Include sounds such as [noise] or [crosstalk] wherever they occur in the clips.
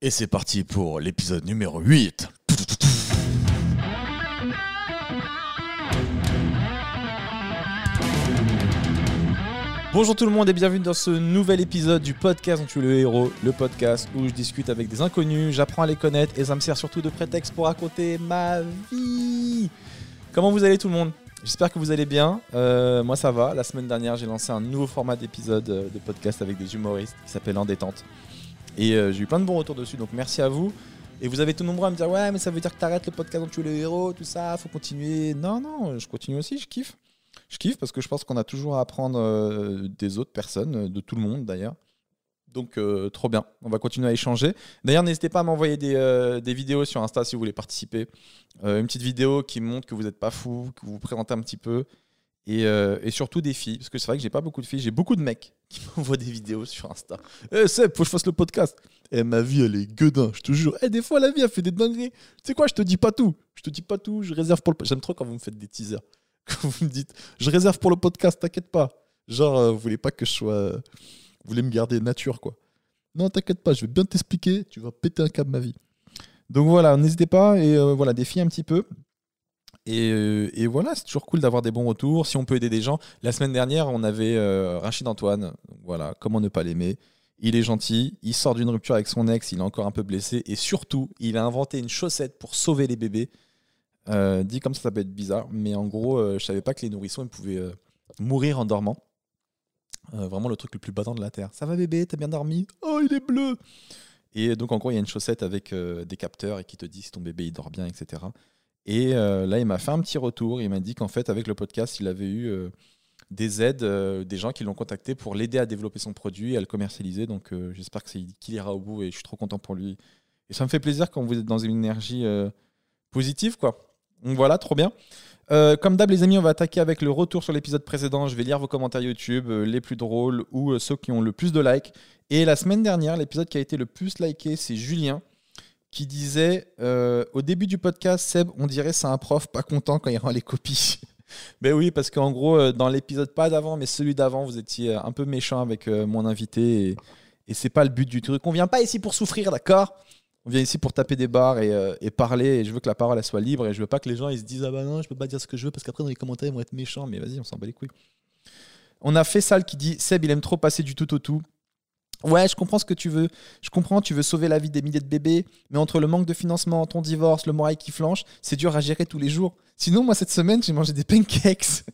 Et c'est parti pour l'épisode numéro 8. Bonjour tout le monde et bienvenue dans ce nouvel épisode du podcast dont tu es le héros, le podcast où je discute avec des inconnus, j'apprends à les connaître et ça me sert surtout de prétexte pour raconter ma vie. Comment vous allez tout le monde? J'espère que vous allez bien. Euh, moi ça va. La semaine dernière j'ai lancé un nouveau format d'épisode euh, de podcast avec des humoristes qui s'appelle En détente. Et euh, j'ai eu plein de bons retours dessus, donc merci à vous. Et vous avez tout nombreux à me dire ouais mais ça veut dire que t'arrêtes le podcast dont tu es le héros, tout ça, faut continuer. Non non, je continue aussi, je kiffe. Je kiffe parce que je pense qu'on a toujours à apprendre euh, des autres personnes, euh, de tout le monde d'ailleurs. Donc trop bien, on va continuer à échanger. D'ailleurs n'hésitez pas à m'envoyer des, vidéos sur Insta si vous voulez participer. Une petite vidéo qui montre que vous n'êtes pas fou, que vous vous présentez un petit peu. Et, euh, et surtout des filles, parce que c'est vrai que j'ai pas beaucoup de filles, j'ai beaucoup de mecs [laughs] qui m'envoient des vidéos sur Insta. Eh Seb, faut que je fasse le podcast. Eh ma vie elle est gueudin, je te jure. Eh des fois la vie elle fait des dingueries. Tu sais quoi, je te dis pas tout. Je te dis pas tout, je réserve pour le J'aime trop quand vous me faites des teasers. [laughs] Quand vous me dites je réserve pour le podcast, t'inquiète pas. Genre euh, vous voulez pas que je sois euh, vous voulez me garder nature quoi. Non, t'inquiète pas, je vais bien t'expliquer, tu vas péter un câble ma vie. Donc voilà, n'hésitez pas et euh, voilà, des filles un petit peu. Et, euh, et voilà, c'est toujours cool d'avoir des bons retours. Si on peut aider des gens. La semaine dernière, on avait euh, Rachid Antoine. Voilà, comment ne pas l'aimer? Il est gentil, il sort d'une rupture avec son ex, il est encore un peu blessé. Et surtout, il a inventé une chaussette pour sauver les bébés. Euh, dit comme ça, ça peut être bizarre. Mais en gros, je savais pas que les nourrissons ils pouvaient mourir en dormant. Vraiment le truc le plus badant de la Terre. Ça va bébé, t'as bien dormi? Oh, il est bleu Et donc en gros, il y a une chaussette avec des capteurs et qui te dit si ton bébé il dort bien, etc. Et euh, là, il m'a fait un petit retour. Il m'a dit qu'en fait, avec le podcast, il avait eu euh, des aides, euh, des gens qui l'ont contacté pour l'aider à développer son produit et à le commercialiser. Donc j'espère qu'il ira au bout et je suis trop content pour lui. Et ça me fait plaisir quand vous êtes dans une énergie positive, quoi. Donc voilà, trop bien. Comme d'hab, les amis, on va attaquer avec le retour sur l'épisode précédent. Je vais lire vos commentaires YouTube, les plus drôles ou ceux qui ont le plus de likes. Et la semaine dernière, l'épisode qui a été le plus liké, c'est Julien qui disait euh, au début du podcast, Seb, on dirait c'est un prof pas content quand il rend les copies. [laughs] ben oui, parce qu'en gros, euh, dans l'épisode pas d'avant, mais celui d'avant, vous étiez euh, un peu méchant avec mon invité et, c'est pas le but du truc. On vient pas ici pour souffrir, d'accord? On vient ici pour taper des barres et, parler. Et je veux que la parole soit libre et je veux pas que les gens se disent ah bah non, je peux pas dire ce que je veux parce qu'après dans les commentaires ils vont être méchants. Mais vas-y, on s'en bat les couilles. On a Fessal qui dit Seb, il aime trop passer du tout au tout. Ouais, je comprends ce que tu veux. Je comprends, tu veux sauver la vie des milliers de bébés, mais entre le manque de financement, ton divorce, le moral qui flanche, c'est dur à gérer tous les jours. Sinon, moi, cette semaine, j'ai mangé des pancakes.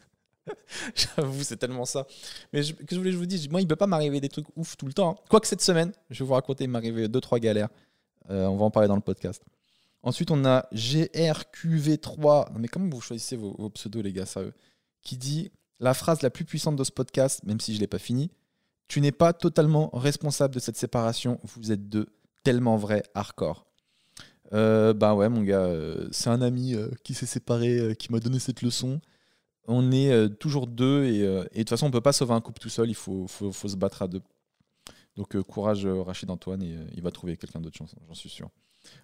[laughs] J'avoue, c'est tellement ça. Mais que je voulais je vous dise, moi, il peut pas m'arriver des trucs ouf tout le temps. hein. Quoique cette semaine, je vais vous raconter, il m'est arrivé deux, trois galères. Euh, on va en parler dans le podcast. Ensuite, on a GRQV3. Non, mais comment vous choisissez vos, pseudos, les gars, sérieux? Qui dit la phrase la plus puissante de ce podcast, même si je l'ai pas fini. Tu n'es pas totalement responsable de cette séparation. Vous êtes deux, tellement vrai, hardcore. Euh, bah ouais, mon gars, euh, c'est un ami euh, qui s'est séparé, euh, qui m'a donné cette leçon. On est toujours deux et, de toute façon, on peut pas sauver un couple tout seul. Il faut, se battre à deux. Donc courage, Rachid Antoine, et il va trouver quelqu'un d'autre, j'en suis sûr.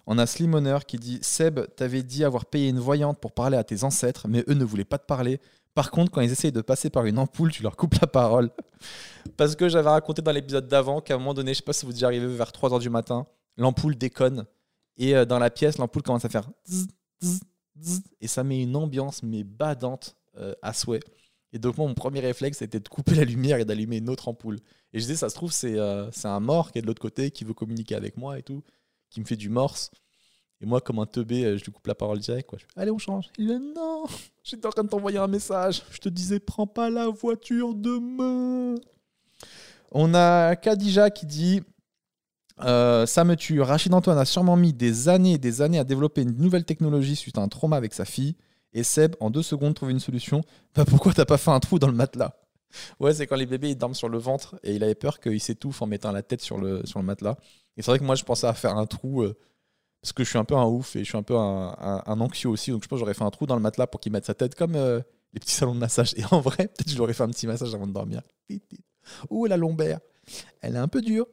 On a Slim Honor qui dit Seb, t'avais dit avoir payé une voyante pour parler à tes ancêtres, mais eux ne voulaient pas te parler. Par contre, quand ils essayent de passer par une ampoule, tu leur coupes la parole. Parce que j'avais raconté dans l'épisode d'avant qu'à un moment donné, je sais pas si vous êtes déjà arrivé vers 3h du matin, l'ampoule déconne. Et euh, dans la pièce, l'ampoule commence à faire et ça met une ambiance mais badante euh, à souhait. Et donc moi, mon premier réflexe, c'était de couper la lumière et d'allumer une autre ampoule. Et je disais, ça se trouve, c'est euh, un mort qui est de l'autre côté, qui veut communiquer avec moi et tout, qui me fait du morse. Et moi, comme un teubé, euh, je lui coupe la parole direct. Quoi. Je fais, Allez, on change. Il dit, non, [laughs] j'étais en train de t'envoyer un message. Je te disais, prends pas la voiture demain. On a Khadija qui dit euh, Ça me tue. Rachid Antoine a sûrement mis des années et des années à développer une nouvelle technologie suite à un trauma avec sa fille. Et Seb, en deux secondes, trouve une solution. Bah, pourquoi t'as pas fait un trou dans le matelas? Ouais, c'est quand les bébés ils dorment sur le ventre et il avait peur qu'il s'étouffe en mettant la tête sur le, sur le matelas. Et c'est vrai que moi, je pensais à faire un trou euh, parce que je suis un peu un ouf et je suis un peu un, anxieux aussi. Donc je pense que j'aurais fait un trou dans le matelas pour qu'il mette sa tête comme euh, les petits salons de massage. Et en vrai, peut-être je lui aurais fait un petit massage avant de dormir. Ouh, la lombaire. Elle est un peu dure.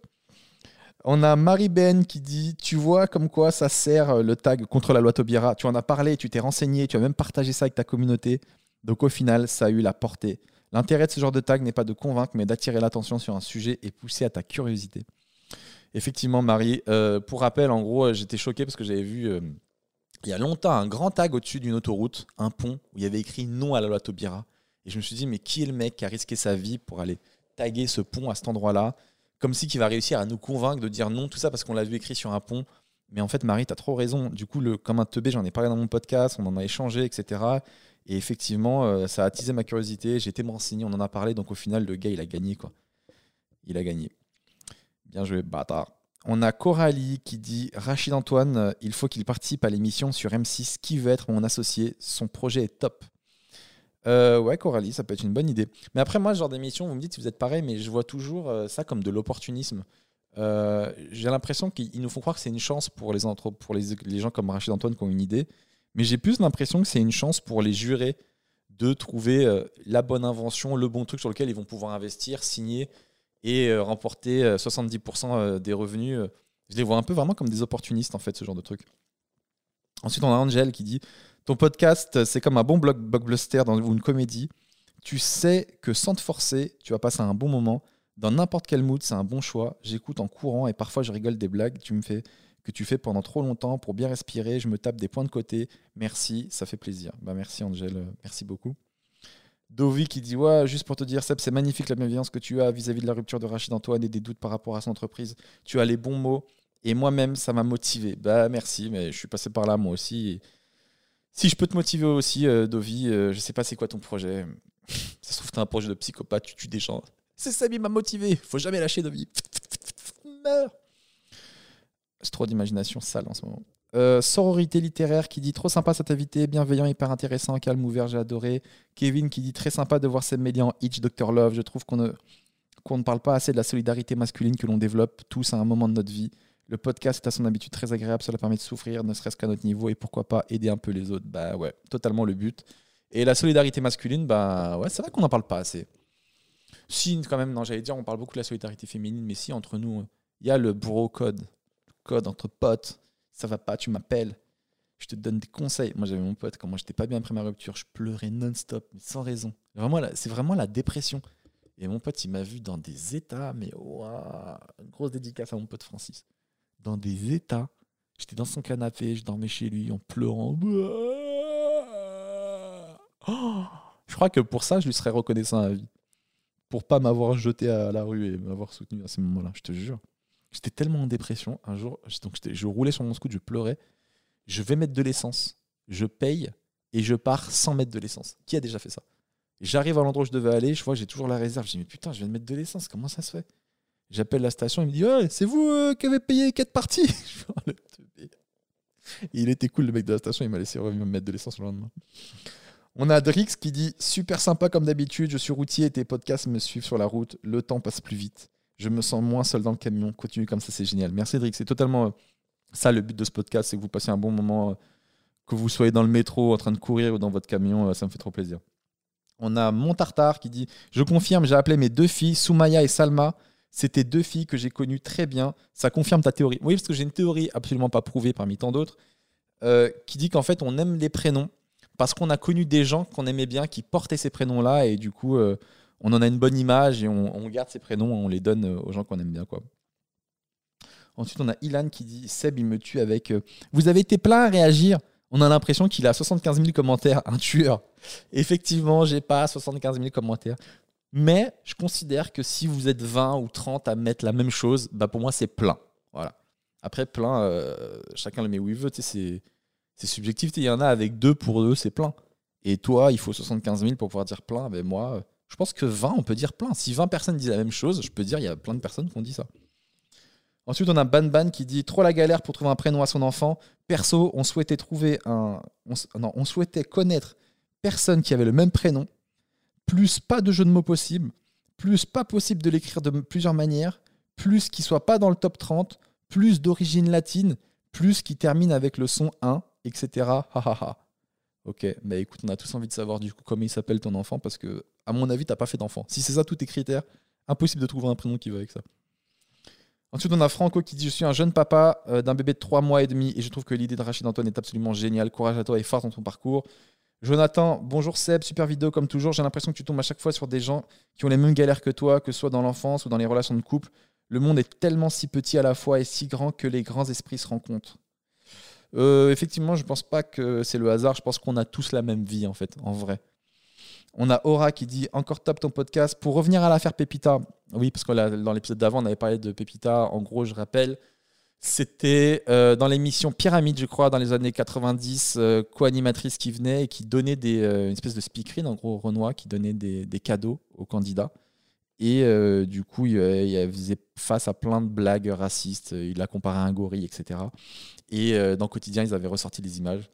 On a Marie-Ben qui dit Tu vois comme quoi ça sert euh, le tag contre la loi Taubira. Tu en as parlé, tu t'es renseigné, tu as même partagé ça avec ta communauté. Donc au final, ça a eu la portée. L'intérêt de ce genre de tag n'est pas de convaincre, mais d'attirer l'attention sur un sujet et pousser à ta curiosité. Effectivement, Marie. Euh, pour rappel, en gros, j'étais choqué parce que j'avais vu euh, il y a longtemps un grand tag au-dessus d'une autoroute, un pont, où il y avait écrit non à la loi Taubira. Et je me suis dit, mais qui est le mec qui a risqué sa vie pour aller taguer ce pont à cet endroit-là? Comme si qu'il va réussir à nous convaincre de dire non, tout ça parce qu'on l'a vu écrit sur un pont. Mais en fait, Marie, tu as trop raison. Du coup, le, comme un teubé, j'en ai parlé dans mon podcast, on en a échangé, etc. Et effectivement, euh, ça a attisé ma curiosité. J'ai été me renseigner, on en a parlé. Donc au final, le gars, il a gagné. quoi. Il a gagné. Bien joué, bâtard. On a Coralie qui dit Rachid Antoine, euh, il faut qu'il participe à l'émission sur M6. Qui veut être mon associé? Son projet est top. Euh, ouais, Coralie, ça peut être une bonne idée. Mais après, moi, ce genre d'émission, vous me dites si vous êtes pareil, mais je vois toujours ça comme de l'opportunisme. J'ai l'impression qu'ils nous font croire que c'est une chance pour les, les, gens comme Rachid Antoine qui ont une idée. Mais j'ai plus l'impression que c'est une chance pour les jurés de trouver euh, la bonne invention, le bon truc sur lequel ils vont pouvoir investir, signer et euh, remporter 70% euh, des revenus. Je les vois un peu vraiment comme des opportunistes, en fait, ce genre de truc. Ensuite, on a Angel qui dit Ton podcast, c'est comme un bon blockbuster dans, une comédie. Tu sais que sans te forcer, tu vas passer un bon moment. Dans n'importe quel mood, c'est un bon choix. J'écoute en courant et parfois je rigole des blagues. Tu me fais que tu fais pendant trop longtemps pour bien respirer. Je me tape des points de côté. Merci, ça fait plaisir. Bah, merci euh, merci beaucoup. Dovi qui dit Ouais, juste pour te dire, Seb, c'est magnifique la bienveillance que tu as vis-à-vis de la rupture de Rachid Antoine et des doutes par rapport à son entreprise. Tu as les bons mots et moi-même, ça m'a motivé. Bah, merci, mais je suis passé par là moi aussi. si je peux te motiver aussi, euh, Dovi, euh, je sais pas c'est quoi ton projet. [laughs] ça se trouve, tu as un projet de psychopathe, tu tues des gens. C'est ça qui m'a motivé. Faut jamais lâcher Dovi. [laughs] Meurs. C'est trop d'imagination sale en ce moment. Euh, sororité littéraire qui dit trop sympa cet invité, bienveillant, hyper intéressant, calme, ouvert, j'ai adoré. Kevin qui dit très sympa de voir Seb Médian, Hitch, Dr Love. Je trouve qu'on ne, ne parle pas assez de la solidarité masculine que l'on développe tous à un moment de notre vie. Le podcast est à son habitude très agréable, cela permet de souffrir, ne serait-ce qu'à notre niveau, et pourquoi pas aider un peu les autres. Bah ouais, totalement le but. Et la solidarité masculine, bah ouais, c'est vrai qu'on n'en parle pas assez. Si, quand même, non, j'allais dire, on parle beaucoup de la solidarité féminine, mais si, entre nous, il y a le bro code code entre potes, ça va pas, tu m'appelles, je te donne des conseils. Moi, j'avais mon pote, quand moi j'étais pas bien après ma rupture, je pleurais non-stop, sans raison. Vraiment, c'est vraiment la dépression. Et mon pote, il m'a vu dans des états, mais waouh, une grosse dédicace à mon pote Francis. Dans des états, j'étais dans son canapé, je dormais chez lui en pleurant. Oh, je crois que pour ça, je lui serais reconnaissant à vie. Pour pas m'avoir jeté à la rue et m'avoir soutenu à ce moment-là, je te jure. J'étais tellement en dépression. Un jour, je roulais sur mon scooter, je pleurais. Je vais mettre de l'essence. Je paye et je pars sans mettre de l'essence. Qui a déjà fait ça? J'arrive à l'endroit où je devais aller. Je vois, j'ai toujours la réserve. Je dis, mais putain, je viens de mettre de l'essence. Comment ça se fait? J'appelle la station. Il me dit, c'est vous euh, qui avez payé quatre parties. [laughs] il était cool, le mec de la station. Il m'a laissé revenir me mettre de l'essence le lendemain. On a Drix qui dit Super sympa comme d'habitude, je suis routier et tes podcasts me suivent sur la route. Le temps passe plus vite je me sens moins seul dans le camion. Continue comme ça, c'est génial. Merci Cédric, c'est totalement euh, ça le but de ce podcast, c'est que vous passiez un bon moment, euh, que vous soyez dans le métro, en train de courir ou dans votre camion, euh, ça me fait trop plaisir. On a Montartar qui dit Je confirme, j'ai appelé mes deux filles, Soumaya et Salma. C'était deux filles que j'ai connues très bien. Ça confirme ta théorie. Oui, parce que j'ai une théorie absolument pas prouvée parmi tant d'autres, qui dit qu'en fait, on aime les prénoms parce qu'on a connu des gens qu'on aimait bien qui portaient ces prénoms-là et du coup, on en a une bonne image et on, garde ses prénoms, on les donne euh, aux gens qu'on aime bien. Quoi. Ensuite, on a Ilan qui dit Seb, il me tue avec. Euh, vous avez été plein à réagir. On a l'impression qu'il a 75 000 commentaires, un tueur. Effectivement, j'ai pas 75 000 commentaires. Mais je considère que si vous êtes 20 ou 30 à mettre la même chose, bah pour moi, c'est plein. Voilà. Après, plein, euh, chacun le met où il veut. C'est, subjectif. Il y en a avec deux pour deux, c'est plein. Et toi, il faut 75 000 pour pouvoir dire plein. Mais moi, je pense que 20, on peut dire plein. Si 20 personnes disent la même chose, je peux dire il y a plein de personnes qui ont dit ça. Ensuite, on a Ban Ban qui dit trop la galère pour trouver un prénom à son enfant. Perso, on souhaitait trouver un, non, on souhaitait connaître personne qui avait le même prénom. Plus pas de jeu de mots possible. Plus pas possible de l'écrire de plusieurs manières. Plus qu'il soit pas dans le top 30. Plus d'origine latine. Plus qui termine avec le son 1, etc. Ok, mais écoute, on a tous envie de savoir du coup comment il s'appelle ton enfant parce que, à mon avis, t'as pas fait d'enfant. Si c'est ça tous tes critères, impossible de trouver un prénom qui va avec ça. Ensuite, on a Franco qui dit Je suis un jeune papa euh, d'un bébé de 3 mois et demi et je trouve que l'idée de Rachid Antoine est absolument géniale. Courage à toi et force dans ton parcours. Jonathan, bonjour Seb, super vidéo comme toujours. J'ai l'impression que tu tombes à chaque fois sur des gens qui ont les mêmes galères que toi, que ce soit dans l'enfance ou dans les relations de couple. Le monde est tellement si petit à la fois et si grand que les grands esprits se rencontrent. Euh, effectivement, je pense pas que c'est le hasard. Je pense qu'on a tous la même vie, en fait, en vrai. On a Aura qui dit encore top ton podcast. Pour revenir à l'affaire Pépita, oui, parce que dans l'épisode d'avant, on avait parlé de Pépita. En gros, je rappelle, c'était euh, dans l'émission Pyramide, je crois, dans les années 90, euh, co-animatrice qui venait et qui donnait des, une espèce de speakerine, en gros, Renoir, qui donnait des, cadeaux aux candidats. Et euh, du coup, il, faisait face à plein de blagues racistes. Il l'a comparé à un gorille, etc. Et euh, dans Quotidien, ils avaient ressorti des images.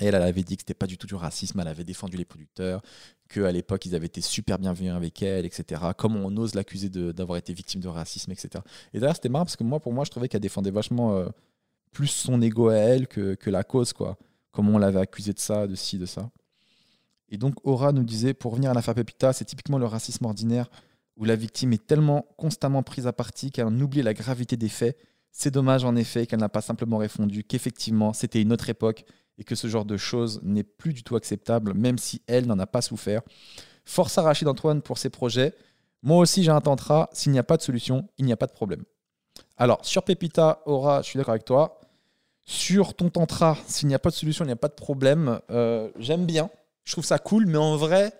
Et elle, elle avait dit que c'était pas du tout du racisme. Elle avait défendu les producteurs, qu'à l'époque, ils avaient été super bienveillants avec elle, etc. Comment on ose l'accuser d'avoir été victime de racisme, etc. Et d'ailleurs, c'était marrant parce que moi, pour moi, je trouvais qu'elle défendait vachement euh, plus son ego à elle que, la cause, quoi. Comment on l'avait accusé de ça, de ci, de ça. Et donc Aura nous disait, pour revenir à l'affaire Pepita, c'est typiquement le racisme ordinaire où la victime est tellement constamment prise à partie qu'elle en oublie la gravité des faits. C'est dommage en effet qu'elle n'a pas simplement répondu qu'effectivement c'était une autre époque et que ce genre de choses n'est plus du tout acceptable, même si elle n'en a pas souffert. Force à Rachid Antoine pour ses projets. Moi aussi j'ai un tantra. S'il n'y a pas de solution, il n'y a pas de problème. Alors sur Pepita, Aura, je suis d'accord avec toi. Sur ton tantra, s'il n'y a pas de solution, il n'y a pas de problème. Euh, j'aime bien je trouve ça cool, mais en vrai,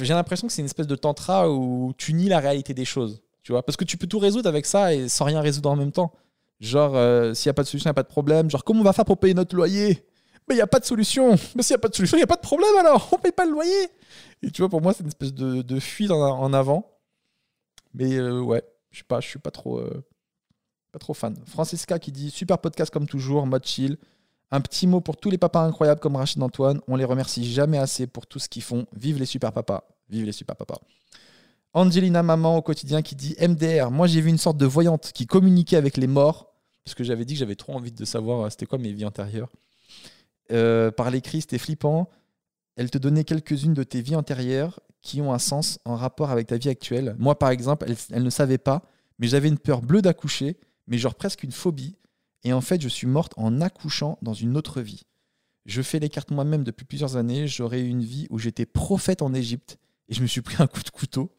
j'ai l'impression que c'est une espèce de tantra où tu nies la réalité des choses. Tu vois Parce que tu peux tout résoudre avec ça et sans rien résoudre en même temps. Genre, euh, s'il n'y a pas de solution, il n'y a pas de problème. Genre, comment on va faire pour payer notre loyer? Mais il n'y a pas de solution. Mais s'il n'y a pas de solution, il n'y a pas de problème alors. On ne paye pas le loyer. Et tu vois, pour moi, c'est une espèce de, fuite en, avant. Mais euh, ouais, je ne suis, pas trop, euh, pas trop fan. Francisca qui dit Super podcast comme toujours, mode chill. Un petit mot pour tous les papas incroyables comme Rachid Antoine. On les remercie jamais assez pour tout ce qu'ils font. Vive les super papas. Vive les super papas. Angelina Maman au quotidien qui dit MDR. Moi, j'ai vu une sorte de voyante qui communiquait avec les morts. Parce que j'avais dit que j'avais trop envie de savoir euh, c'était quoi mes vies antérieures. Euh, par l'écrit, c'était flippant. Elle te donnait quelques-unes de tes vies antérieures qui ont un sens en rapport avec ta vie actuelle. Moi, par exemple, elle, elle ne savait pas, mais j'avais une peur bleue d'accoucher, mais genre presque une phobie. Et en fait, je suis morte en accouchant dans une autre vie. Je fais les cartes moi-même depuis plusieurs années. J'aurais eu une vie où j'étais prophète en Égypte et je me suis pris un coup de couteau.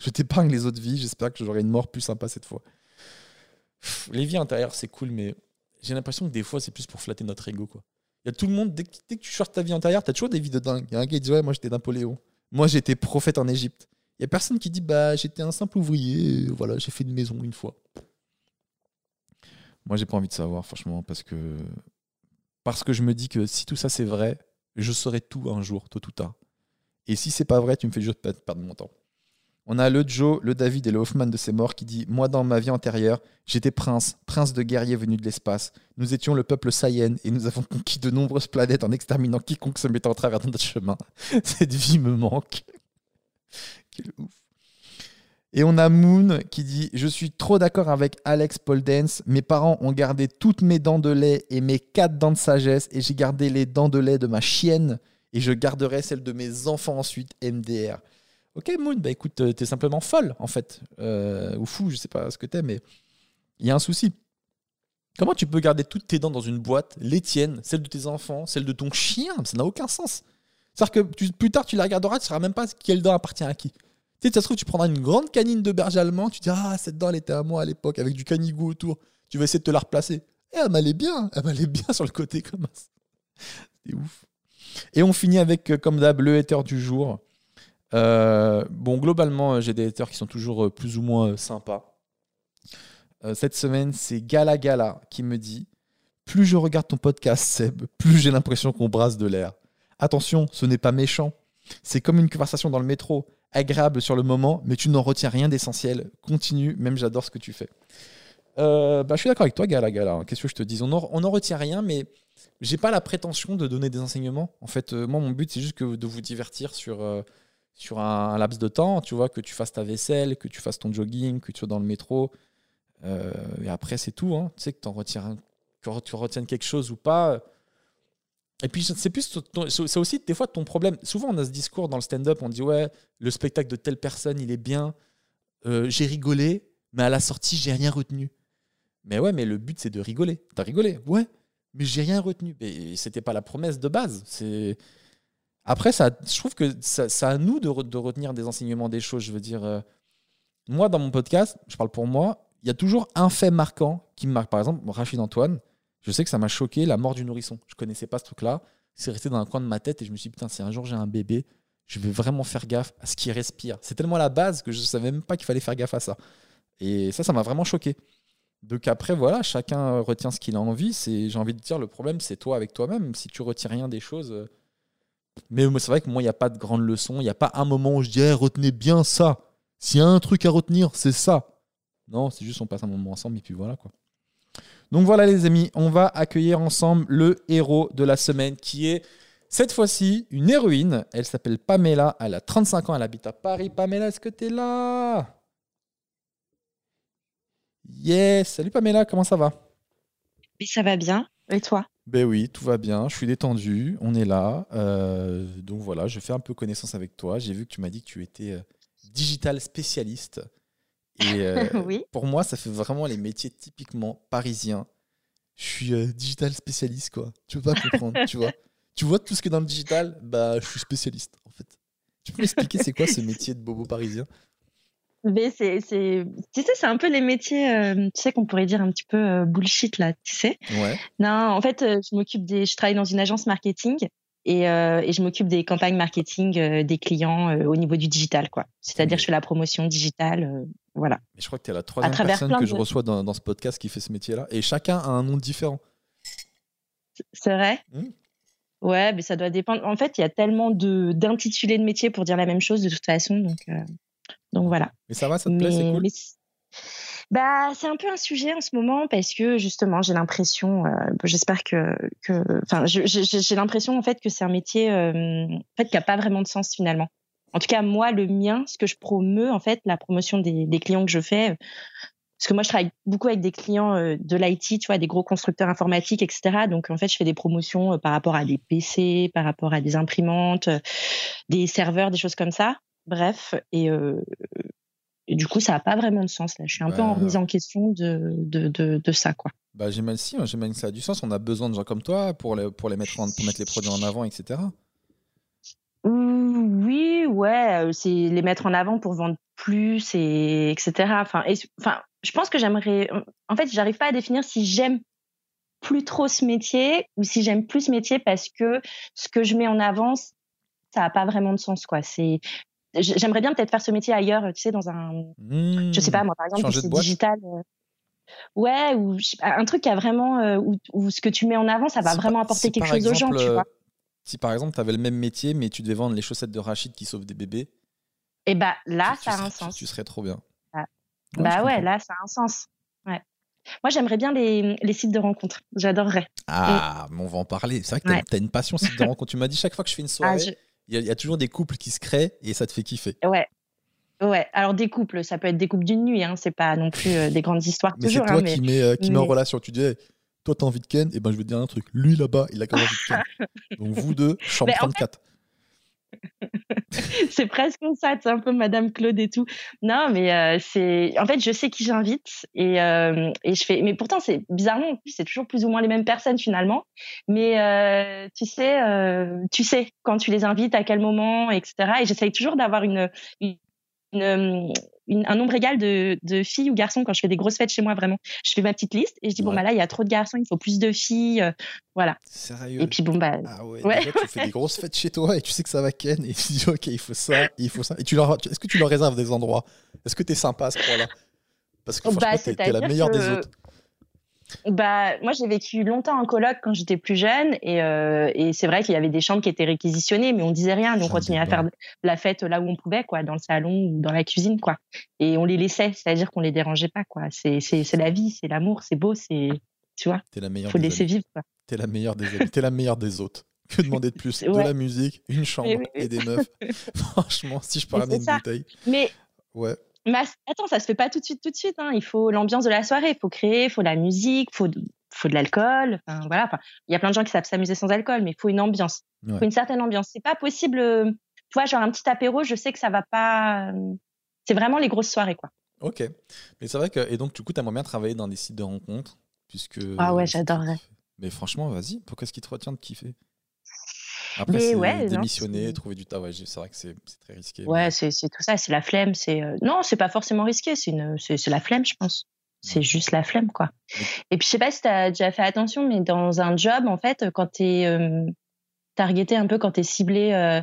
Je t'épargne les autres vies. J'espère que j'aurai une mort plus sympa cette fois. les vies intérieures, c'est cool, mais j'ai l'impression que des fois, c'est plus pour flatter notre ego. Il y a tout le monde, dès que, tu cherches ta vie antérieure, tu as toujours des vies de dingue. Il y a un gars qui dit moi j'étais Napoléon. Moi j'étais prophète en Égypte. Il y a personne qui dit Bah, j'étais un simple ouvrier. Voilà, j'ai fait une maison une fois. Moi, j'ai pas envie de savoir, franchement, parce que parce que je me dis que si tout ça c'est vrai, je saurai tout un jour, tôt ou tard. Et si c'est pas vrai, tu me fais juste perdre mon temps. On a le Joe, le David et le Hoffman de ces morts qui dit Moi, dans ma vie antérieure, j'étais prince, prince de guerrier venu de l'espace. Nous étions le peuple Saiyan et nous avons conquis de nombreuses planètes en exterminant quiconque se mettait en travers de notre chemin. [laughs] Cette vie me manque. [laughs] Quel ouf. Et on a Moon qui dit Je suis trop d'accord avec Alex Paul Dance. Mes parents ont gardé toutes mes dents de lait et mes quatre dents de sagesse. Et j'ai gardé les dents de lait de ma chienne. Et je garderai celles de mes enfants ensuite, MDR. Ok, Moon, bah écoute, euh, t'es simplement folle, en fait. Euh, ou fou, je sais pas ce que t'es, mais il y a un souci. Comment tu peux garder toutes tes dents dans une boîte, les tiennes, celles de tes enfants, celles de ton chien? Ça n'a aucun sens. C'est-à-dire que plus tard, tu la regarderas, tu ne sauras même pas quelle dent appartient à qui. Tu sais, ça se trouve, tu prendras une grande canine de berger allemand, tu dis Ah, cette dent, elle était à moi à l'époque, avec du canigou autour. Tu vas essayer de te la replacer. Et elle m'allait bien, [laughs] elle m'allait bien sur le côté comme ça. C'est ouf. Et on finit avec, euh, comme d'hab, le hater du jour. Euh, bon, globalement, euh, j'ai des haters qui sont toujours plus ou moins sympas. cette semaine, c'est Gala Gala qui me dit Plus je regarde ton podcast, Seb, plus j'ai l'impression qu'on brasse de l'air. Attention, ce n'est pas méchant. C'est comme une conversation dans le métro agréable sur le moment, mais tu n'en retiens rien d'essentiel. Continue, même j'adore ce que tu fais. Euh, bah, je suis d'accord avec toi, Gala Gala. Qu'est-ce que je te dis On n'en retient rien, mais j'ai pas la prétention de donner des enseignements. En fait, euh, moi, mon but, c'est juste de vous divertir sur, euh, sur un, laps de temps. Tu vois, que tu fasses ta vaisselle, que tu fasses ton jogging, que tu sois dans le métro. et après, c'est tout. Hein. Tu sais que, en que tu retiennes quelque chose ou pas et puis, c'est plus, c'est aussi des fois ton problème. Souvent, on a ce discours dans le stand-up, on dit ouais, le spectacle de telle personne, il est bien. Euh, j'ai rigolé, mais à la sortie, j'ai rien retenu. Mais ouais, mais le but, c'est de rigoler. T'as rigolé, ouais, mais j'ai rien retenu. Mais c'était pas la promesse de base. C'est après, ça, je trouve que c'est à nous de, de, retenir des enseignements, des choses. Je veux dire, euh, moi, dans mon podcast, je parle pour moi, il y a toujours un fait marquant qui me marque. Par exemple, Rachid Antoine, je sais que ça m'a choqué la mort du nourrisson. Je connaissais pas ce truc-là. C'est resté dans un coin de ma tête et je me suis dit, putain, si un jour j'ai un bébé, je vais vraiment faire gaffe à ce qu'il respire. C'est tellement la base que je ne savais même pas qu'il fallait faire gaffe à ça. Et ça, ça m'a vraiment choqué. Donc après, voilà, chacun retient ce qu'il a envie. J'ai envie de dire, le problème, c'est toi avec toi-même. Si tu retiens rien des choses. Mais c'est vrai que moi, il n'y a pas de grande leçon. Il n'y a pas un moment où je dis, retenez bien ça. S'il y a un truc à retenir, c'est ça. Non, c'est juste on passe un moment ensemble et puis voilà quoi. Donc voilà les amis, on va accueillir ensemble le héros de la semaine qui est cette fois-ci une héroïne. Elle s'appelle Pamela, elle a 35 ans, elle habite à Paris. Pamela, est-ce que tu es là? Yes, salut Pamela, comment ça va? Ça va bien. Et toi? Ben oui, tout va bien. Je suis détendu, on est là. Euh, donc voilà, je fais un peu connaissance avec toi. J'ai vu que tu m'as dit que tu étais euh, digital spécialiste. Et euh, [laughs] oui. pour moi, ça fait vraiment les métiers typiquement parisiens. Je suis digital spécialiste, quoi. Tu peux pas comprendre, tu vois. [laughs] Tu vois tout ce qui est dans le digital, bah je suis spécialiste, en fait. Tu peux m'expliquer c'est quoi ce métier de bobo parisien? Mais c'est, c'est, tu sais, c'est un peu les métiers, euh, tu sais, qu'on pourrait dire un petit peu euh, bullshit là, tu sais. Ouais. Non, en fait, euh, je m'occupe des, je travaille dans une agence marketing et, et je m'occupe des campagnes marketing des clients au niveau du digital, quoi. C'est-à-dire, je fais la promotion digitale, voilà. Mais je crois que tu es la troisième personne que je reçois dans, dans, ce podcast qui fait ce métier-là, et chacun a un nom différent. C'est vrai? Mmh. Ouais, mais ça doit dépendre. En fait, il y a tellement de d'intitulés de métiers pour dire la même chose de toute façon, donc. Donc voilà. Mais ça va, ça te plaît, c'est cool. bah, c'est un peu un sujet en ce moment parce que justement, j'ai l'impression, euh, j'espère que, enfin, j'ai l'impression en fait que c'est un métier euh, en fait qui a pas vraiment de sens finalement. En tout cas, moi, le mien, ce que je promeux en fait, la promotion des, clients que je fais, parce que moi, je travaille beaucoup avec des clients euh, de l'IT, tu vois, des gros constructeurs informatiques, etc. Donc, en fait, je fais des promotions par rapport à des PC, par rapport à des imprimantes, des serveurs, des choses comme ça. Bref, et, euh, et du coup, ça n'a pas vraiment de sens. Là. Je suis un peu en remise en question de, de, de, ça. Quoi. Bah, j'imagine si, j'imagine que ça a du sens. On a besoin de gens comme toi pour les, pour les mettre, en, pour mettre les produits en avant, etc. Oui, ouais, euh, c'est les mettre en avant pour vendre plus, et etc. Enfin, et, enfin, je pense que j'aimerais. En fait, j'arrive pas à définir si j'aime plus trop ce métier ou si j'aime plus ce métier parce que ce que je mets en avant, ça n'a pas vraiment de sens. quoi. C'est j'aimerais bien peut-être faire ce métier ailleurs, tu sais, dans un, mmh. je sais pas moi, par exemple, c'est digital. Euh, ouais, ou un truc qui a vraiment, euh, où, ce que tu mets en avant, ça va vraiment apporter quelque chose aux gens, tu vois. Si par exemple, tu avais le même métier, mais tu devais vendre les chaussettes de Rachid qui sauvent des bébés. Et eh bah là, ça a un sens. Tu, serais trop bien. Ah. bah ouais, là, ça a un sens. Ouais. Moi, j'aimerais bien les, les, sites de rencontres. J'adorerais. Ah, mais on va en parler. C'est vrai que tu as, une passion site de rencontres. tu m'as dit chaque fois que je fais une ah, soirée, il y, a toujours des couples qui se créent et ça te fait kiffer. Ouais. Ouais, alors des couples, ça peut être des couples d'une nuit, hein, c'est pas non plus euh, des grandes histoires [laughs] mais toujours. C'est toi hein, qui, mets, euh, qui en relation. Tu dis, toi t'as envie de Ken, et ben je vais te dire un truc. Lui là-bas, il a quand même envie de Ken. [laughs] Donc vous deux, chambre 34. [laughs] c'est presque ça, c'est un peu Madame Claude et tout. Non, mais euh, c'est. En fait, je sais qui j'invite et, euh, et je fais. Mais pourtant, c'est bizarrement, c'est toujours plus ou moins les mêmes personnes finalement. Mais euh, tu sais, tu sais quand tu les invites, à quel moment, etc. Et j'essaye toujours d'avoir une, un nombre égal de, de, filles ou garçons quand je fais des grosses fêtes chez moi, vraiment. Je fais ma petite liste et je dis, bon, bah là, il y a trop de garçons, il faut plus de filles. Euh, voilà. Sérieux? Et puis, bon, bah. Ah ouais, ouais. tu fais des grosses fêtes chez toi et tu sais que ça va ken et tu dis, ok, il faut ça, il faut ça. Et tu leur, est-ce que tu leur réserves des endroits? Est-ce que tu es sympa à ce point-là? Parce que bah, franchement, t'es, la meilleure des autres. Bah, moi, j'ai vécu longtemps en coloc quand j'étais plus jeune, et, euh, et c'est vrai qu'il y avait des chambres qui étaient réquisitionnées, mais on disait rien, on continuait à faire la fête là où on pouvait, quoi, dans le salon ou dans la cuisine, quoi. Et on les laissait, c'est-à-dire qu'on les dérangeait pas, quoi. C'est, c'est, c'est la vie, c'est l'amour, c'est beau, c'est, tu vois. T'es la meilleure. Faut laisser vivre, quoi. T'es la meilleure des T'es la meilleure des autres. Que [laughs] demander de plus? De la musique, une chambre et des [laughs] meufs. Franchement, si je peux ramener une bouteille. Mais ouais. Mais attends, ça se fait pas tout de suite, tout de suite. Hein. Il faut l'ambiance de la soirée, il faut créer, il faut la musique, il faut, faut de l'alcool. Enfin, voilà. Enfin, il y a plein de gens qui savent s'amuser sans alcool, mais il faut une ambiance. Il faut une certaine ambiance. C'est pas possible. Euh, tu vois, genre un petit apéro, je sais que ça va pas. Euh, c'est vraiment les grosses soirées, quoi. Ok. Mais c'est vrai que. Et donc, du coup, tu aimerais bien travailler dans des sites de rencontres, puisque. Ah ouais, j'adorerais. Mais franchement, vas-y. Pourquoi est-ce qu'il te retient de kiffer? Après, Mais ouais, démissionner, trouver du travail. C'est vrai que c'est très risqué. Ouais, c'est c'est tout ça, c'est la flemme. C'est euh, non, c'est pas forcément risqué, c'est une, la flemme, je pense. C'est juste la flemme, quoi. Et puis je sais pas si t'as déjà fait attention, mais dans un job, en fait, quand t'es euh, targeté un peu, quand t'es ciblé euh,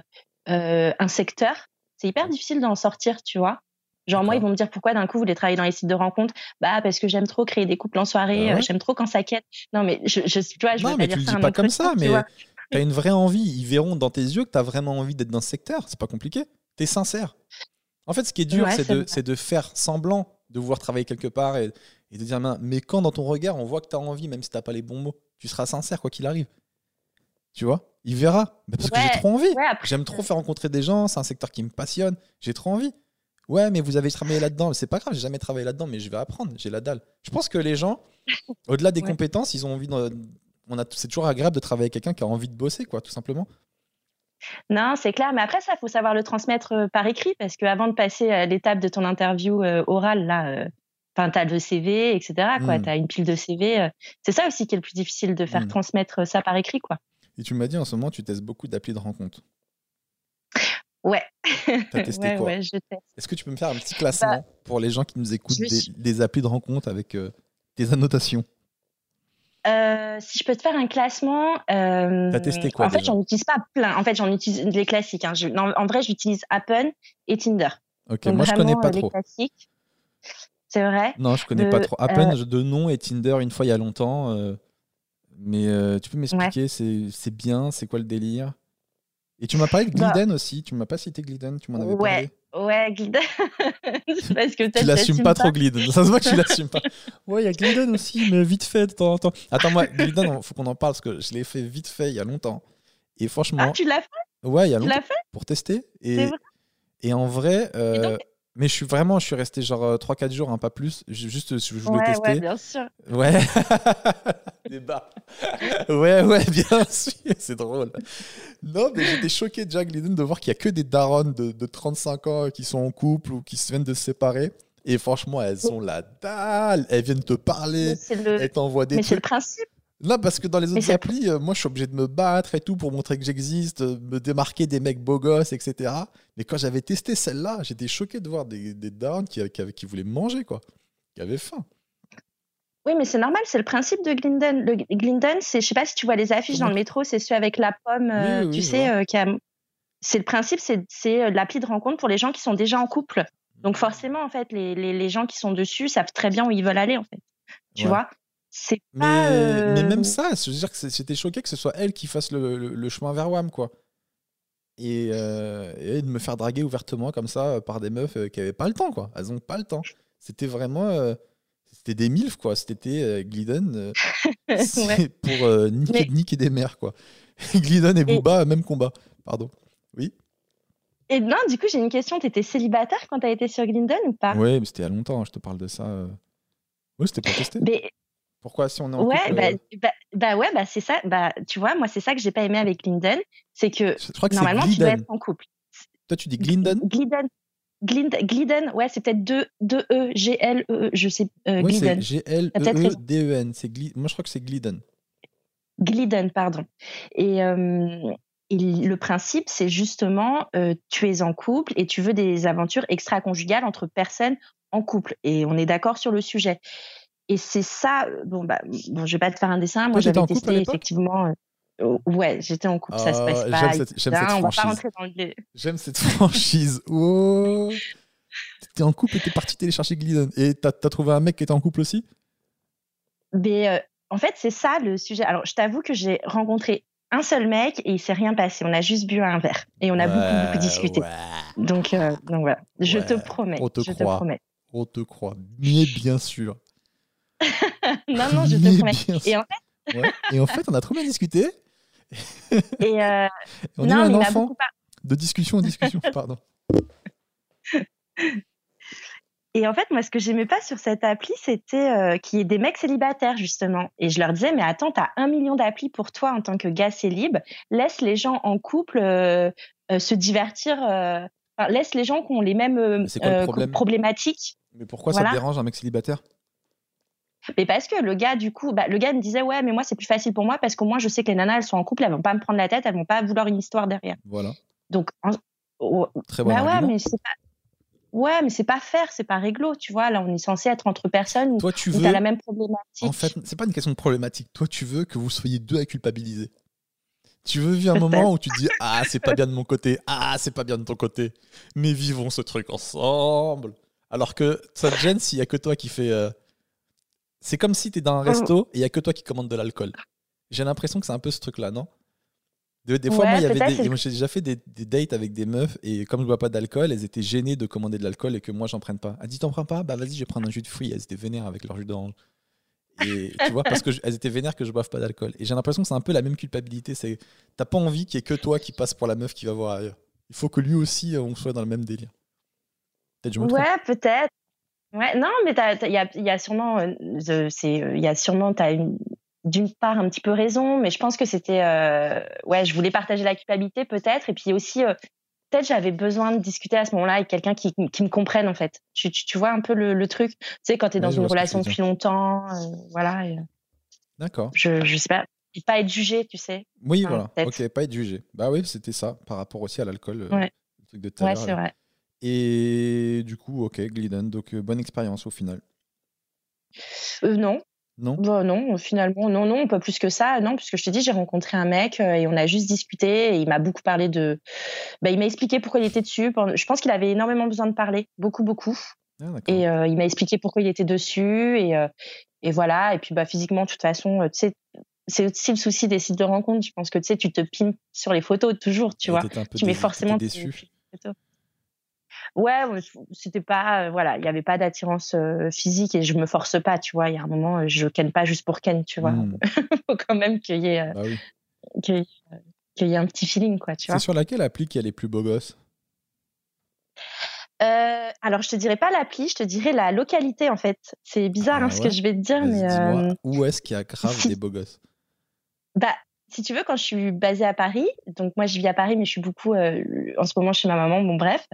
euh, un secteur, c'est hyper difficile d'en sortir, tu vois. Genre moi, ils vont me dire pourquoi d'un coup vous voulez travailler dans les sites de rencontres? Bah parce que j'aime trop créer des couples en soirée, Bah ouais. j'aime trop quand ça quête. Non mais je, je tu vois, je Non, veux mais pas tu dire le ça dis à un pas comme ça, tu mais vois. t'as une vraie envie. Ils verront dans tes yeux que t'as vraiment envie d'être dans ce secteur. C'est pas compliqué. T'es sincère. En fait, ce qui est dur, Ouais, c'est de, faire semblant de vouloir travailler quelque part et, et de dire, mais- quand dans ton regard, on voit que t'as envie, même si t'as pas les bons mots, tu seras sincère quoi qu'il arrive. Tu vois? Il verra. Mais parce que j'ai trop envie. Ouais, J'aime trop faire rencontrer des gens, c'est un secteur qui me passionne, j'ai trop envie. Ouais, mais vous avez travaillé là-dedans, c'est pas grave, j'ai jamais travaillé là-dedans, mais je vais apprendre, j'ai la dalle. Je pense que les gens, au-delà des compétences, ils ont envie de... On a, c'est toujours agréable de travailler avec quelqu'un qui a envie de bosser, quoi, tout simplement. Non, c'est clair. Mais après, ça, faut savoir le transmettre euh, par écrit parce qu'avant de passer à l'étape de ton interview euh, orale, là, euh, enfin, t'as le CV, etc. Quoi, Mm. t'as une pile de CV. c'est ça aussi qui est le plus difficile de faire Mm. transmettre ça par écrit, quoi. Et tu m'as dit en ce moment, tu testes beaucoup d'applis de rencontre. Ouais. T'as [laughs] testé ouais, quoi? ouais, je teste. Est-ce que tu peux me faire un petit classement pour les gens qui nous écoutent Bah, des, suis- des applis de rencontre avec euh, tes annotations? Euh, si je peux te faire un classement, euh, T'as testé quoi, En fait, j'en utilise pas plein. En fait, j'en utilise les classiques. Hein. Je- non, en vrai, j'utilise Appen et Tinder. Ok, Donc moi je connais pas euh, les trop. classiques. C'est vrai. Non, je connais de- pas trop. À peine de nom et Tinder une fois il y a longtemps. euh, mais euh, tu peux m'expliquer, c'est c'est bien, c'est quoi le délire? Et tu m'as parlé de Bah. Gliden aussi. Tu m'as pas cité Gliden, tu m'en avais Ouais, parlé. Ouais, Gliden. [laughs] parce que Tu l'assumes pas trop Gliden. Ça se voit que tu l'assumes pas. [laughs] Ouais, il y a Gliden aussi, mais vite fait de temps en temps. Attends, moi, Gliden, il faut qu'on en parle parce que je l'ai fait vite fait il y a longtemps. Et franchement, Ah, tu l'as fait? Ouais, il y a Tu longtemps l'as fait? Pour tester. C'est Et, vrai? et en vrai, euh, Et donc- mais je suis vraiment, je suis resté genre 3-4 jours, hein, pas plus. Ju- Juste, je voulais Ouais, tester. ouais, bien sûr. Ouais. [laughs] [laughs] Débat. Ouais, ouais, bien [laughs] sûr. C'est drôle. Non, mais j'étais choqué de Jack Glidden de voir qu'il n'y a que des darons de, de 35 ans qui sont en couple ou qui se viennent de se séparer. Et franchement, elles ont la dalle. Elles viennent te parler. Le, Elles t'envoient des mais c'est le principe. Non, parce que dans les autres applis, euh, moi, je suis obligé de me battre et tout pour montrer que j'existe, euh, me démarquer des mecs beaux gosses, etc. Mais quand j'avais testé celle-là, j'étais choqué de voir des, des darons qui, qui, qui voulaient manger, quoi. Qui avaient faim. Oui, mais c'est normal, c'est le principe de Glinden. Le Glinden, c'est, je sais pas si tu vois les affiches dans le métro, c'est celui avec la pomme, euh, Oui, oui, tu sais, qui a. C'est le principe, c'est, c'est l'appli de rencontre pour les gens qui sont déjà en couple. Donc forcément, en fait, les, les, les gens qui sont dessus savent très bien où ils veulent aller, en fait. Tu Ouais. vois? C'est Mais, pas. euh, mais même ça, je veux dire que j'étais choqué que ce soit elle qui fasse le, le- le chemin vers WAM, quoi. Et, euh, et de me faire draguer ouvertement comme ça euh, par des meufs qui avaient pas le temps, quoi. Elles ont pas le temps. C'était vraiment. c'était des milfs, quoi. C'était euh, Glidden euh, [laughs] Ouais. pour euh, niquer, Mais- niquer des mères, quoi. [laughs] Glidden et Booba, même combat. Pardon. Oui? Et non, du coup, j'ai une question. T'étais célibataire quand t'as été sur Glinden ou pas? Ouais, mais c'était il y a longtemps, je te parle de ça. Ouais, c'était pour tester. Mais Pourquoi si on est en ouais, couple, bah, euh, bah, bah ouais, bah c'est ça. Bah tu vois, moi c'est ça que j'ai pas aimé avec Glinden, c'est que je crois que c'est normalement tu dois être en couple. Toi, tu dis Glidden Glidden. Glind- Glidden, ouais, c'est peut-être 2 deux E, G-L-E, je sais, euh, Oui, c'est Glidden. T'as peut-être raison. G-L-E-E-D-E-N. C'est Gli- Moi, je crois que c'est Glidden. Glidden, pardon. Et, euh, et le principe, c'est justement, euh, tu es en couple et tu veux des aventures extra-conjugales entre personnes en couple. Et on est d'accord sur le sujet. Et c'est ça, bon, bah, bon, je vais pas te faire un dessin. Moi, j'avais testé effectivement. euh, euh, ouais, j'étais en couple, ça se passe pas. j'aime cette on va pas franchise. rentrer dans le. J'aime cette franchise. [laughs] Oh T'es en couple et t'es parti télécharger Glidden. Et t'as as trouvé un mec qui était en couple aussi? Mais euh, en fait, c'est ça le sujet. Alors, je t'avoue que j'ai rencontré un seul mec et il s'est rien passé. On a juste bu un verre et on a beaucoup, beaucoup discuté. Ouais, Donc, euh, donc voilà, je Ouais, te promets. on te je croit. te promets. on te croit. Mais bien sûr. [laughs] non, non, je te promets. Et en fait, Ouais. Et en fait, on a trop bien discuté. [laughs] et euh, Et on non, a un enfant beaucoup de discussion en discussion. [laughs] Pardon. Et en fait, moi, ce que j'aimais pas sur cette appli, c'était euh, qu'il y ait des mecs célibataires, justement. Et je leur disais, mais attends, t'as un million d'applis pour toi en tant que gars célib. Laisse les gens en couple euh, euh, se divertir. laisse les gens qui ont les mêmes quoi le problème? problématiques. Mais pourquoi ça te dérange un mec célibataire? Mais parce que le gars, du coup, bah, le gars me disait ouais, mais moi c'est plus facile pour moi parce qu'au moins je sais que les nanas elles sont en couple, elles vont pas me prendre la tête, elles vont pas vouloir une histoire derrière. Voilà. Donc, Très bon bah ouais, mais c'est pas. Ouais, mais c'est pas faire, c'est pas réglo, tu vois. Là, on est censé être entre personnes Toi, tu veux. t'as la même problématique. En fait, c'est pas une question de problématique. Toi, tu veux que vous soyez deux à culpabiliser. Tu veux vivre un moment où tu te dis Ah, c'est pas bien de mon côté. Ah, c'est pas bien de ton côté. Mais vivons ce truc ensemble. Alors que ça te gêne s'il y a que toi qui fais. euh, C'est comme si t'es dans un resto et il y a que toi qui commande de l'alcool. J'ai l'impression que c'est un peu ce truc-là, non? De- Des fois, Ouais, moi, y avait des- j'ai déjà fait des, des dates avec des meufs et comme je bois pas d'alcool, elles étaient gênées de commander de l'alcool et que moi, j'en prenne pas. Elle dit T'en prends pas? Bah vas-y, je vais prendre un jus de fruits. Elles étaient vénères avec leur jus d'orange. Et tu vois, parce qu'elles étaient vénères que je boive pas d'alcool. Et j'ai l'impression que c'est un peu la même culpabilité. C'est t'as pas envie qu'il y ait que toi qui passe pour la meuf qui va voir ailleurs. Il faut que lui aussi, euh, on soit dans le même délire. Peut-être que je me trompe. Ouais, peut-être. Ouais, non, mais il y a, y a sûrement, euh, euh, c'est, il y a sûrement, t'as une, d'une part un petit peu raison, mais je pense que c'était, euh, ouais, je voulais partager la culpabilité peut-être, et puis aussi, euh, peut-être j'avais besoin de discuter à ce moment-là avec quelqu'un qui, qui me comprenne en fait. Tu, tu, tu vois un peu le, le truc, tu sais, quand t'es Ouais, dans une tu relation depuis longtemps, euh, voilà, D'accord. je, je sais pas, et pas être jugé, tu sais. Oui, Ah, voilà. Ok, pas être jugé. Bah oui, c'était ça, par rapport aussi à l'alcool. Ouais. le truc de tout à Ouais, c'est vrai. Et du coup, ok, Glidden. Donc, euh, bonne expérience au final. Euh, non, Non? Bah non, finalement, non, non, pas plus que ça, non, puisque je te dis, j'ai rencontré un mec euh, et on a juste discuté et il m'a beaucoup parlé de. Bah, il m'a expliqué pourquoi il était dessus. Je pense qu'il avait énormément besoin de parler, beaucoup, beaucoup. Ah. Et il m'a expliqué pourquoi il était dessus et, et voilà. Et puis, bah, physiquement, de toute façon, tu sais, c'est aussi le souci des sites de rencontres. Je pense que tu sais, tu te pimes sur les photos toujours, tu Et vois. Tu mets forcément. tes- déçu. tes photos. Ouais, c'était pas, euh, voilà, il y avait pas d'attirance euh, physique et je me force pas, tu vois. Il y a un moment, euh, je ken pas juste pour ken, tu vois. Hmm, [laughs] faut quand même qu'il y ait, bah oui. qu'il y ait, qu'il y ait un petit feeling, quoi, tu C'est vois. sur laquelle appli qu'il y a les plus beaux gosses Euh, alors, je te dirais pas l'appli, je te dirais la localité, en fait. C'est bizarre Ah hein, ce ouais? que je vais te dire, mais euh, où est-ce qu'il y a grave des beaux gosses? Bah, si tu veux, quand je suis basée à Paris, donc moi je vis à Paris, mais je suis beaucoup euh, en ce moment chez ma maman, bon bref,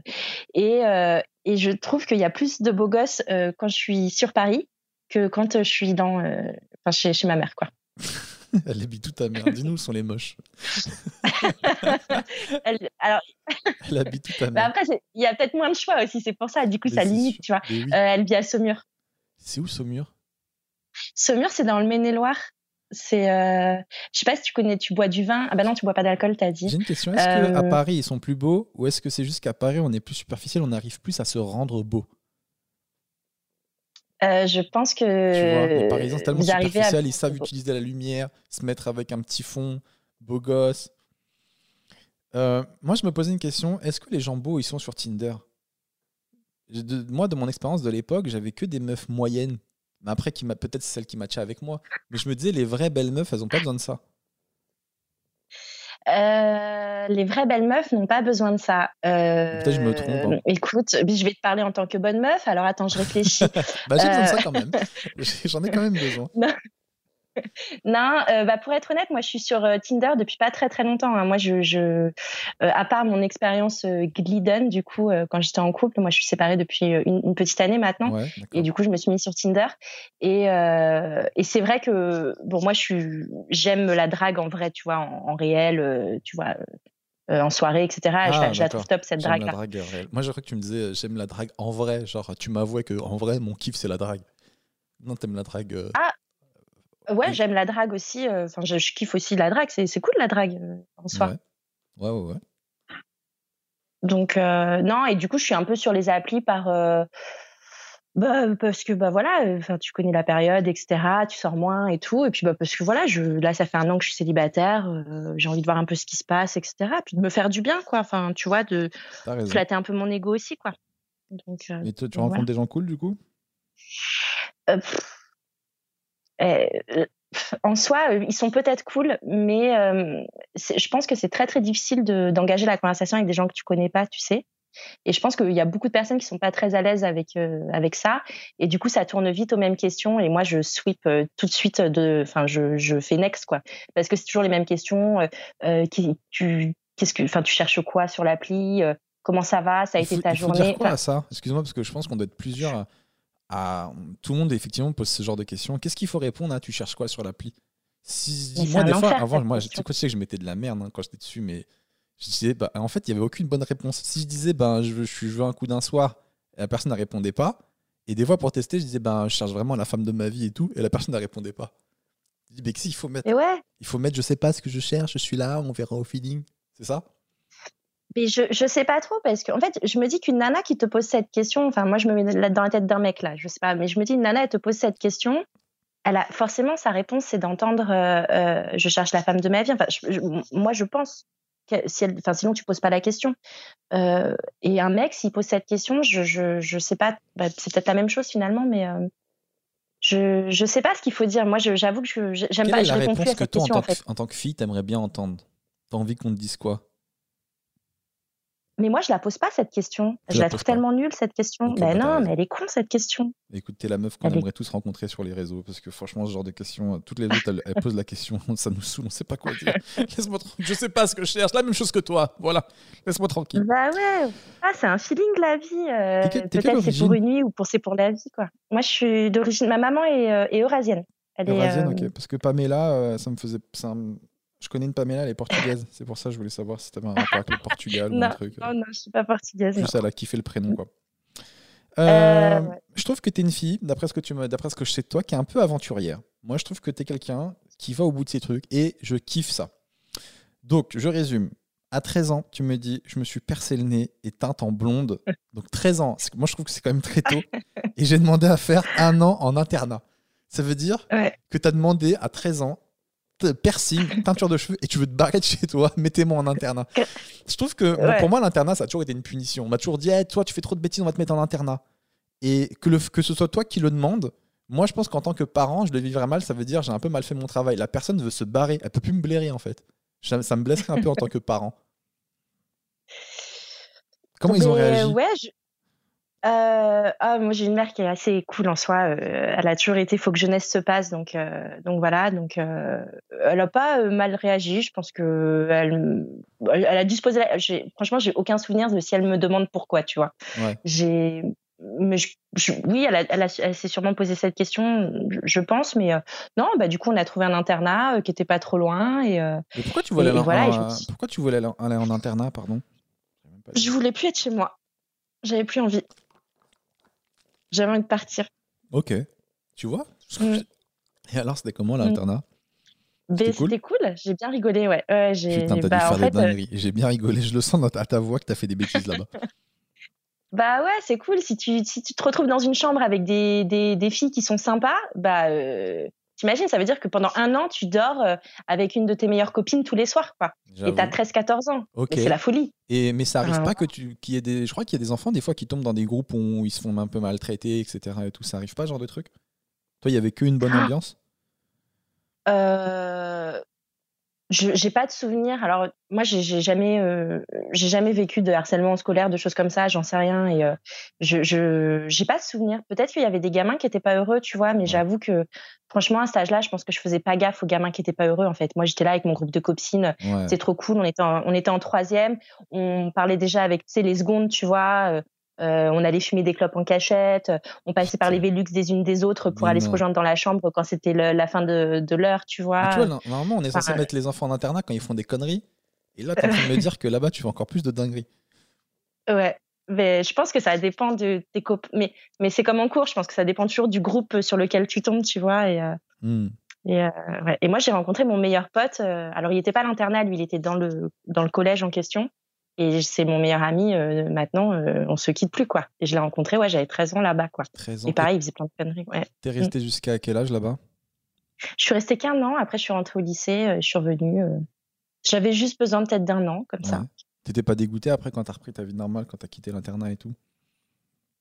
et, euh, et je trouve qu'il y a plus de beaux gosses euh, quand je suis sur Paris que quand je suis dans, enfin, chez, chez ma mère, quoi. [laughs] Elle habite tout ta mère? Dis-nous où sont les moches. [laughs] Elle- alors, [laughs] Elle habite tout ta bah mère? après, c'est- il y a peut-être moins de choix aussi, c'est pour ça, du coup, Mais ça limite, tu vois. Oui. Elle vit à Saumur. C'est où Saumur? Saumur, c'est dans le Maine-et-Loire. C'est, euh, je sais pas si tu connais, tu bois du vin. Ah bah non, tu bois pas d'alcool, t'as dit. J'ai une question. Est-ce qu'à Euh, Paris, ils sont plus beaux ou est-ce que c'est juste qu'à Paris, on est plus superficiel, on arrive plus à se rendre beau? Euh, je pense que Tu vois, les Parisiens, tellement vous arrivez à superficiel, ils savent utiliser la lumière, se mettre avec un petit fond, beau gosse. Euh, moi, je me posais une question est-ce que les gens beaux, ils sont sur Tinder? Moi, de mon expérience de l'époque, j'avais que des meufs moyennes. Mais après, qui m'a peut-être c'est celles qui matchaient avec moi. Mais je me disais, les vraies belles meufs, elles ont pas besoin de ça. Euh, les vraies belles meufs n'ont pas besoin de ça. Euh, Peut-être je me trompe, hein. Écoute, je vais te parler en tant que bonne meuf. Alors attends, je réfléchis. [laughs] Bah, j'ai besoin de Euh. ça quand même. [laughs] J'en ai quand même besoin. non, euh, bah pour être honnête, moi je suis sur euh, Tinder depuis pas très très longtemps. hein. Moi, je, je euh, à part mon expérience Glidden, du coup, quand j'étais en couple, moi je suis séparée depuis une, une petite année maintenant. Ouais, Et du coup, je me suis mise sur Tinder. Et, et c'est vrai que, bon, moi, je suis, j'aime la drague en vrai, tu vois, en, en réel, tu vois, euh, en soirée, etc. je, Ah, la, je la trouve top, cette drague-là. drague. Moi, je crois que tu me disais, j'aime la drague en vrai. Genre, tu m'avouais que en vrai, mon kiff, c'est la drague. Non, t'aimes la drague. euh, Ah, Ouais, j'aime la drague aussi. euh, Enfin, je, je kiffe aussi la drague. C'est, cool, la drague, euh, en soi. Ouais, ouais, ouais. ouais. Donc, euh, non, et du coup, je suis un peu sur les applis par. euh, bah, parce que bah voilà, enfin tu connais la période, etc. Tu sors moins et tout, et puis bah parce que voilà, je là ça fait un an que je suis célibataire, euh, j'ai envie de voir un peu ce qui se passe, etc. Puis de me faire du bien, quoi. Enfin, tu vois, de flatter un peu mon ego aussi, quoi. Donc, Et toi, tu donc rencontres voilà. des gens cool, du coup? Pff, en soi, euh, ils sont peut-être cool, mais euh, je pense que c'est très très difficile de- d'engager la conversation avec des gens que tu connais pas, tu sais. Et je pense qu'il y a beaucoup de personnes qui sont pas très à l'aise avec euh, avec ça, et du coup ça tourne vite aux mêmes questions. Et moi je sweep euh, tout de suite de, enfin je, je fais next quoi, parce que c'est toujours les mêmes questions. euh, euh, qui, tu qu'est-ce que, enfin tu cherches quoi sur l'appli, euh, comment ça va, ça a été faut- ta il faut journée. dire quoi Enfin, à ça? Excuse-moi, parce que je pense qu'on doit être plusieurs à, à. Tout le monde, effectivement, pose ce genre de questions. Qu'est-ce qu'il faut répondre à Tu cherches quoi sur l'appli? Si, Mais Moi, des fois, enfer, avant, moi, question. tu sais que je mettais de la merde hein, quand j'étais dessus, mais je disais, bah, en fait, il n'y avait aucune bonne réponse. Si je disais, ben, je, veux- je, suis- je veux un coup d'un soir, et la personne ne répondait pas. Et des fois, pour tester, je disais, ben, je cherche vraiment la femme de ma vie et tout, et la personne ne répondait pas. Je dis, mais si, il faut mettre, Et ouais, il faut mettre, je sais pas ce que je cherche, je suis là, on verra au feeling. C'est ça? Mais je, je sais pas trop parce qu'en fait, je me dis qu'une nana qui te pose cette question, enfin, moi, je me mets dans la tête d'un mec là, je sais pas, mais je me dis, une nana, elle te pose cette question, elle a forcément sa réponse, c'est d'entendre euh, euh, je cherche la femme de ma vie. Enfin, je- je- moi, je pense que si elle, enfin, sinon, tu poses pas la question. Euh, et un mec, s'il pose cette question, je, je, je sais pas, bah, c'est peut-être la même chose finalement, mais je, je sais pas ce qu'il faut dire. Moi, j'avoue que je, j'aime Quelle pas, est je la réponds plus réponse à que cette toi, en question tant, en fait. que, en tant que fille, t'aimerais bien entendre? T'as envie qu'on te dise quoi? Mais moi, je la pose pas cette question. Tu je la trouve pas. tellement nulle cette question. Ok, ben bah, non, mais elle est con cette question. Écoute, t'es la meuf qu'on est- aimerait tous rencontrer sur les réseaux parce que franchement, ce genre de questions, euh, toutes les autres, elles, elles posent la question, [laughs] ça nous saoule, on sait pas quoi dire. [laughs] Laisse-moi tranquille, je sais pas ce que je cherche, la même chose que toi, voilà, laisse-moi tranquille. Bah ouais, ah, c'est un feeling de la vie. euh, Peut-être c'est pour une nuit ou pour c'est pour la vie quoi. Moi, je suis d'origine. Ma maman est, euh, est eurasienne. Elle est, Eurasienne, euh, ok, parce que Pamela, euh, ça me faisait. ça me- Je connais une Pamela, elle est portugaise, c'est pour ça que je voulais savoir si t'avais un rapport avec le Portugal ou un Non, truc. Non, non, je suis pas portugaise. non. Juste, elle a kiffé le prénom, quoi. Euh, Euh, ouais. Je trouve que tu es une fille, d'après ce que tu me, d'après ce que je sais de toi, qui est un peu aventurière. Moi, je trouve que tu es quelqu'un qui va au bout de ses trucs et je kiffe ça. Donc, je résume. À 13 ans, tu me dis, je me suis percé le nez et teinte en blonde. [laughs] Donc, 13 ans, moi, je trouve que c'est quand même très tôt. Et j'ai demandé à faire un an en internat. Ça veut dire Ouais. que tu as demandé à 13 ans piercing, [laughs] teinture de cheveux et tu veux te barrer de chez toi, mettez-moi en internat. Je trouve que bon, pour moi, l'internat, ça a toujours été une punition. On m'a toujours dit, Eh, toi, tu fais trop de bêtises, on va te mettre en internat. Et que, le, que ce soit toi qui le demande, moi, je pense qu'en tant que parent, je le vivrais mal. Ça veut dire, j'ai un peu mal fait mon travail. La personne veut se barrer, elle peut plus me blairer en fait. Ça, ça me blesserait un peu en tant que parent. Comment ils ont réagi? Ouais, je- Euh, ah, moi j'ai une mère qui est assez cool en soi. euh, elle a toujours été faut que jeunesse se passe, donc euh, donc voilà. Donc euh, elle a pas mal réagi. Je pense que elle, elle a disposé. Franchement, j'ai aucun souvenir de si elle me demande pourquoi, tu vois. Ouais. J'ai mais je- je- oui, elle, a- elle, a- elle s'est sûrement posé cette question, je, je pense, mais euh, non, bah du coup on a trouvé un internat euh, qui était pas trop loin et euh, pourquoi tu voulais et- aller, et en- voilà, suis- pourquoi tu voulais aller en- aller en internat, pardon? Je voulais plus être chez moi. J'avais plus envie. J'avais envie de partir. Ok. Tu vois? Mm. Et alors, c'était comment l'internat? Mais C'était cool? j'ai bien rigolé, ouais. ouais j'ai, bah, fait, euh, bien rigolé. Je le sens à ta voix que t'as fait des bêtises là-bas. [laughs] bah ouais, c'est cool. Si tu, si tu te retrouves dans une chambre avec des, des, des filles qui sont sympas, bah euh, t'imagines, ça veut dire que pendant un an, tu dors euh, avec une de tes meilleures copines tous les soirs, quoi. Et t'as J'avoue. 13-14 ans. C'est la folie. Et, mais ça arrive Ah. pas que tu, y ait des. Je crois qu'il y a des enfants des fois qui tombent dans des groupes où ils se font un peu maltraiter, etc. Et tout. Ça arrive pas, ce genre de truc? Toi, il y avait qu'une bonne Ah. ambiance? Euh, je j'ai pas de souvenir. Alors moi, j'ai jamais, euh, j'ai jamais vécu de harcèlement scolaire, de choses comme ça. J'en sais rien et euh, je je j'ai pas de souvenir. Peut-être qu'il y avait des gamins qui étaient pas heureux, tu vois. Mais j'avoue que franchement, à cet âge-là, je pense que je faisais pas gaffe aux gamins qui étaient pas heureux. En fait, moi, j'étais là avec mon groupe de copines. Ouais. C'est trop cool. On était en, on était en troisième. On parlait déjà avec tu sais les secondes, tu vois. Euh, on allait fumer des clopes en cachette. On passait par les Vélux des unes des autres pour Mais aller non. se rejoindre dans la chambre quand c'était la fin de, de l'heure, tu vois. Mais tu vois, no- normalement, on est censé mettre les enfants en internat quand ils font des conneries. Et là, t'es en [laughs] train de me dire que là-bas, tu fais encore plus de dingueries. Ouais, mais je pense que ça dépend de tes copains. Mais, mais c'est comme en cours, je pense que ça dépend toujours du groupe sur lequel tu tombes, tu vois. Et, euh, Hmm. et, euh, ouais. et moi, j'ai rencontré mon meilleur pote. euh, alors, il n'était pas à l'internat, lui, il était dans le, dans le collège en question. Et c'est mon meilleur ami. euh, maintenant, euh, on se quitte plus, quoi. Et je l'ai rencontré, ouais, j'avais 13 ans là-bas, quoi. 13 ans. Et pareil, il faisait plein de conneries. Ouais. T'es resté jusqu'à quel âge là-bas? Je suis restée qu'un an. Après, je suis rentrée au lycée. euh, je suis revenue. euh, J'avais juste besoin peut-être d'un an, comme ça. Ouais. T'étais pas dégoûté après quand t'as repris ta vie normale, quand t'as quitté l'internat et tout?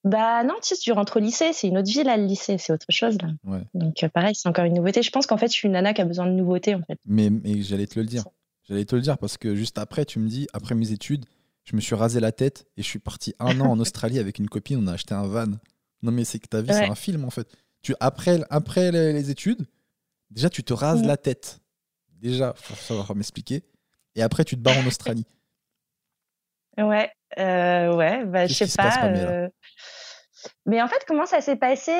Bah non, tu sais, tu rentres au lycée, c'est une autre vie là, le lycée, c'est autre chose là. Ouais. Donc euh, pareil, c'est encore une nouveauté. Je pense qu'en fait, je suis une nana qui a besoin de nouveautés en fait. Mais, mais j'allais te le dire. J'allais te le dire parce que juste après, tu me dis, après mes études, je me suis rasé la tête et je suis parti un an en [laughs] Australie avec une copine. On a acheté un van. Non, mais c'est que ta vie, c'est un film en fait. Tu, après après les, les études, déjà, tu te rases Mhm. la tête. Déjà, faut savoir m'expliquer. Et après, tu te barres en Australie. Ouais, euh, ouais, bah je sais passe, pas. Euh, mais en fait, comment ça s'est passé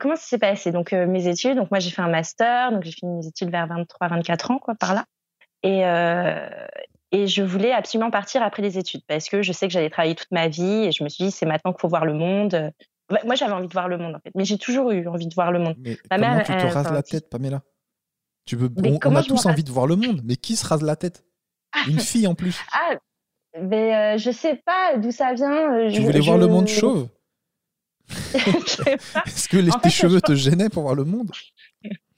Comment ça s'est passé? Donc mes études. Donc moi, j'ai fait un master. Donc j'ai fini mes études vers 23-24 ans, quoi, par là. Et et je voulais absolument partir après les études parce que je sais que j'allais travailler toute ma vie et je me suis dit c'est maintenant qu'il faut voir le monde. Moi j'avais envie de voir le monde en fait, mais j'ai toujours eu envie de voir le monde. Mais comment tu te rases la tête, Pamela? Tu veux, on, a tous envie de voir le monde, mais qui se rase la tête? Une fille en plus. [laughs] Ah, mais euh, je sais pas d'où ça vient. Euh, tu voulais voir le monde chauve? [laughs] Est-ce que tes cheveux te gênaient pour voir le monde? [laughs]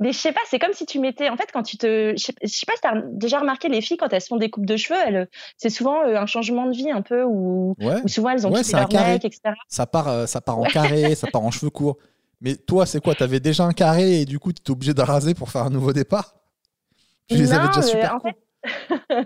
mais je sais pas, c'est comme si tu mettais. En fait, quand tu te. Je sais, sais pas si tu as déjà remarqué les filles, quand elles se font des coupes de cheveux, c'est souvent euh, un changement de vie un peu, où, souvent elles ont ouais, leur mec, etc. Ça part, ça part en carré, ça part en cheveux courts. Mais toi, c'est quoi? Tu avais déjà un carré et du coup, tu es obligé de raser pour faire un nouveau départ? Tu les avais déjà super en fait...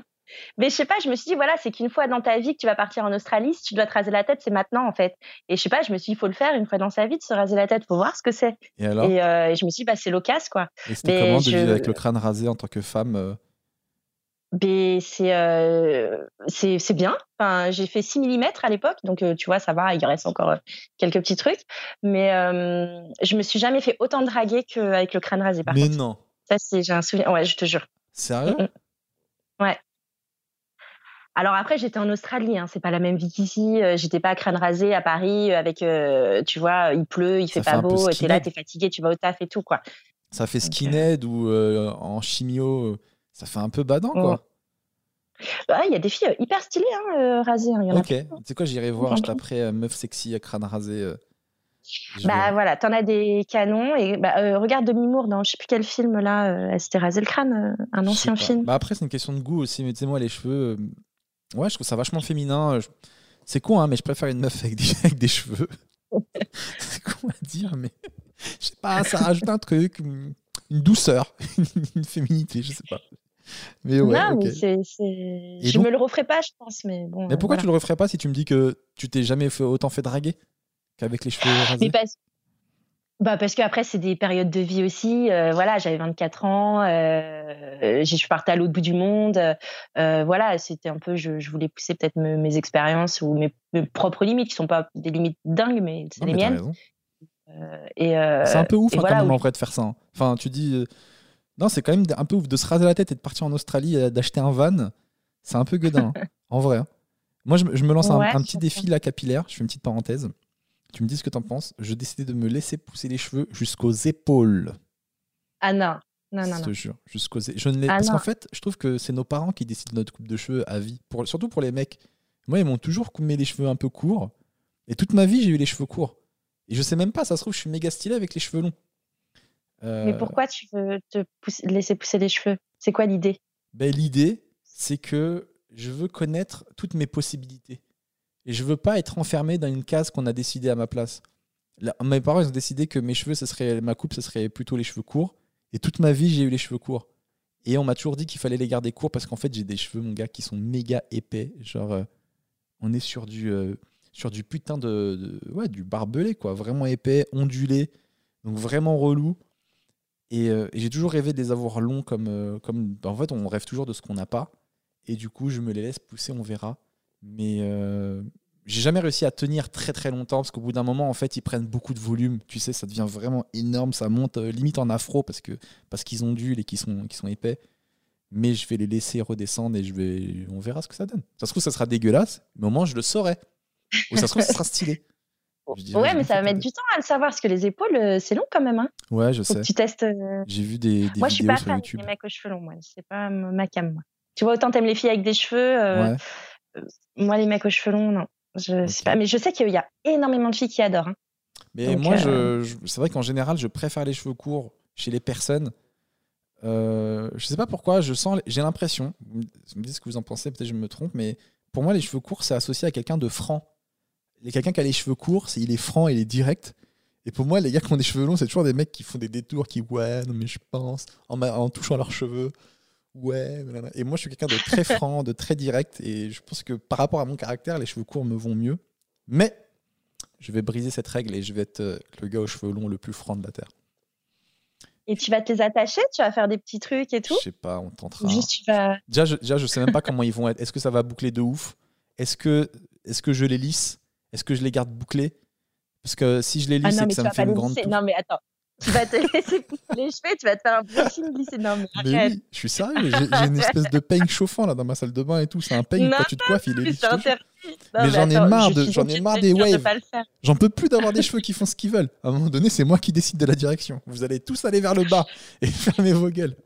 [laughs] Mais je sais pas, je me suis dit, voilà, c'est qu'une fois dans ta vie que tu vas partir en Australie, si tu dois te raser la tête, c'est maintenant, en fait. Et je sais pas, je me suis dit, il faut le faire une fois dans sa vie, de se raser la tête, faut voir ce que c'est. Et alors? Euh, et, je me suis dit, bah, c'est l'occasion, quoi. Et c'était comment de vivre avec le crâne rasé en tant que femme euh? C'est euh, c'est bien. Enfin, j'ai fait 6 mm à l'époque, donc tu vois, ça va, il reste encore quelques petits trucs. Mais je me suis jamais fait autant draguer qu'avec le crâne rasé, par Mais non. Ça, c'est, j'ai un souvenir. Ouais, je te jure. Sérieux? Mm, mm. Ouais. Alors après, j'étais en Australie, hein, c'est pas la même vie qu'ici. Euh, j'étais pas à crâne rasé à Paris avec, euh, tu vois, il pleut, il fait pas beau, t'es là, t'es fatigué, tu vas au taf et tout, quoi. Ça fait euh, skinhead ou en chimio, ça fait un peu badant, quoi. Bah, il y a des filles hyper stylées, hein, rasées. Hein, ok, tu sais quoi, j'irai voir juste [laughs] après meuf sexy à crâne rasé. Bah voilà, t'en as des canons et bah, regarde Demi Moore dans je sais plus quel film là, elle s'était rasé le crâne, un ancien film. Bah après c'est une question de goût aussi, mais tu sais moi les cheveux, Ouais, je trouve ça vachement féminin. C'est con, hein, mais je préfère une meuf avec des, [laughs] avec des cheveux. [laughs] c'est con à dire, mais je sais pas, ça rajoute un truc, une douceur, [laughs] une féminité, je sais pas. Mais ouais, non, mais c'est, je me le referai pas, je pense. Mais, bon, mais pourquoi tu le referais pas si tu me dis que tu t'es jamais fait, autant fait draguer qu'avec les cheveux rasés mais parce, bah parce qu'après c'est des périodes de vie aussi. Euh, voilà, j'avais 24 ans, euh, je partais à l'autre bout du monde. Euh, voilà, c'était un peu, je, je voulais pousser peut-être mes, expériences ou mes, propres limites qui sont pas des limites dingues, mais c'est les miennes. Euh, et c'est un peu ouf hein, quand même en vrai de faire ça. Hein. Enfin, tu dis, non, c'est quand même un peu ouf de se raser la tête et de partir en Australie, d'acheter un van. C'est un peu [laughs] gueudin, hein, en vrai. Moi, je, je me lance un, un, petit défi là capillaire. Je fais une petite parenthèse. Tu me dis ce que tu en penses. Je décidais de me laisser pousser les cheveux jusqu'aux épaules. Ah non. Non, non, je te jure, jusqu'aux je ne ah Parce qu'en fait, je trouve que c'est nos parents qui décident notre coupe de cheveux à vie. Pour... Surtout pour les mecs. Moi, ils m'ont toujours coupé les cheveux un peu courts. Et toute ma vie, j'ai eu les cheveux courts. Et je sais même pas, ça se trouve, je suis méga stylé avec les cheveux longs. Mais pourquoi tu veux te laisser pousser les cheveux? C'est quoi l'idée? Ben, L'idée, c'est que je veux connaître toutes mes possibilités. Et je veux pas être enfermé dans une case qu'on a décidé à ma place. mes parents ils ont décidé que mes cheveux, ce serait ma coupe, ce serait plutôt les cheveux courts. Et toute ma vie, j'ai eu les cheveux courts. Et on m'a toujours dit qu'il fallait les garder courts parce qu'en fait, j'ai des cheveux, mon gars, qui sont méga épais. Genre, euh, on est sur du, euh, sur du putain de, Ouais, du barbelé, quoi. Vraiment épais, ondulé. Donc vraiment relou. Euh, et, j'ai toujours rêvé de les avoir longs comme. comme en fait, on rêve toujours de ce qu'on n'a pas. Et du coup, je me les laisse pousser, on verra. Mais euh, j'ai jamais réussi à tenir très très longtemps parce qu'au bout d'un moment, en fait, ils prennent beaucoup de volume. Tu sais, ça devient vraiment énorme. Ça monte euh, limite en afro parce que parce qu'ils ondulent et qu'ils sont, sont épais. Mais je vais les laisser redescendre et je vais, on verra ce que ça donne. Ça se trouve, ça sera dégueulasse, mais au moins je le saurai. Ou ça se trouve, ça sera stylé. [laughs] ouais, mais ça va mettre du temps à le savoir parce que les épaules, euh, c'est long quand même. Hein. Ouais, je sais. tu testes. J'ai vu des, des moi, vidéos je suis pas fan des mecs aux cheveux longs, moi. C'est pas ma cam, moi. Tu vois, autant t'aimes les filles avec des cheveux. Ouais. Moi, les mecs aux cheveux longs, non. Je sais pas, mais je sais qu'il y a énormément de filles qui adorent. Hein. Mais moi, euh, je, c'est vrai qu'en général, je préfère les cheveux courts chez les personnes. Euh, je sais pas pourquoi, je sens, j'ai l'impression, vous me dites ce que vous en pensez, peut-être je me trompe, mais pour moi, les cheveux courts, c'est associé à quelqu'un de franc. Quelqu'un qui a les cheveux courts, il est franc, il est direct. Et pour moi, les gars qui ont des cheveux longs, c'est toujours des mecs qui font des détours, qui ouais, non mais je pense, en, en touchant leurs cheveux ouais. Et moi, je suis quelqu'un de très [laughs] franc, de très direct. Et je pense que par rapport à mon caractère, les cheveux courts me vont mieux. Mais je vais briser cette règle et je vais être euh, le gars aux cheveux longs le plus franc de la Terre. Et tu vas te les attacher? Tu vas faire des petits trucs et tout? Je sais pas, on tentera. déjà, je, déjà, je sais même pas comment ils vont être. Est-ce que ça va boucler de ouf? Est-ce que, est que je les lisse? Est-ce que je les garde bouclés? Parce que si je les Ah c'est non, que mais ça tu me vas fait une grande touffe. Non, mais attends. Tu vas te laisser les cheveux, tu vas te faire un brushing glissé. Non, mais Mais arrête. oui, je suis sérieux, j'ai j'ai une espèce de peigne chauffant là dans ma salle de bain et tout. C'est un peigne, Non, quand tu te coiffes, il est lisse. Mais j'en ai marre de- j'en ai marre des de waves. J'en peux plus d'avoir des cheveux qui font ce qu'ils veulent. À un moment donné, c'est moi qui décide de la direction. Vous allez tous aller vers le bas et [laughs] fermer vos gueules.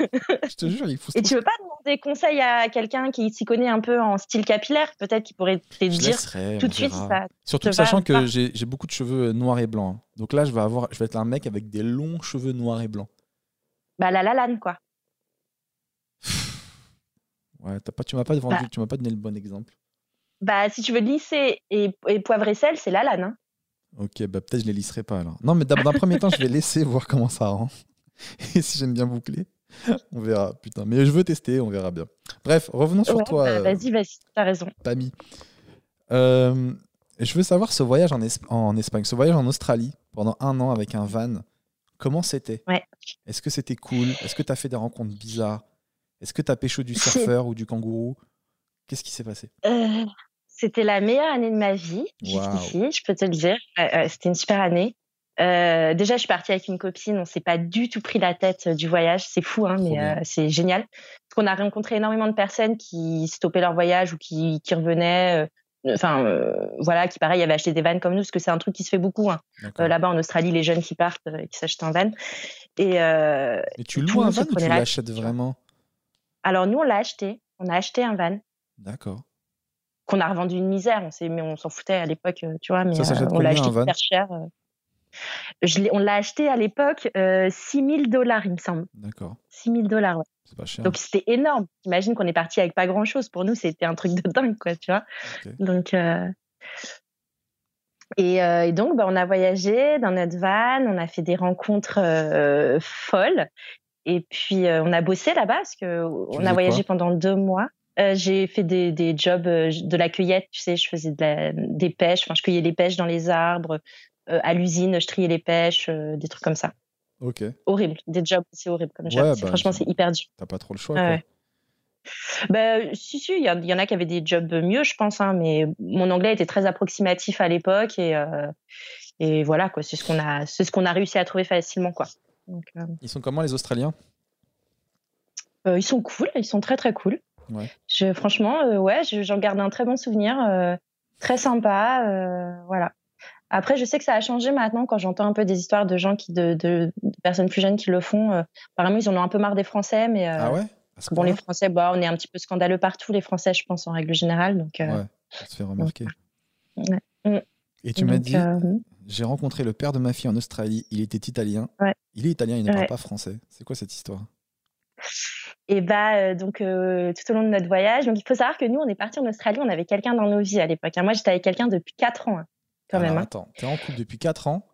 Je te jure, il faut Et tu veux pas demander conseil à quelqu'un qui s'y connaît un peu en style capillaire? Peut-être qu'il pourrait te dire tout de suite ça. Surtout sachant que j'ai beaucoup de cheveux noirs et blancs. hein. Donc là, je vais, avoir, je vais être un mec avec des longs cheveux noirs et blancs. Bah, la lalane, quoi. [sighs] Ouais, t'as pas, tu m'as pas vendu, Bah. tu m'as pas donné le bon exemple. Bah, si tu veux lisser et, et poivre et sel, c'est la lane. Hein. Ok, bah peut-être je les lisserai pas alors. Non, mais d'un premier temps, je vais laisser [laughs] voir comment ça rend. Et si j'aime bien boucler, [laughs] on verra. Putain, mais je veux tester, on verra bien. Bref, revenons sur Ouais, toi, bah, euh, Vas-y, vas-y, t'as raison. Pamy. Euh, je veux savoir ce voyage en, Es- en Espagne, ce voyage en Australie pendant un an avec un van. Comment c'était? Ouais. Est-ce que c'était cool? Est-ce que tu as fait des rencontres bizarres? Est-ce que tu as pécho du [laughs] surfeur ou du kangourou? Qu'est-ce qui s'est passé? Euh, C'était la meilleure année de ma vie jusqu'ici, je peux te le dire. Euh, C'était une super année. Euh, déjà, je suis partie avec une copine. On s'est pas du tout pris la tête euh, du voyage. C'est fou, hein, mais euh, c'est génial. Parce qu'on a rencontré énormément de personnes qui stoppaient leur voyage ou qui, qui revenaient. Enfin, euh, voilà, qui pareil avaient acheté des vannes comme nous, parce que c'est un truc qui se fait beaucoup. Hein. Là-bas en Australie, les jeunes qui partent, euh, qui s'achètent un van. Et Et tu loues un van ou tu l'achètes vraiment? Alors nous, on l'a acheté. On a acheté un van D'accord. qu'on a revendu une misère. On mais on s'en foutait à l'époque, tu vois. Mais Ça euh, on l'a acheté super cher. Je on l'a acheté à l'époque euh, 6 000 dollars, il me semble. D'accord. 6 000 dollars, ouais. C'est pas cher. Donc c'était énorme. Imagine qu'on est parti avec pas grand chose. Pour nous, c'était un truc de dingue, quoi, tu vois. Donc, euh, et, euh, et donc, bah, on a voyagé dans notre van, on a fait des rencontres euh, folles. Et puis, on a bossé là-bas parce que on faisais a voyagé pendant deux mois. Euh, j'ai fait des, des jobs euh, de la cueillette, tu sais, je faisais de la- des pêches, enfin, je cueillais les pêches dans les arbres, à l'usine, je triais les pêches, euh, des trucs comme ça. Ok. Horrible, des jobs, c'est horrible comme job. Ouais, bah, franchement, c'est hyper dur. T'as pas trop le choix. Quoi. ouais. Ben, si, si, il y, en- il y en a qui avaient des jobs mieux, je pense, hein, mais mon anglais était très approximatif à l'époque et, euh, et voilà, quoi, c'est ce qu'on a, c'est ce qu'on a réussi à trouver facilement, quoi. Donc, euh, Ils sont comment les Australiens? euh, ils sont cool, ils sont très très cool. Ouais. Je, franchement, euh, ouais, je- j'en garde un très bon souvenir, euh, très sympa, euh, voilà. Après, je sais que ça a changé maintenant quand j'entends un peu des histoires de gens qui, de, de- de personnes plus jeunes qui le font. euh, apparemment, ils en ont un peu marre des Français, mais euh, Ah ouais? Bon, les Français, bah, on est un petit peu scandaleux partout, les Français, je pense en règle générale. Donc, euh, Ouais, ça se fait remarquer. Ouais. Mm. Et tu m'as dit, euh, j'ai rencontré le père de ma fille en Australie, il était italien. Ouais. Il est italien, il ne parle pas français. C'est quoi cette histoire? Et bah euh, donc euh, tout au long de notre voyage, donc il faut savoir que nous on est parti en Australie, on avait quelqu'un dans nos vies à l'époque. hein. Moi j'étais avec quelqu'un depuis 4 ans hein, quand Alors, même. hein. Attends, t'es en couple depuis 4 ans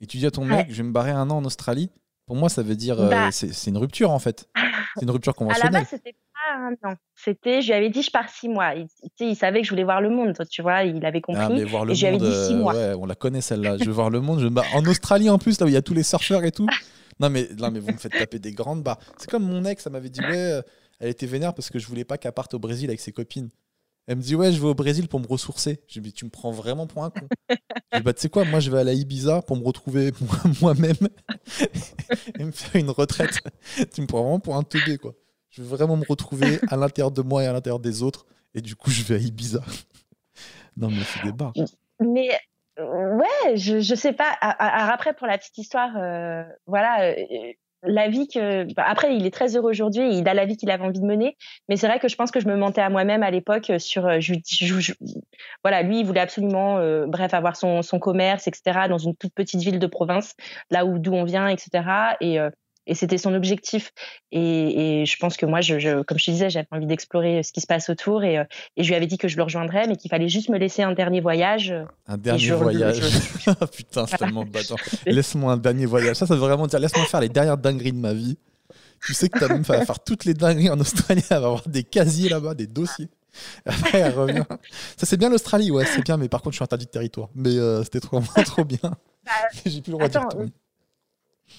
et tu dis à ton Ouais. mec, je vais me barrer un an en Australie. Pour moi, ça veut dire, euh, Bah. c'est c'est une rupture en fait. C'est une rupture [laughs] À la conventionnelle. base c'était pas un an, c'était je lui avais dit je pars 6 mois. Il, il savait que je voulais voir le monde, tu vois, il avait compris. Ah, mais voir le et je lui avais monde, dit six euh, mois. ouais, on la connaît celle-là. Je veux voir le monde. Je En Australie en plus, là où il y a tous les surfeurs et tout. [laughs] Non mais, non, mais vous me faites taper des grandes barres. C'est comme mon ex, elle m'avait dit, ouais, euh, elle était vénère parce que je voulais pas qu'elle parte au Brésil avec ses copines. Elle me dit, ouais, je vais au Brésil pour me ressourcer. Je lui dis, tu me prends vraiment pour un con. Je dis, bah, tu sais quoi, moi, je vais à Ibiza pour me retrouver [laughs] moi- moi-même [laughs] et me faire une retraite. tu me prends vraiment pour un teubé, quoi. Je veux vraiment me retrouver à l'intérieur de moi et à l'intérieur des autres. Et du coup, je vais à Ibiza. non, mais c'est des barres. Mais ouais, je, je sais pas. Alors après, pour la petite histoire, euh, voilà, euh, la vie que. bah, après, il est très heureux aujourd'hui. Il a la vie qu'il avait envie de mener. Mais c'est vrai que je pense que je me mentais à moi-même à l'époque sur. euh, Je, je- je- voilà, lui, il voulait absolument, euh, bref, avoir son, son commerce, etc., dans une toute petite ville de province, là où d'où on vient, etc. Et euh, et c'était son objectif. Et, et je pense que moi, je, je, comme je te disais, j'avais envie d'explorer ce qui se passe autour. Et, euh, et je lui avais dit que je le rejoindrais, mais qu'il fallait juste me laisser un dernier voyage. euh, Un dernier je- voyage. je- [laughs] Ah, Putain, c'est tellement battant. [laughs] Laisse-moi un dernier voyage. Ça, ça veut vraiment dire laisse-moi faire les dernières dingueries de ma vie. Tu sais que ta meuf va faire toutes les dingueries en Australie. Elle va avoir des casiers là-bas, des dossiers. Après, elle revient. Ça, c'est bien l'Australie, ouais, c'est bien, mais par contre, je suis interdit de territoire. Mais euh, c'était trop, [laughs] trop bien. J'ai plus le droit d'y attends, retourner.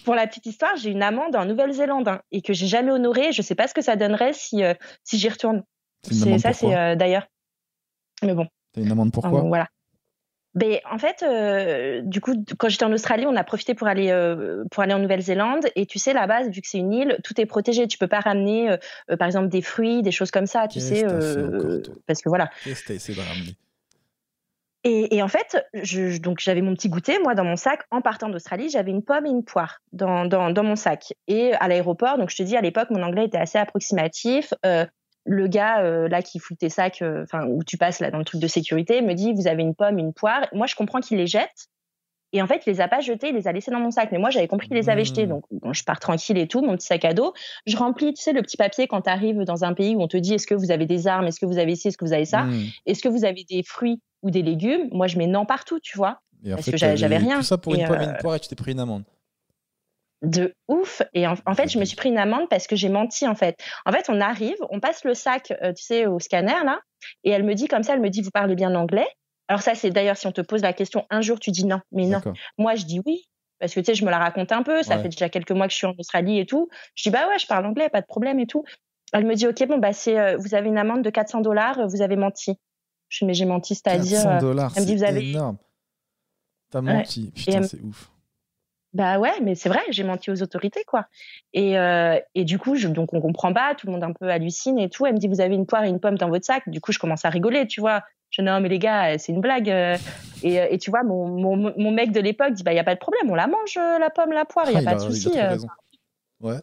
Pour la petite histoire, j'ai une amende en Nouvelle-Zélande hein, et que j'ai jamais honorée. Je sais pas ce que ça donnerait si, euh, si j'y retourne. C'est C'est ça, c'est euh, d'ailleurs. Mais bon, T'as une amende enfin, pourquoi bon, voilà. Ben, en fait, euh, du coup, quand j'étais en Australie, on a profité pour aller euh, pour aller en Nouvelle-Zélande. Et tu sais, là-bas, vu que c'est une île, tout est protégé. Tu peux pas ramener, euh, par exemple, des fruits, des choses comme ça. Tu sais, parce que voilà. Qu'est-ce que essayé de ramener? Et, et, en fait, je, donc j'avais mon petit goûter, moi, dans mon sac. En partant d'Australie, j'avais une pomme et une poire dans, dans, dans mon sac. Et à l'aéroport, donc je te dis, à l'époque, mon anglais était assez approximatif. Euh, le gars euh, là qui fouille tes sacs, euh, enfin où tu passes là dans le truc de sécurité, me dit vous avez une pomme, une poire. Moi je comprends qu'il les jette. Et en fait, il les a pas jetés, il les a laissés dans mon sac. Mais moi, j'avais compris qu'il les avait jetés. Mmh. Donc, bon, je pars tranquille et tout, mon petit sac à dos. Je remplis, tu sais, le petit papier quand tu arrives dans un pays où on te dit est-ce que vous avez des armes, est-ce que vous avez ci, est-ce que vous avez ça, mmh. est-ce que vous avez des fruits ou des légumes? Moi, je mets non partout, tu vois. parce que j'avais rien. Tout ça pour une pomme et une poire et tu t'es pris une amende de ouf. Et en, fait, je me suis pris une amende parce que j'ai menti, en fait. En fait, on arrive, on passe le sac, euh, tu sais, au scanner, là, et elle me dit comme ça, elle me dit, vous parlez bien anglais? Alors ça, c'est d'ailleurs, si on te pose la question un jour, tu dis non, mais non. Moi, je dis oui. Parce que tu sais, je me la raconte un peu, ça fait déjà quelques mois que je suis en Australie et tout. Je dis bah ouais, je parle anglais, pas de problème et tout. Elle me dit ok, bon bah c'est, euh, vous avez une amende de 400 dollars, vous avez menti. Je dis mais j'ai menti, c'est-à-dire. 400 dollars, c'est énorme. T'as menti, putain, c'est ouf. Bah ouais, mais c'est vrai, j'ai menti aux autorités, quoi. Et, euh, et du coup, je, donc on comprend pas, tout le monde un peu hallucine et tout. Elle me dit, vous avez une poire et une pomme dans votre sac. Du coup, je commence à rigoler, tu vois. Je dis, non, mais les gars, c'est une blague. Euh. Et, euh, et tu vois, mon, mon, mon mec de l'époque dit, bah, il n'y a pas de problème, on la mange, la pomme, la poire, [laughs] il n'y a ah, pas de souci. Ouais.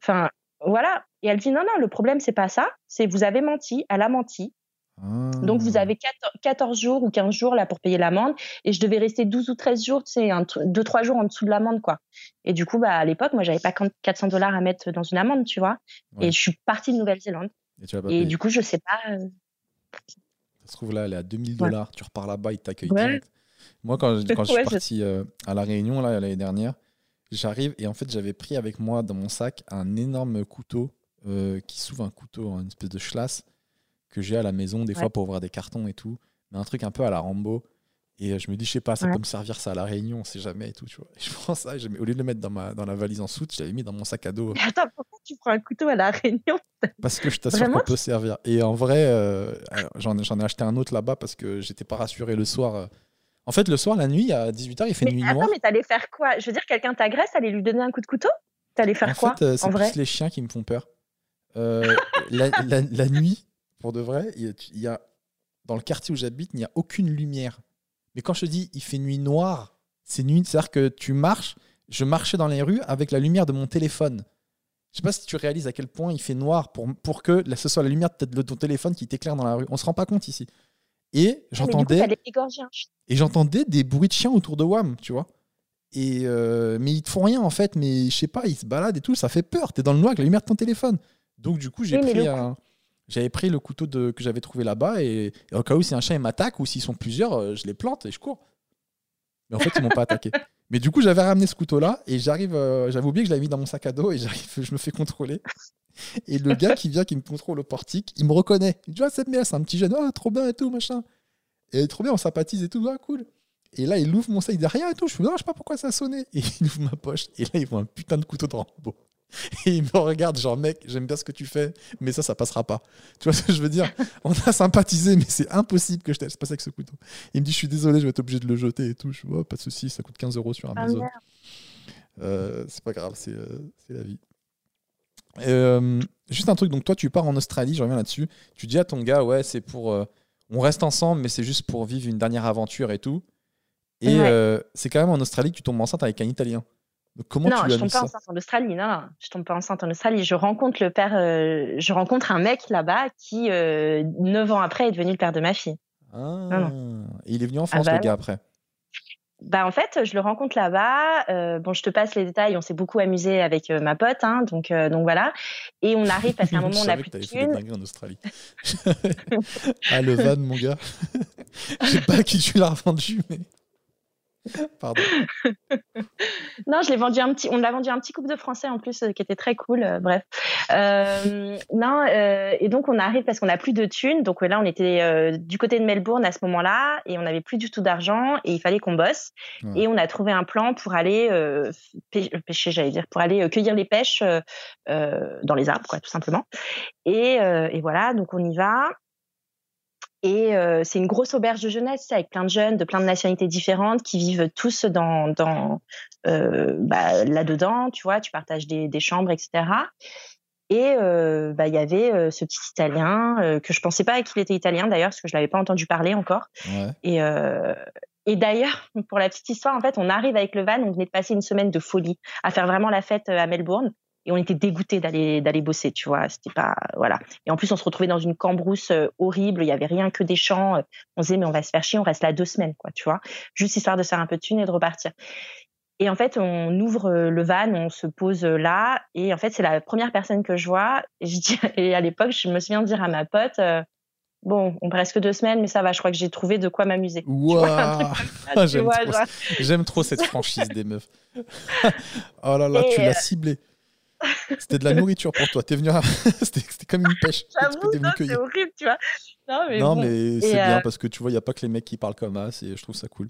Enfin, voilà. Et elle dit, non, non, le problème, c'est pas ça. C'est vous avez menti, elle a menti. Donc, vous ah. avez 14 jours ou 15 jours là pour payer l'amende. Et je devais rester 12 ou 13 jours, tu sais, 2-3 jours en dessous de l'amende, quoi. Et du coup, bah, à l'époque, moi, j'avais pas 400 dollars à mettre dans une amende, tu vois. Et je suis partie de Nouvelle-Zélande. Et, du coup, je sais pas. Euh, Ça se trouve là, elle est à 2000 dollars. Tu repars là-bas, ils t'accueillent Moi, quand, [laughs] quand je suis parti euh, à La Réunion l'année dernière, j'arrive et en fait, j'avais pris avec moi dans mon sac un énorme couteau euh, qui s'ouvre un couteau, une espèce de schlass que j'ai à la maison des fois pour ouvrir des cartons et tout. Mais un truc un peu à la Rambo. Et euh, je me dis, je sais pas, ça peut me servir ça à la réunion, on sait jamais et tout, tu vois. Et [laughs] je prends ça, au lieu de le mettre dans, ma, dans la valise en soute, je l'avais mis dans mon sac à dos. Mais attends, pourquoi tu prends un couteau à la réunion [laughs] Parce que je t'assure qu'on peut servir. Et en vrai, euh, j'en ai acheté un autre là-bas parce que j'étais pas rassuré le soir. Euh. En fait, le soir, la nuit, à 18h, il fait nuit attends, mais t'allais faire quoi? Je veux dire, quelqu'un t'agresse, allait lui donner un coup de couteau? T'allais faire quoi fait, En vrai, c'est les chiens qui me font peur. la, la, nuit, pour de vrai, il y a, dans le quartier où j'habite, il n'y a aucune lumière. Mais quand je te dis il fait nuit noire, c'est nuit, c'est-à-dire que tu marches, je marchais dans les rues avec la lumière de mon téléphone. Je sais pas si tu réalises à quel point il fait noir pour, pour que ce soit la lumière de ton téléphone qui t'éclaire dans la rue. On se rend pas compte ici. Et j'entendais et j'entendais des bruits de chiens autour de WAM, tu vois. Et euh, mais ils te font rien en fait, mais je sais pas, ils se baladent et tout, ça fait peur. Tu es dans le noir avec la lumière de ton téléphone. Donc du coup, j'ai pris un j'avais pris le couteau de, que j'avais trouvé là-bas et, au cas où si un chien m'attaque ou s'ils sont plusieurs, euh, je les plante et je cours. Mais en fait, ils m'ont pas attaqué. [laughs] Mais du coup, j'avais ramené ce couteau-là et j'arrive, euh, j'avais oublié que je l'avais mis dans mon sac à dos et [laughs] j'arrive, je me fais contrôler. Et le gars qui vient, qui me contrôle au portique, il me reconnaît. Il dit Ah, c'est c'est un petit jeune, ah, trop bien et tout, machin. Et trop bien, on sympathise et tout, ah, cool. Et là, il ouvre mon sac, il rien et tout. Je fais Non, je sais pas pourquoi ça a sonné. Et il ouvre ma poche et là, il voit un putain de couteau de Rambo. Et il me regarde, genre, mec, j'aime bien ce que tu fais, mais ça, ça passera pas. Tu vois ce que je veux dire? On a sympathisé, mais c'est impossible que je t'aille passer avec ce couteau. Il me dit, je suis désolé, je vais être obligé de le jeter et tout. Je vois, oh, pas de souci, ça coûte 15 euros sur ah, Amazon. euh, c'est pas grave, c'est euh, la vie. Euh, juste un truc, donc toi, tu pars en Australie, je reviens là-dessus. Tu dis à ton gars, ouais, c'est pour. On reste ensemble, mais c'est juste pour vivre une dernière aventure et tout. Et c'est quand même en Australie que tu tombes enceinte avec un Italien non, je tombe pas enceinte en Australie. Non, non, je tombe pas enceinte en Australie. Je rencontre le père, euh, je rencontre un mec là-bas qui, euh, neuf ans après, est devenu le père de ma fille. Ah, il est venu en ah France, le bah gars, après? Bah en fait, je le rencontre là-bas. Euh, bon, je te passe les détails. On s'est beaucoup amusé avec ma pote, hein, donc donc voilà. Et on arrive parce qu'à un [laughs] moment on a plus de thunes. en Australie. [laughs] ah le van, mon gars. [laughs] Je sais pas qui tu l'as revendu, mais. [laughs] Pardon. [laughs] non, je l'ai vendu un petit. On l'a vendu un petit couple de français en plus, euh, qui était très cool. Euh, bref. Euh, non, et donc on arrive parce qu'on n'a plus de thunes. Donc là, on était du côté de Melbourne à ce moment-là et on n'avait plus du tout d'argent et il fallait qu'on bosse. Et on a trouvé un plan pour aller pêcher, j'allais dire, pour aller cueillir les pêches dans les arbres, quoi, tout simplement. Et, et voilà, donc on y va. Et euh, c'est une grosse auberge de jeunesse avec plein de jeunes de plein de nationalités différentes qui vivent tous dans, dans euh, bah, là-dedans, tu vois, tu partages des, des chambres, etc. Et euh, bah, il y avait euh, ce petit Italien euh, que je pensais pas qu'il était italien d'ailleurs parce que je l'avais pas entendu parler encore. Ouais. Et, euh, et d'ailleurs, [laughs] pour la petite histoire, en fait, on arrive avec le van, on venait de passer une semaine de folie à faire vraiment la fête à Melbourne. Et on était dégoûtés d'aller d'aller bosser, tu vois. C'était pas voilà. Et en plus, on se retrouvait dans une cambrousse horrible. Il y avait rien que des champs. On se disait mais on va se faire chier. On reste là deux semaines, quoi, tu vois. Juste histoire de faire un peu de thunes et de repartir. Et en fait, on ouvre le van, on se pose là, et en fait, c'est la première personne que je vois. Et, je dis, [laughs] et à l'époque, je me souviens de dire à ma pote, euh, bon, on reste que deux semaines, mais ça va, je crois que j'ai trouvé de quoi m'amuser. Wow. [laughs] J'aime trop, genre... trop, cette franchise des meufs. [laughs] oh là là, et tu l'as ciblé. C'était de la nourriture pour toi. T'es venu, à... [laughs] c'était comme une pêche. J'avoue, c'est horrible, tu vois. Non, mais, non, bon. mais c'est bien euh... parce que tu vois, il n'y a pas que les mecs qui parlent comme as et je trouve ça cool.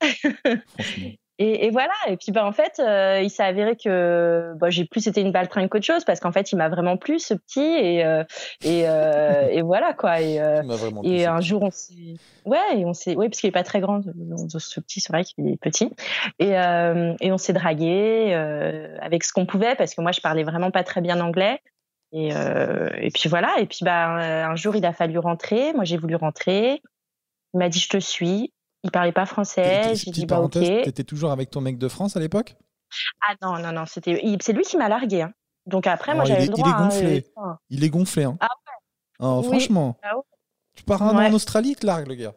[laughs] Franchement. Et, et, voilà. Et puis, bah, en fait, euh, il s'est avéré que bah, j'ai plus été une baltringue qu'autre chose parce qu'en fait, il m'a vraiment plu, ce petit. Et, euh, et, euh, et voilà, quoi. Et, et un jour, on s'est. Ouais, et on s'est. Ouais, parce qu'il est pas très grand, ce petit, c'est vrai qu'il est petit. Et, et on s'est dragué avec ce qu'on pouvait parce que moi, je parlais vraiment pas très bien anglais. Et, et puis voilà. Et puis, bah, un jour, il a fallu rentrer. Moi, j'ai voulu rentrer. Il m'a dit, je te suis. Il parlait pas français. J'ai dit bah ok. T'étais toujours avec ton mec de France à l'époque? Ah non non non, c'était c'est lui qui m'a largué. Hein. Donc après moi oh, j'avais le droit. Il est gonflé. Hein, il est gonflé. Hein. Ah ouais. Oh, oui. Franchement. Ah ouais. Tu pars un ouais. an en Australie, il te largue le gars.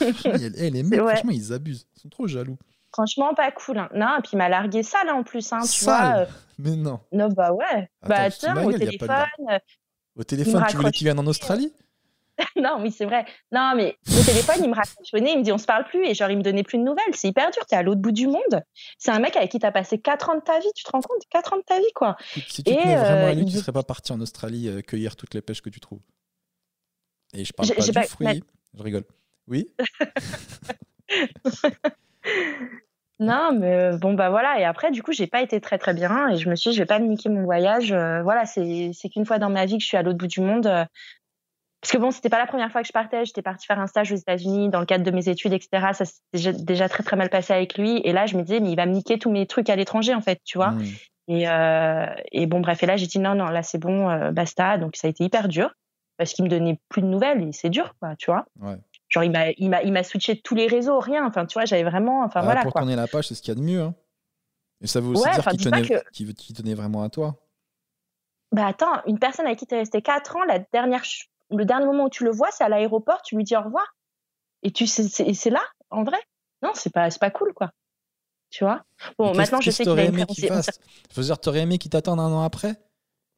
[laughs] hey, les mecs, franchement, ils abusent. Ils sont trop jaloux. Franchement, pas cool. Hein. Non, et puis il m'a largué sale en plus. Hein, tu sale vois, euh... Mais non. Non, bah ouais. Attends, bah tiens, au téléphone. Au téléphone, tu voulais qu'il vienne en Australie? [laughs] non, oui, c'est vrai. Non, mais au téléphone, il me raccrochonnait, il me dit on se parle plus et genre il me donnait plus de nouvelles. C'est hyper dur, t'es à l'autre bout du monde. C'est un mec avec qui t'as passé 4 ans de ta vie, tu te rends compte? 4 ans de ta vie, quoi. Si tu et tenais vraiment à lui, tu serais pas parti en Australie euh, cueillir toutes les pêches que tu trouves. Et je parle pas du pas... fruit, mais... je rigole. Oui? [laughs] Non, mais bon, bah voilà. Et après, du coup, j'ai pas été très très bien. Et je me suis dit, je vais pas me niquer mon voyage. Euh, voilà, c'est qu'une fois dans ma vie que je suis à l'autre bout du monde. Euh, parce que bon, c'était pas la première fois que je partais. J'étais partie faire un stage aux États-Unis dans le cadre de mes études, etc. Ça s'est déjà, très très mal passé avec lui. Et là, je me disais, mais il va me niquer tous mes trucs à l'étranger, en fait, tu vois. Mmh. Et, euh, et bon, bref. Et là, j'ai dit non, non, là, c'est bon, euh, basta. Donc, ça a été hyper dur parce qu'il me donnait plus de nouvelles. Et c'est dur, quoi, tu vois. Ouais. Genre, il m'a, il m'a, il m'a switché tous les réseaux, rien. Enfin, tu vois, j'avais vraiment, enfin ah, voilà. Pour quoi. tourner la page, c'est ce qu'il y a de mieux. Hein. Et ça veut aussi ouais, dire qu'il tenait, que... qu tenait vraiment à toi. Bah attends, une personne avec qui tu es resté 4 ans, la dernière le dernier moment où tu le vois, c'est à l'aéroport, tu lui dis au revoir. Et tu c'est là, en vrai. Non, c'est pas, pas cool, quoi. Tu vois? Bon, maintenant, je sais qu'il a dire, t'aurais aimé qu'il t'attende un an après?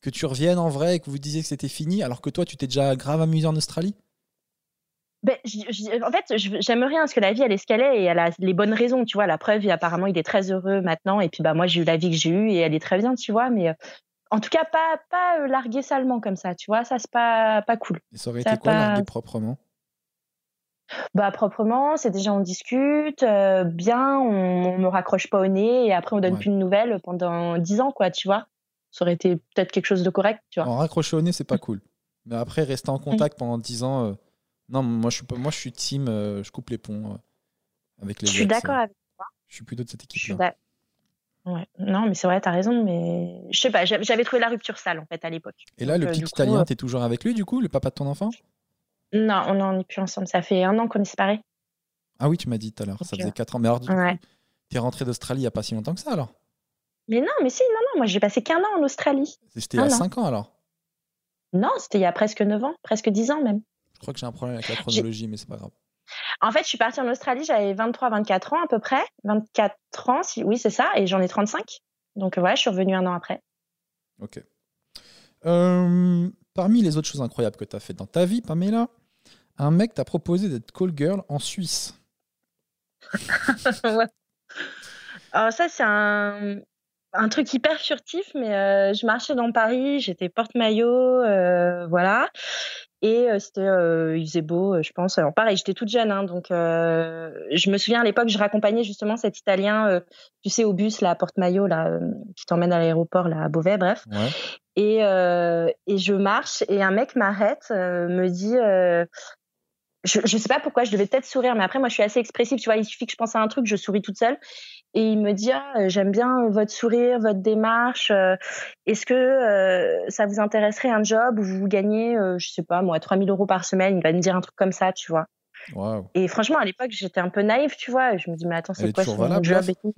Que tu reviennes en vrai et que vous disiez que c'était fini, alors que toi, tu t'es déjà grave amusé en Australie? Ben, je, je, en fait, j'aime rien parce que la vie, elle est ce qu'elle est et elle a les bonnes raisons, tu vois. La preuve, apparemment, il est très heureux maintenant et puis bah moi, j'ai eu la vie que j'ai eue et elle est très bien, tu vois. Mais en tout cas, pas, pas euh, larguer salement comme ça, tu vois, ça c'est pas, pas cool. Et ça aurait été quoi, pas... larguer proprement? Bah proprement, c'est déjà on discute, euh, bien, on, on me raccroche pas au nez et après on donne ouais. plus de nouvelles pendant dix ans, quoi, tu vois. Ça aurait été peut-être quelque chose de correct, tu vois. En raccrocher au nez, c'est pas cool. Mais après, rester en contact mmh. pendant dix ans, euh... non, moi je suis pas, moi je suis team, euh, je coupe les ponts avec les. Je suis d'accord avec toi. Je suis plutôt de cette équipe-là. Ouais. Non, mais c'est vrai, t'as raison, mais je sais pas, j'avais trouvé la rupture sale en fait à l'époque. Et là, Donc, le petit euh, Italien, coup, t'es toujours avec lui du coup, le papa de ton enfant? Non, on n'en est plus ensemble. Ça fait un an qu'on est séparés. Ah oui, tu m'as dit tout à l'heure, ça faisait 4 ans. Mais alors, du ouais. coup, t'es rentré d'Australie il n'y a pas si longtemps que ça alors? Mais non, mais si, non, non, moi j'ai passé qu'un an en Australie. C'était il y a 5 ans alors? Non, c'était il y a presque 9 ans, presque 10 ans même. Je crois que j'ai un problème avec la chronologie, mais c'est pas grave. En fait, je suis partie en Australie, j'avais 23-24 ans à peu près. 24 ans, si... oui, c'est ça, et j'en ai 35. Donc voilà, je suis revenue un an après. Ok. Euh, parmi les autres choses incroyables que tu as faites dans ta vie, Pamela, un mec t'a proposé d'être call girl en Suisse. [laughs] ouais. Alors ça, c'est un, un, truc hyper furtif, mais euh, je marchais dans Paris, j'étais porte-maillot, euh, voilà. Et c'était, il faisait beau, je pense. Alors pareil, j'étais toute jeune, hein, donc je me souviens à l'époque, je raccompagnais justement cet Italien, tu sais, au bus, là, à Porte-Maillot, là, qui t'emmène à l'aéroport, là, à Beauvais, bref. Et, et je marche et un mec m'arrête, me dit, je, je sais pas pourquoi, je devais peut-être sourire, mais après, moi, je suis assez expressive, tu vois, il suffit que je pense à un truc, je souris toute seule. Et il me dit, ah, j'aime bien votre sourire, votre démarche. Euh, est-ce que euh, ça vous intéresserait un job où vous gagnez, euh, je sais pas, moi, 3000 euros par semaine Il va me dire un truc comme ça, tu vois. Et franchement, à l'époque, j'étais un peu naïve, tu vois. Je me dis, mais attends, c'est quoi ce job et tout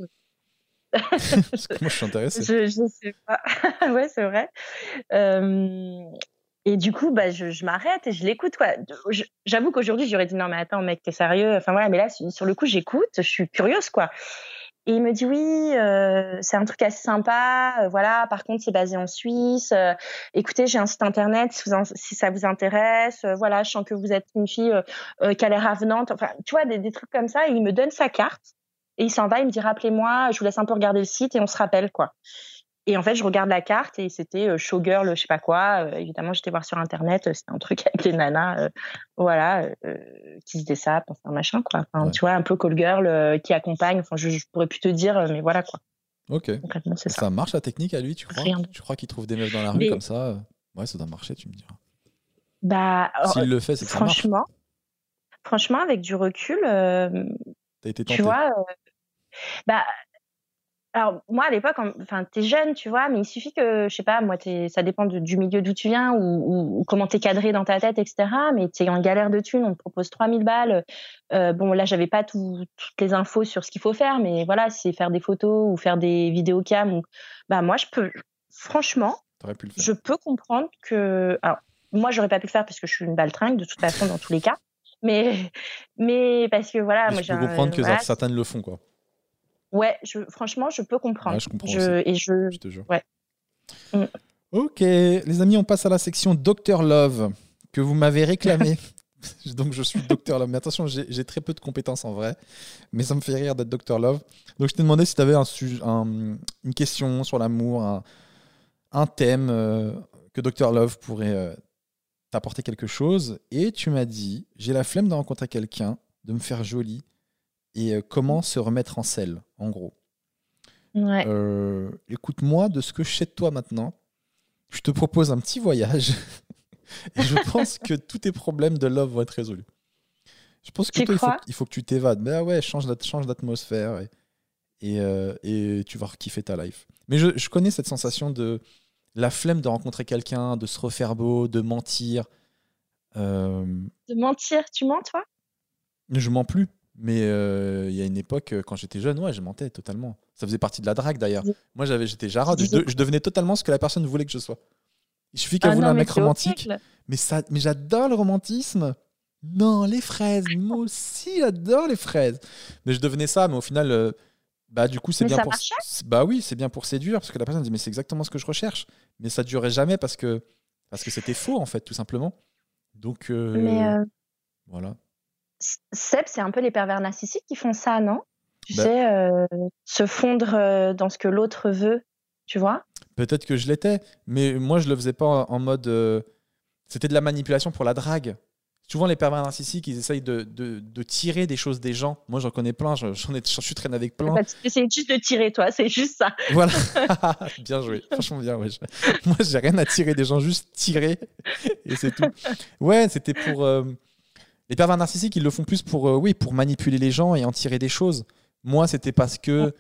[laughs] Parce que moi, je suis intéressée. je, je sais pas. [laughs] ouais, c'est vrai. Euh, et du coup, bah, je, je m'arrête et je l'écoute. quoi. J'avoue qu'aujourd'hui, j'aurais dit non, mais attends, mec, t'es sérieux? Enfin voilà, mais là, sur le coup, j'écoute, je suis curieuse, quoi. Et il me dit oui, euh, c'est un truc assez sympa. Euh, voilà, par contre, c'est basé en Suisse. Euh, écoutez, j'ai un site internet si, ça vous intéresse. Euh, voilà, je sens que vous êtes une fille qui a l'air avenante. Enfin, tu vois, des, des, trucs comme ça. Et il me donne sa carte et il s'en va. Il me dit rappelez-moi, je vous laisse un peu regarder le site et on se rappelle quoi. Et en fait, je regarde la carte et c'était euh, showgirl, je sais pas quoi. Euh, évidemment, j'étais voir sur internet, euh, c'était un truc avec les nanas, voilà, qui se dessapent, enfin machin quoi. Enfin, tu vois, un peu call girl qui accompagne. Enfin, je, pourrais plus te dire, mais voilà quoi. Ok. ça. ça. marche la technique à lui, tu crois? Tu crois qu'il trouve des meufs dans la rue comme ça? Ouais, ça doit marcher, tu me diras. Bah, s'il le fait, c'est franchement, franchement, avec du recul, T'as été tenté. tu vois, bah alors moi à l'époque, enfin t'es jeune, tu vois, mais il suffit que je sais pas, moi ça dépend du milieu d'où tu viens ou, ou, comment t'es cadré dans ta tête, etc. Mais t'es en galère de thunes, on te propose 3000 balles. Euh, bon là j'avais pas toutes les infos sur ce qu'il faut faire, mais voilà, c'est faire des photos ou faire des vidéos cam. Ou... Bah moi je peux, franchement, je peux comprendre que, alors moi j'aurais pas pu le faire parce que je suis une baltringue de toute façon dans tous les cas, mais mais parce que voilà, moi je peux comprendre que certaines le font quoi. Ouais, je, franchement, je peux comprendre. je comprends Et je, je te jure. Ouais. Mm. Ok, les amis, on passe à la section Docteur Love que vous m'avez réclamé. [laughs] [laughs] Donc je suis Docteur Love. Mais attention, j'ai très peu de compétences en vrai, mais ça me fait rire d'être Docteur Love. Donc je t'ai demandé si tu avais un, un, une question sur l'amour, un, un, thème euh, que Docteur Love pourrait euh, t'apporter quelque chose. Et tu m'as dit, j'ai la flemme de rencontrer quelqu'un, de me faire joli et euh, comment se remettre en selle, en gros. Euh, écoute-moi de ce que je sais de toi maintenant. Je te propose un petit voyage [laughs] et je pense que tous tes problèmes de love vont être résolus. Je pense que toi, il faut, il faut, que tu t'évades. Mais ah ouais, change d'atmosphère et, et, euh, et, tu vas kiffer ta life. Mais je, je, connais cette sensation de la flemme de rencontrer quelqu'un, de se refaire beau, de mentir. De mentir, tu mens toi? Je mens plus. Mais euh, il y a une époque, euh, quand j'étais jeune, ouais, je mentais totalement. Ça faisait partie de la drague d'ailleurs. Moi, j'avais, j'étais Jarod, je, devenais totalement ce que la personne voulait que je sois. Il suffit qu'elle ah voulait un mec romantique. Mais, ça, mais j'adore le romantisme. Non, les fraises. Moi aussi, j'adore les fraises. Mais je devenais ça, mais au final, euh, bah du coup, c'est bien pour. Bah oui, c'est bien pour séduire, parce que la personne dit, mais c'est exactement ce que je recherche. Mais ça durait jamais parce que parce que c'était faux en fait, tout simplement. Donc voilà. Seb, c'est un peu les pervers narcissiques qui font ça, non? Tu bah sais, euh, se fondre euh, dans ce que l'autre veut, tu vois? Peut-être que je l'étais, mais moi je le faisais pas en mode. Euh, c'était de la manipulation pour la drague. Souvent, les pervers narcissiques, ils essayent de, de, tirer des choses des gens. Moi, j'en connais plein, j'en ai, je suis traîné avec plein. C'est juste de tirer, toi, c'est juste ça. [laughs] Voilà. [laughs] bien joué, franchement bien. Ouais. [laughs] Moi, j'ai rien à tirer des gens, juste tirer, et c'est tout. Ouais, c'était pour. Les pervers narcissiques, ils le font plus pour, euh, oui, pour manipuler les gens et en tirer des choses. Moi, c'était parce que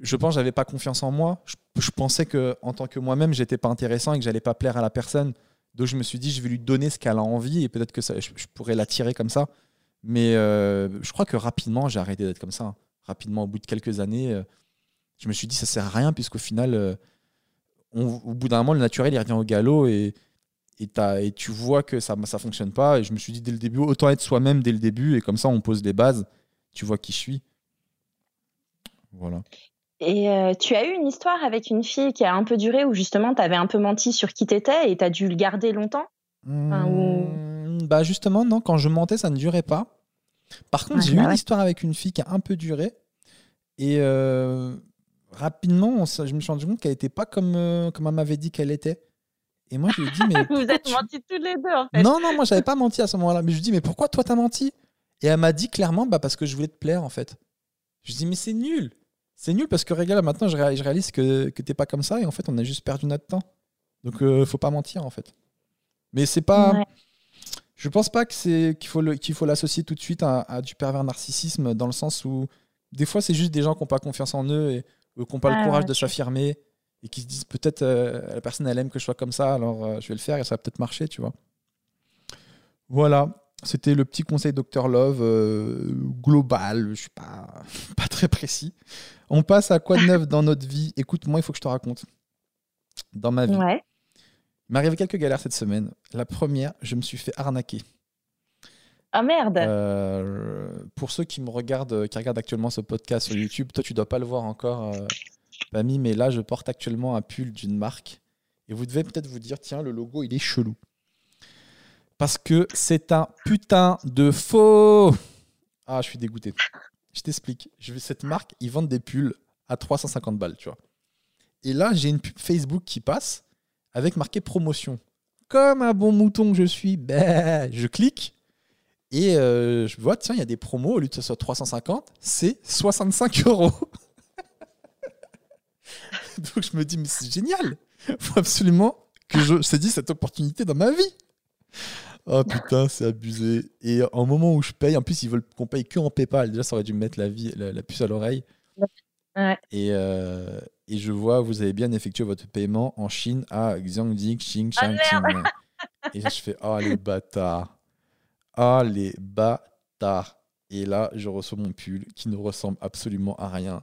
je pense que j'avais pas confiance en moi. Je, pensais que en tant que moi-même, j'étais pas intéressant et que j'allais pas plaire à la personne. Donc je me suis dit, je vais lui donner ce qu'elle a envie et peut-être que ça, je, pourrais l'attirer comme ça. Mais euh, je crois que rapidement, j'ai arrêté d'être comme ça. Rapidement, au bout de quelques années, euh, je me suis dit, ça sert à rien puisqu'au final, au bout d'un moment, le naturel, il revient au galop et, et, et tu vois que ça ne fonctionne pas. Et je me suis dit dès le début, autant être soi-même dès le début, et comme ça on pose les bases, tu vois qui je suis. Voilà. Et euh, tu as eu une histoire avec une fille qui a un peu duré, où justement tu avais un peu menti sur qui t'étais et tu as dû le garder longtemps? Mmh, Bah justement, non, quand je mentais, ça ne durait pas. Par contre, j'ai eu une histoire avec une fille qui a un peu duré. Et euh, rapidement, je me suis rendu compte qu'elle n'était pas comme, euh, comme elle m'avait dit qu'elle était. Et moi, je lui ai dit, mais. [laughs] Vous êtes tu- mentis tous les deux, en fait. Non, non, moi, j'avais pas menti à ce moment-là. Mais je lui dis, mais pourquoi toi, t'as menti? Et elle m'a dit clairement, bah, parce que je voulais te plaire, en fait. Je lui dis, mais c'est nul. C'est nul parce que, regarde, maintenant, je réalise, que, que t'es pas comme ça et en fait, on a juste perdu notre temps. Donc, euh, faut pas mentir, en fait. Mais c'est pas. Ouais. Je pense pas que c'est qu'il faut le- qu'il faut l'associer tout de suite à, à du pervers narcissisme dans le sens où des fois c'est juste des gens qui n'ont pas confiance en eux et ou qui n'ont pas Ah le courage ouais, de s'affirmer et qui se disent peut-être euh, la personne elle aime que je sois comme ça alors euh, je vais le faire et ça va peut-être marcher tu vois. Voilà, c'était le petit conseil Dr Love euh, global, je suis pas [laughs] pas très précis. On passe à quoi de neuf dans notre vie? Écoute, moi il faut que je te raconte. Dans ma vie, Ouais. il m'est arrivé quelques galères cette semaine. La première, je me suis fait arnaquer. Ah merde. Pour ceux qui me regardent, qui regardent actuellement ce podcast sur YouTube, toi tu dois pas le voir encore, Pamy, mais là je porte actuellement un pull d'une marque et vous devez peut-être vous dire tiens le logo il est chelou parce que c'est un putain de faux. Ah je suis dégoûté. Je t'explique. Cette marque ils vendent des pulls à 350 balles tu vois. Et là j'ai une pub Facebook qui passe avec marqué promotion. Comme un bon mouton que je suis, ben, je clique et euh, je vois, tiens, il y a des promos, au lieu que ce soit 350, c'est 65 euros. [laughs] Donc je me dis, mais c'est génial. faut absolument que je saisis cette opportunité dans ma vie. Oh putain, c'est abusé. Et au moment où je paye, en plus, ils veulent qu'on paye que en PayPal. Déjà, ça aurait dû me mettre la, vie, la, la puce à l'oreille. Ouais. Et, euh, et je vois, vous avez bien effectué votre paiement en Chine à Xiangdi, Xing, Ah, Shang, merde. Qing. [laughs] Et là, je fais, oh les bâtards. Ah les bâtards. Et là, je reçois mon pull qui ne ressemble absolument à rien.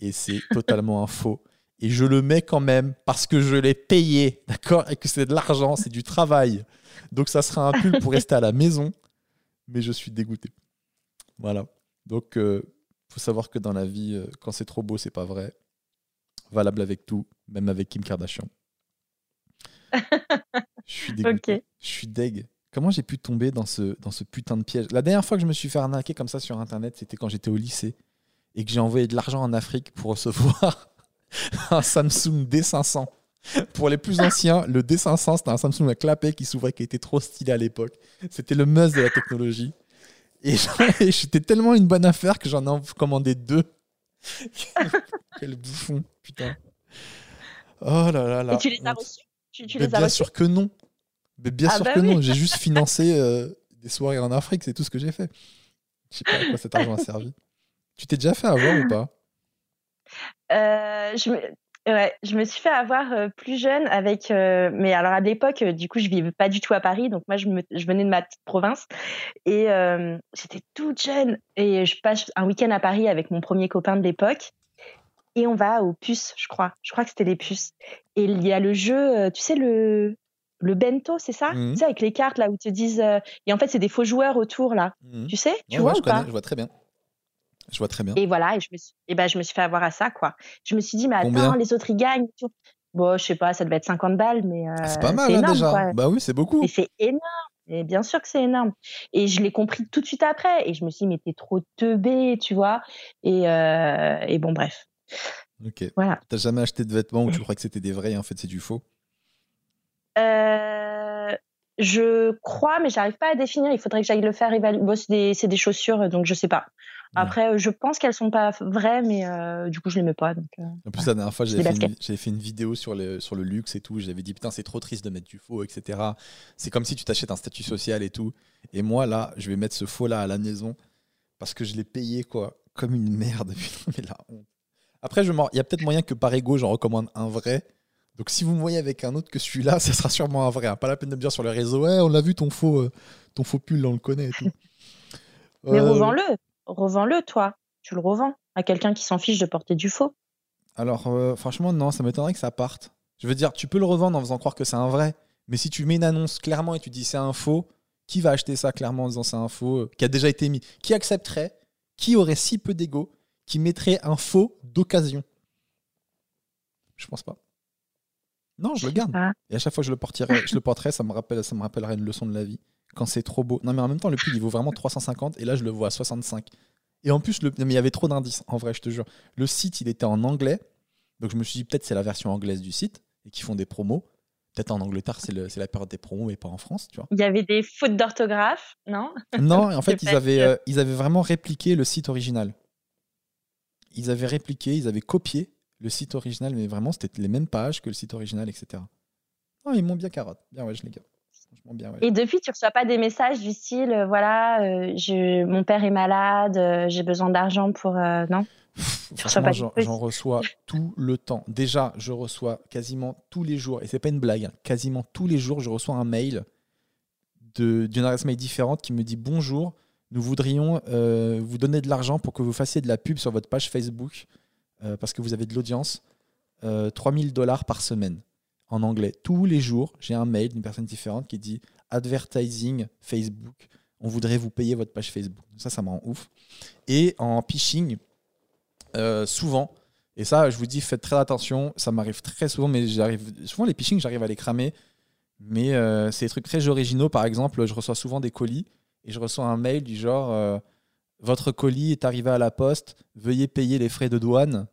Et c'est totalement un faux. Et je le mets quand même parce que je l'ai payé, d'accord Et que c'est de l'argent, c'est du travail. Donc ça sera un pull pour rester à la maison. Mais je suis dégoûté. Voilà. Donc, il faut savoir que dans la vie, euh, quand c'est trop beau, c'est pas vrai. Valable avec tout, même avec Kim Kardashian. Je suis dégoûté. Je suis deg. Comment j'ai pu tomber dans ce, dans ce putain de piège? La dernière fois que je me suis fait arnaquer comme ça sur Internet, c'était quand j'étais au lycée et que j'ai envoyé de l'argent en Afrique pour recevoir [laughs] un Samsung D500. Pour les plus anciens, le D500, c'était un Samsung à clapet qui s'ouvrait, qui était trop stylé à l'époque. C'était le must de la technologie. Et j'étais tellement une bonne affaire que j'en ai commandé deux. [laughs] Quel bouffon, putain. Oh là là là. Et tu les as reçus? Tu, as bien reçus? sûr que non. Mais bien Ah sûr bah que oui. non. J'ai juste financé euh, des soirées en Afrique, c'est tout ce que j'ai fait. Je sais pas à quoi cet argent a servi. Tu t'es déjà fait avoir ou pas? Je, me... ouais, je me suis fait avoir euh, plus jeune avec. euh, Mais alors à l'époque, euh, du coup, je vivais pas du tout à Paris, donc moi, je, me... je venais de ma petite province et euh, j'étais toute jeune. Et je passe un week-end à Paris avec mon premier copain de l'époque. Et on va aux puces, je crois. Je crois que c'était les puces. Et il y a le jeu, euh, tu sais, le, le bento, c'est ça? Mhm. Tu sais, avec les cartes, là, où te disent. euh, Et en fait, c'est des faux joueurs autour, là. Mhm. Tu sais? Tu Ouais, vois ouais, ou je connais, pas je vois très bien. Je vois très bien. et voilà, et je me suis, et ben, je me suis fait avoir à ça, quoi. Je me suis dit, mais attends, Combien? les autres, ils gagnent. Tout. Bon, je sais pas, ça devait être 50 balles, mais euh, Ah, c'est pas mal hein, énorme, déjà. quoi. Bah oui, c'est beaucoup. Et c'est énorme. Et bien sûr que c'est énorme. Et je l'ai compris tout de suite après. Et je me suis dit, mais t'es trop teubé, tu vois. Et, euh, et bon, bref. Ok. Voilà. T'as jamais acheté de vêtements où tu crois que c'était des vrais et en fait c'est du faux? Euh, je crois, mais j'arrive pas à définir. Il faudrait que j'aille le faire évaluer. Bon, c'est des, des chaussures, donc je sais pas. Après, euh, je pense qu'elles sont pas vraies, mais euh, du coup, je les mets pas. Donc, euh, En plus, la dernière fois, j'avais fait, une, fait vidéo sur le, sur le luxe et tout. J'avais dit, putain, c'est trop triste de mettre du faux, etc. C'est comme si tu t'achètes un statut social et tout. Et moi, là, je vais mettre ce faux-là à la maison parce que je l'ai payé, quoi, comme une merde. [laughs] Putain, mais la honte. Après, je il y a peut-être moyen que par ego, j'en recommande un vrai. Donc, si vous me voyez avec un autre que celui-là, [laughs] ça sera sûrement un vrai. hein. Pas la peine de me dire sur les réseaux, ouais, on l'a vu ton faux, euh, ton faux pull, on le connaît et tout. Mais revends-le. Revends-le, toi. Tu le revends à quelqu'un qui s'en fiche de porter du faux. Alors, euh, franchement, non, ça m'étonnerait que ça parte. Je veux dire, tu peux le revendre en faisant croire que c'est un vrai, mais si tu mets une annonce clairement et tu dis c'est un faux, qui va acheter ça clairement en disant c'est un faux, euh, qui a déjà été mis? Qui accepterait? Qui aurait si peu d'ego qui mettrait un faux d'occasion? Je pense pas. Non, je le garde. pas. Et à chaque fois que je le porterai, je le porterai ça me rappelle, ça me rappellerait une leçon de la vie. Quand c'est trop beau. Non, mais en même temps, le pull, il vaut vraiment 350 et là, je le vois à 65. Et en plus, le... mais il y avait trop d'indices, en vrai, je te jure. Le site, il était en anglais. Donc je me suis dit, peut-être c'est la version anglaise du site et qu'ils font des promos. Peut-être en Angleterre, c'est la période des promos, mais pas en France, tu vois. Il y avait des fautes d'orthographe, non? Non, en [laughs] fait, ils avaient, euh, ils avaient vraiment répliqué le site original. Ils avaient répliqué, ils avaient copié le site original, mais vraiment, c'était les mêmes pages que le site original, etc. Oh, ils m'ont bien carotte. Bien, ouais, les gars. Bien, ouais. Et depuis, tu reçois pas des messages du style, euh, voilà, euh, je, mon père est malade, j'ai besoin d'argent pour. non? J'en reçois tout le temps. Déjà, je reçois quasiment tous les jours, et c'est pas une blague, hein, quasiment tous les jours, je reçois un mail d'une adresse mail différente qui me dit bonjour, nous voudrions euh, vous donner de l'argent pour que vous fassiez de la pub sur votre page Facebook euh, parce que vous avez de l'audience. 3000 euh, dollars par semaine en anglais. Tous les jours, j'ai un mail d'une personne différente qui dit advertising Facebook. On voudrait vous payer votre page Facebook. Ça, ça me rend ouf. Et en phishing, euh, souvent. Et ça, je vous dis, faites très attention. Ça m'arrive très souvent, mais j'arrive souvent les phishing, j'arrive à les cramer. Mais euh, c'est des trucs très originaux. Par exemple, je reçois souvent des colis et je reçois un mail du genre Votre colis est arrivé à la poste, veuillez payer les frais de douane.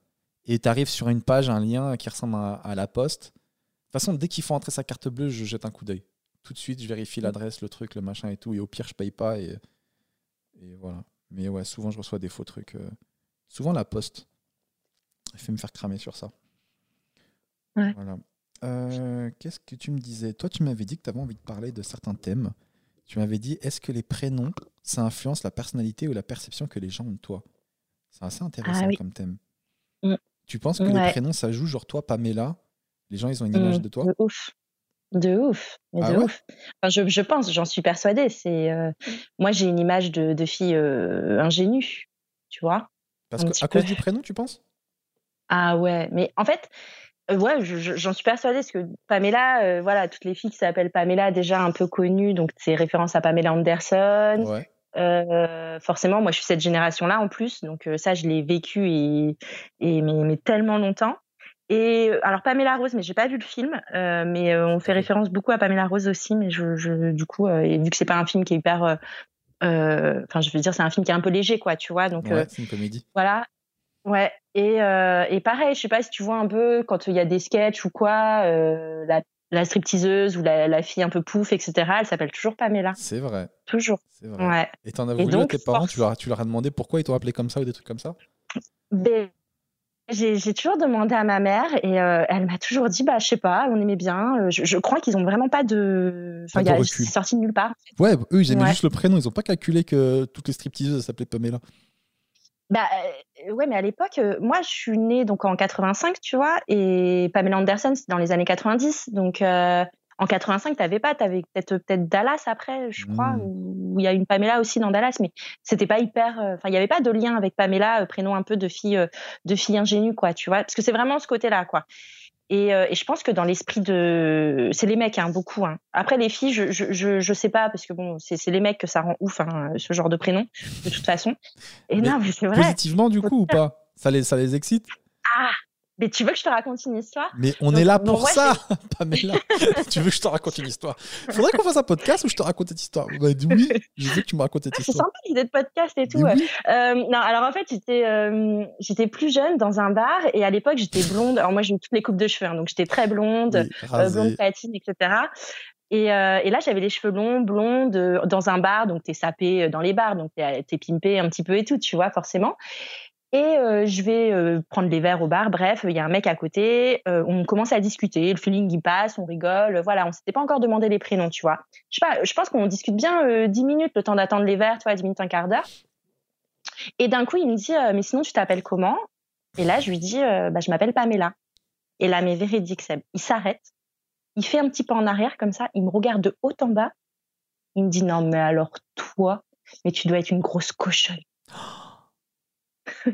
Et tu arrives sur une page, un lien qui ressemble à, la poste. De toute façon, dès qu'il faut entrer sa carte bleue, je jette un coup d'œil. Tout de suite, je vérifie l'adresse, le truc, le machin et tout. Et au pire, je paye pas. Et, et voilà. Mais ouais, souvent, je reçois des faux trucs. souvent, la poste. Il fait me faire cramer sur ça. Voilà. Euh, qu'est-ce que tu me disais? Toi, tu m'avais dit que tu avais envie de parler de certains thèmes. Tu m'avais dit est-ce que les prénoms, ça influence la personnalité ou la perception que les gens ont de toi? C'est assez intéressant ah comme thème. Mm. Tu penses que les prénoms, ça joue Genre, toi, Pamela, les gens, ils ont une image mm. de toi? De ouf. De ouf. Ah de ouf. je, pense, j'en suis persuadée. C'est euh, Moi, j'ai une image de, fille euh, ingénue, tu vois? Parce que, à cause du prénom, tu penses? Ah ouais, mais en fait, ouais, j'en suis persuadée parce que Pamela, euh, voilà, toutes les filles qui s'appellent Pamela, déjà un peu connues, donc c'est référence à Pamela Anderson. Ouais. Euh, forcément, moi je suis cette génération-là en plus, donc ça je l'ai vécu et, et mais, tellement longtemps. Et alors Pamela Rose, mais j'ai pas vu le film, mais on fait référence beaucoup à Pamela Rose aussi, mais je, je du coup, et vu que c'est pas un film qui est hyper enfin je veux dire c'est un film qui est un peu léger quoi tu vois donc ouais, c'est une comédie voilà Ouais, et, euh, et pareil, je sais pas si tu vois un peu quand il y a des sketchs ou quoi, euh, la, la stripteaseuse ou la, la, fille un peu pouf, etc., elle s'appelle toujours Pamela. C'est vrai. Toujours. C'est vrai. Ouais. Et t'en as voulu à tes parents, tu leur, tu leur as demandé pourquoi ils t'ont appelé comme ça ou des trucs comme ça? Ben, j'ai toujours demandé à ma mère et euh, elle m'a toujours dit bah je sais pas on aimait bien euh, je, je crois qu'ils ont vraiment pas de enfin il c'est sorti de nulle part ouais eux ils aimaient juste le prénom ils ont pas calculé que toutes les stripteaseuses s'appelaient Pamela bah euh, ouais, mais à l'époque, euh, moi, je suis née donc en 85, tu vois, et Pamela Anderson, c'est dans les années 90. Donc euh, en 85, t'avais pas, t'avais peut-être peut-être Dallas après, je crois, mmh. où il y a une Pamela aussi dans Dallas, mais c'était pas hyper. Enfin, il y avait pas de lien avec Pamela, prénom un peu de fille de fille ingénue, quoi, tu vois, parce que c'est vraiment ce côté-là, quoi. Et, euh, et, je pense que dans l'esprit de, c'est les mecs, hein, beaucoup. Hein. Après les filles, je, je, je, je, sais pas parce que bon, c'est les mecs que ça rend ouf, hein, ce genre de prénom, de toute façon. Et non, mais c'est vrai. Positivement du coup ou pas? Ça les, ça les excite? Ah, mais tu veux que je te raconte une histoire Mais on est là pour ça, [laughs] Pamela. tu veux que je te raconte une histoire? Faudrait qu'on fasse un podcast où je te raconte cette histoire. Bah, oui, je veux que tu me racontes cette ah, histoire. C'est sympa l'idée de podcast et tout. Euh, non, alors en fait, j'étais euh, j'étais plus jeune dans un bar et à l'époque, j'étais blonde. Alors moi, j'ai eu toutes les coupes de cheveux, hein, donc j'étais très blonde, euh, blonde platine, etc. Et, euh, et, là, j'avais les cheveux longs, blondes, dans un bar, donc t'es sapé dans les bars, donc t'es es pimpé un petit peu et tout, tu vois, forcément. Et euh, je vais euh, prendre des verres au bar. Bref, il y a un mec à côté. Euh, on commence à discuter. Le feeling il passe, on rigole. Voilà, on s'était pas encore demandé les prénoms, tu vois. Je sais pas. Je pense qu'on discute bien 10 minutes, le temps d'attendre les verres, tu vois, 10 minutes, un quart d'heure. Et d'un coup, il me dit, mais sinon, tu t'appelles comment? Et là, je lui dis, bah, je m'appelle Pamela. Et là, mais véridique, il s'arrête. Il fait un petit pas en arrière comme ça. Il me regarde de haut en bas. Il me dit, non, mais alors toi, mais tu dois être une grosse cochonne.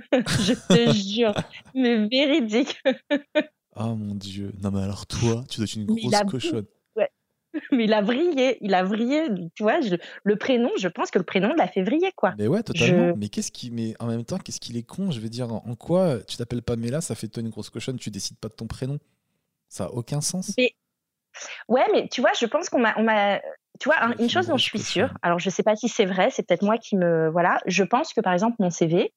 [laughs] je te jure, mais véridique. oh [laughs] mon dieu. Non, mais alors toi, tu dois être une grosse cochonne. Ouais. Mais il a vrillé, [laughs] il a vrillé, tu vois, le prénom, je pense que le prénom l'a fait vriller, quoi. Mais ouais, totalement. Mais qu'est-ce qui, mais en même temps, qu'est-ce qu'il est con? Je veux dire, en quoi tu t'appelles Pamela, ça fait toi une grosse cochonne, tu décides pas de ton prénom? Ça a aucun sens. Mais... Ouais, mais tu vois, je pense qu'on m'a, on m'a, tu vois, une chose dont je suis sûre. Alors, je sais pas si c'est vrai, c'est peut-être moi qui me, voilà. Je pense que par exemple mon CV,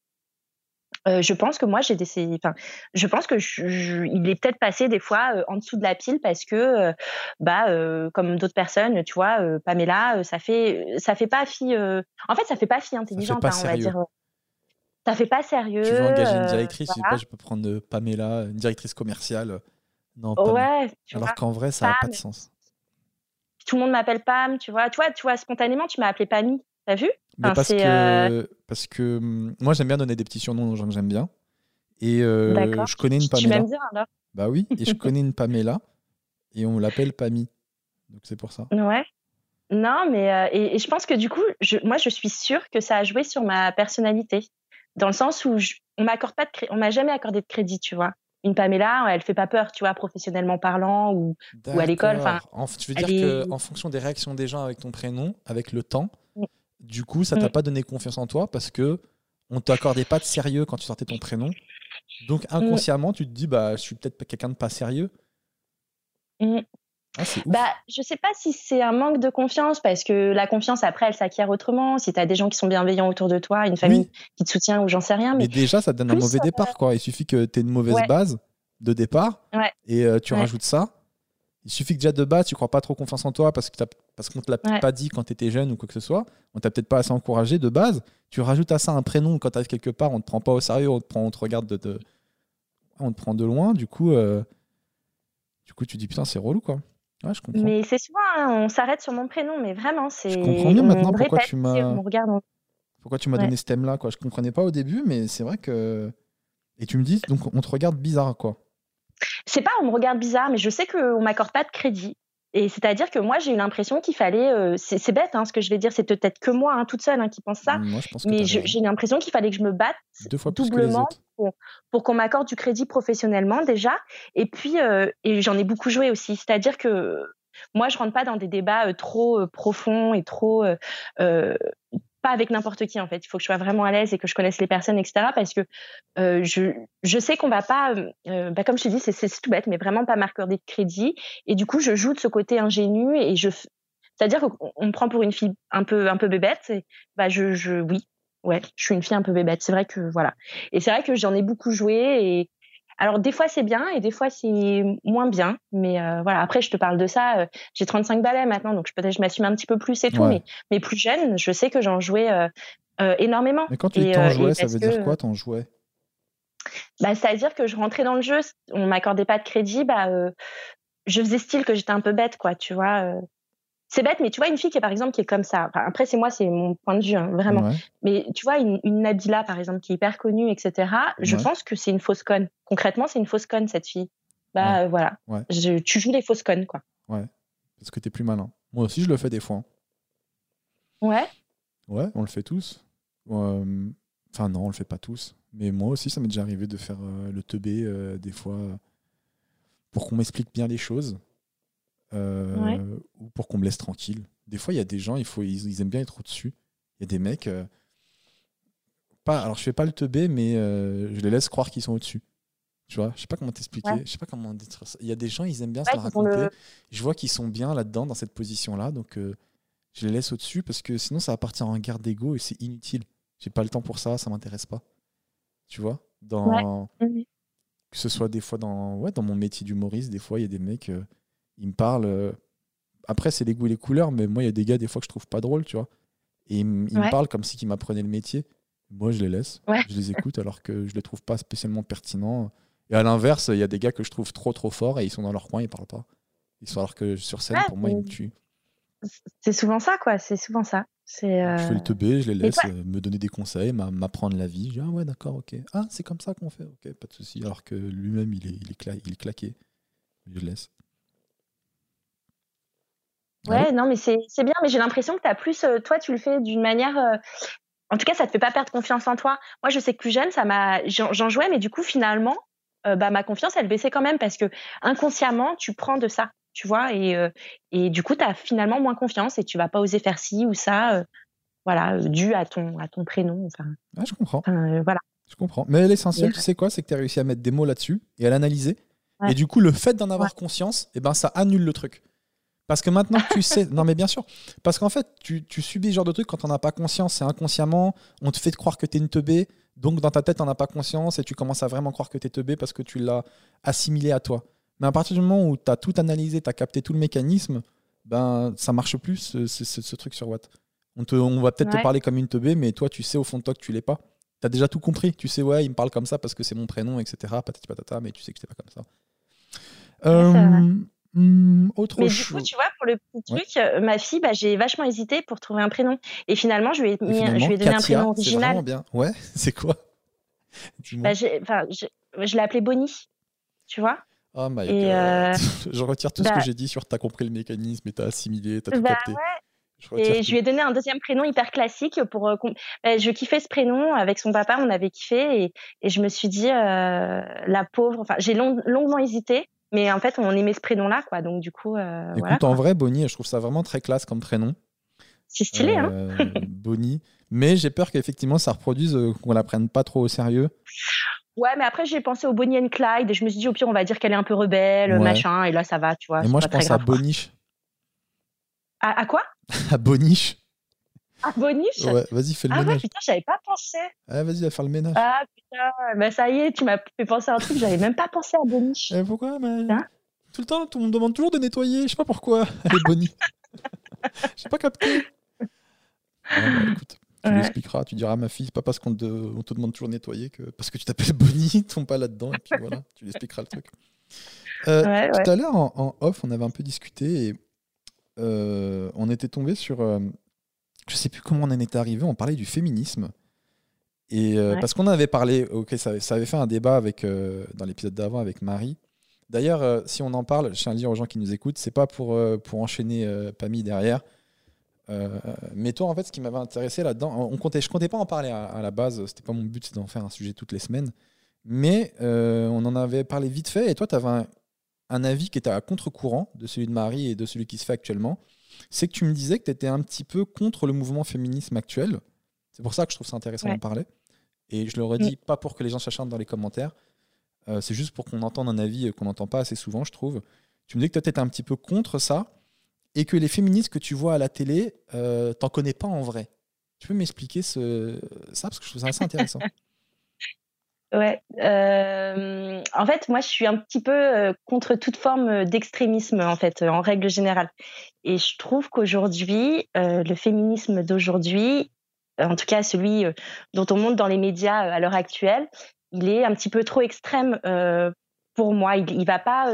euh, je pense que moi j'ai des enfin je pense que je, il est peut-être passé des fois euh, en dessous de la pile parce que euh, bah comme d'autres personnes tu vois Pamela ça fait ça fait pas fille en fait ça fait pas fille intelligente hein, on va dire ça fait pas sérieux tu veux engager une directrice je sais pas je peux prendre Pamela une directrice commerciale. Non ouais alors qu'en vrai ça n'a pas de sens. Tout le monde m'appelle Pam tu vois tu vois tu vois spontanément tu m'as appelé Pammy T'as vu? Parce, que, euh, parce que hum, moi, j'aime bien donner des petits surnoms aux gens que j'aime bien. Et euh, je connais une Pamela. Tu m'aimes bien alors Bah oui, et je [laughs] connais une Pamela et on l'appelle Pami. Donc c'est pour ça. Ouais. Non, mais euh, et, je pense que du coup, je, moi, je suis sûre que ça a joué sur ma personnalité, dans le sens où on m'accorde pas de on m'a jamais accordé de crédit, tu vois. Une Pamela, elle fait pas peur, tu vois, professionnellement parlant ou, ou à l'école. Enfin, tu veux dire que en fonction des réactions des gens avec ton prénom, avec le temps, du coup, ça t'a mm. pas donné confiance en toi parce que on t'accordait pas de sérieux quand tu sortais ton prénom. Donc mm. inconsciemment, tu te dis bah je suis peut-être quelqu'un de pas sérieux. Mm. Ah, bah, je sais pas si c'est un manque de confiance parce que la confiance après elle s'acquiert autrement. Si tu as des gens qui sont bienveillants autour de toi, une famille qui te soutient ou j'en sais rien. Mais, déjà, ça te donne un mauvais départ quoi. Il suffit que tu aies une mauvaise base de départ et euh, tu rajoutes ça. Il suffit que déjà de base, tu crois pas trop confiance en toi parce que parce qu'on te l'a pas dit quand tu étais jeune ou quoi que ce soit. On t'a peut-être pas assez encouragé de base. Tu rajoutes à ça un prénom quand tu arrives quelque part, on te prend pas au sérieux, on te prend, on te regarde de, on te prend de loin. Du coup, euh, du coup, tu dis putain, c'est relou quoi. Ouais, je comprends. Mais c'est souvent, hein, on s'arrête sur mon prénom, mais vraiment, c'est. Je comprends mieux maintenant pourquoi tu m'as. Pourquoi tu m'as donné ce thème-là quoi. Je comprenais pas au début, mais c'est vrai que. Et tu me dis donc on te regarde bizarre quoi c'est pas on me regarde bizarre, mais je sais qu'on m'accorde pas de crédit. Et c'est-à-dire que moi, j'ai eu l'impression qu'il fallait. Euh, c'est bête, hein, ce que je vais dire. C'est peut-être que moi, hein, toute seule, hein, qui pense ça. mais j'ai l'impression qu'il fallait que je me batte doublement pour, qu'on m'accorde du crédit professionnellement déjà. Et puis, euh, et j'en ai beaucoup joué aussi. C'est-à-dire que moi, je rentre pas dans des débats euh, trop profonds et trop avec n'importe qui en fait. Il faut que je sois vraiment à l'aise et que je connaisse les personnes, etc. Parce que euh, je, sais qu'on va pas, euh, bah, comme je te dis, c'est tout bête, mais vraiment pas m'accorder de crédit. Et du coup, je joue de ce côté ingénu et je, c'est-à-dire qu'on me prend pour une fille un peu un peu bébête. Et, bah je, je oui, ouais, je suis une fille un peu bébête. C'est vrai que voilà. Et c'est vrai que j'en ai beaucoup joué et alors des fois c'est bien et des fois c'est moins bien, mais euh, voilà. Après je te parle de ça. Euh, j'ai 35 balais maintenant, donc peut-être je m'assume un petit peu plus et tout. Mais, mais plus jeune, je sais que j'en jouais euh, énormément. Mais quand tu t'en jouais, ça veut dire quoi t'en jouais? Bah, c'est-à-dire que je rentrais dans le jeu, on m'accordait pas de crédit, bah, je faisais style que j'étais un peu bête, quoi, tu vois c'est bête, mais tu vois, une fille qui est par exemple qui est comme ça. après, c'est moi, c'est mon point de vue, hein, vraiment. Mais tu vois, une, Nabila, par exemple, qui est hyper connue, etc. Je pense que c'est une fausse conne. Concrètement, c'est une fausse conne cette fille. Bah euh, voilà. tu joues les fausses connes, quoi. Ouais. Parce que t'es plus malin. Moi aussi, je le fais des fois. Hein. Ouais. Ouais, on le fait tous. Euh, enfin non, on le fait pas tous. Mais moi aussi, ça m'est déjà arrivé de faire euh, le teubé des fois pour qu'on m'explique bien les choses. Euh, ou pour qu'on me laisse tranquille. Des fois, il y a des gens, il faut, ils, aiment bien être au-dessus. Il y a des mecs. Euh, pas, alors, je fais pas le teubé, mais euh, je les laisse croire qu'ils sont au-dessus. Tu vois, je sais pas comment t'expliquer. Je sais pas comment ça. Il y a des gens, ils aiment bien se raconter. Je vois qu'ils sont bien là-dedans, dans cette position-là. Donc, je les laisse au-dessus parce que sinon, ça va partir en garde d'ego et c'est inutile. J'ai pas le temps pour ça, ça m'intéresse pas. Tu vois dans... Que ce soit des fois dans, ouais, dans mon métier d'humoriste, des fois, il y a des mecs il me parle. Euh, après, c'est les goûts et les couleurs, mais moi, il y a des gars, des fois, que je trouve pas drôle, tu vois. Et il, me parle comme si m'apprenait le métier. Moi, je les laisse. Je les écoute alors que je les trouve pas spécialement pertinents. Et à l'inverse, il y a des gars que je trouve trop, trop forts et ils sont dans leur coin, ils parlent pas. Ils sont alors que sur scène, pour moi, ils me tuent. C'est souvent ça, quoi. C'est souvent ça. Je fais le teubé, je les laisse euh, me donner des conseils, m'apprendre la vie. Je dis, ah ouais, d'accord, ok. Ah, c'est comme ça qu'on fait, ok, pas de souci. Alors que lui-même, il est, il, est il est claqué. Je le laisse. Ouais, non, mais c'est bien, mais j'ai l'impression que tu as plus, euh, toi, tu le fais d'une manière. Euh, en tout cas, ça te fait pas perdre confiance en toi. Moi, je sais que plus jeune, ça m'a, j'en jouais, mais du coup, finalement, euh, bah, ma confiance, elle baissait quand même parce que inconsciemment, tu prends de ça, tu vois, et, et du coup, tu as finalement moins confiance et tu vas pas oser faire ci ou ça, voilà, dû à ton, à ton prénom. Enfin, ouais, je comprends. voilà. Je comprends. Mais l'essentiel, tu sais quoi, c'est que tu as réussi à mettre des mots là-dessus et à l'analyser. Et du coup, le fait d'en avoir conscience, et eh ben, ça annule le truc. Parce que maintenant tu sais. Non, mais bien sûr. Parce qu'en fait, tu, tu, subis ce genre de truc quand on n'a pas conscience. C'est inconsciemment. On te fait croire que tu es une teubée. Donc dans ta tête, t'en as pas conscience et tu commences à vraiment croire que t'es teubé parce que tu l'as assimilé à toi. Mais à partir du moment où tu as tout analysé, tu as capté tout le mécanisme, ben ça marche plus ce, ce, truc sur Watt. On, te, on va peut-être te parler comme une teubé, mais toi tu sais au fond de toi que tu l'es pas. Tu as déjà tout compris. Tu sais, ouais, il me parle comme ça parce que c'est mon prénom, etc. Patati patata, mais tu sais que c'est pas comme ça. Euh, hmm, autre mais chose. du coup, tu vois, pour le petit truc, euh, ma fille, bah, j'ai vachement hésité pour trouver un prénom. Et finalement, je lui ai, je lui ai donné un prénom original. bien. Ouais, [laughs] c'est quoi? Bah, je, je l'ai appelé Bonnie. Tu vois? Oh my god. Euh, [laughs] je retire tout ce que bah j'ai dit sur t'as compris le mécanisme et t'as assimilé, t'as tout bah capté. Je et je lui ai donné un deuxième prénom hyper classique pour. Euh, je kiffais ce prénom avec son papa, on avait kiffé et, et je me suis dit euh, la pauvre. Enfin, j'ai longuement hésité, mais en fait, on aimait ce prénom-là, quoi. Donc du coup. Écoute, en vrai, Bonnie, je trouve ça vraiment très classe comme prénom. C'est stylé, hein. [laughs] Bonnie. Mais j'ai peur qu'effectivement, ça reproduise, qu'on la prenne pas trop au sérieux. Ouais, mais après, j'ai pensé au Bonnie and Clyde et je me suis dit, au pire, on va dire qu'elle est un peu rebelle, machin, et là, ça va, tu vois. Et moi, je pense à Boniche. À, quoi? [laughs] À Boniche. À Boniche Ouais, vas-y, fais le ah ménage. Ah ouais, putain, j'avais pas pensé. Ah, vas-y, va faire le ménage. Ah putain, bah ça y est, tu m'as fait penser à un truc, j'avais même pas pensé à Boniche. Eh, pourquoi mais... Hein Tout le temps, on me demande toujours de nettoyer, je sais pas pourquoi. [laughs] Allez, Bonnie. [laughs] J'ai pas capté. Ah, bah, écoute. Tu l'expliqueras, tu diras à ma fille, c'est pas parce qu'on te, on te demande toujours de nettoyer que parce que tu t'appelles [laughs] Bonnie, tombe pas là-dedans, et puis voilà, tu lui expliqueras le truc. Euh, tout à l'heure, en, off, on avait un peu discuté et euh, on était tombé sur. Euh, je sais plus comment on en était arrivé, on parlait du féminisme. Et parce qu'on avait parlé, ok, ça, ça, avait fait un débat avec, dans l'épisode d'avant avec Marie. D'ailleurs, si on en parle, je tiens à dire aux gens qui nous écoutent, c'est pas pour, pour enchaîner Pammy derrière. Euh, mais toi, en fait, ce qui m'avait intéressé là-dedans, on comptait, je comptais pas en parler à, la base, c'était pas mon but, c'est d'en faire un sujet toutes les semaines. Mais euh, on en avait parlé vite fait, et toi, tu avais un, avis qui était à contre-courant de celui de Marie et de celui qui se fait actuellement. C'est que tu me disais que tu étais un petit peu contre le mouvement féminisme actuel. C'est pour ça que je trouve ça intéressant d'en parler. Et je le redis, pas pour que les gens s'acharnent dans les commentaires, euh, c'est juste pour qu'on entende un avis qu'on n'entend pas assez souvent, je trouve. Tu me dis que toi, tu étais un petit peu contre ça et que les féministes que tu vois à la télé, euh, t'en connais pas en vrai. Tu peux m'expliquer ce... ça? Parce que je trouve ça assez intéressant. [laughs] Ouais. Euh, en fait, moi, je suis un petit peu euh, contre toute forme d'extrémisme, en fait, en règle générale. Et je trouve qu'aujourd'hui, le féminisme d'aujourd'hui, en tout cas celui dont on monte dans les médias à l'heure actuelle, il est un petit peu trop extrême pour moi. Il, ne va pas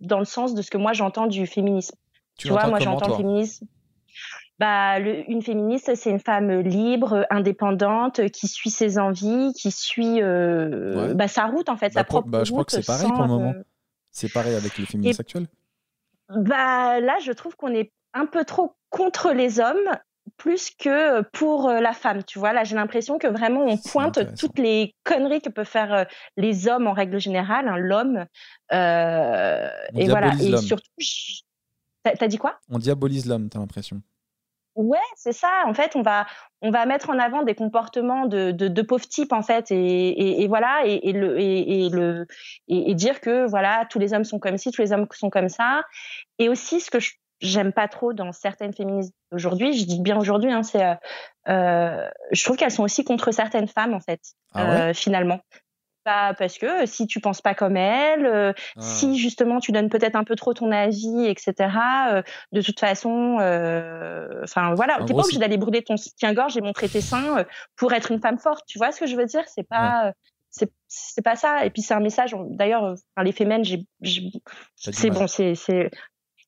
dans le sens de ce que moi j'entends du féminisme. Tu, vois, moi j'entends le féminisme. Bah, une féministe, c'est une femme libre, indépendante, qui suit ses envies, qui suit euh, bah, sa route en fait, sa bah, propre bah, Je crois que c'est pareil pour le moment. Euh, c'est pareil avec les féministes actuelles. Bah là, je trouve qu'on est un peu trop contre les hommes plus que pour euh, la femme, tu vois. Là, j'ai l'impression que vraiment on pointe toutes les conneries que peuvent faire les hommes en règle générale, hein, l'homme. et voilà. Et surtout, T'as dit quoi? On diabolise l'homme, t'as l'impression. Ouais, c'est ça. En fait, on va on va mettre en avant des comportements de, de, pauvres types en fait, et, et, voilà, et, le et, le et, dire que voilà, tous les hommes sont comme ci, tous les hommes sont comme ça. Et aussi, ce que j'aime pas trop dans certaines féministes aujourd'hui, je dis bien aujourd'hui, hein, c'est euh, euh, je trouve qu'elles sont aussi contre certaines femmes en fait, ah euh, finalement. Bah, parce que si tu penses pas comme elle, euh, ah. si justement tu donnes peut-être un peu trop ton avis, etc. Euh, de toute façon, euh, enfin voilà, t'es pas obligé d'aller brûler ton soutien-gorge et montrer tes seins pour être une femme forte. Tu vois ce que je veux dire? C'est pas, c'est pas ça. Et puis c'est un message. D'ailleurs, les j'ai, c'est bon, c'est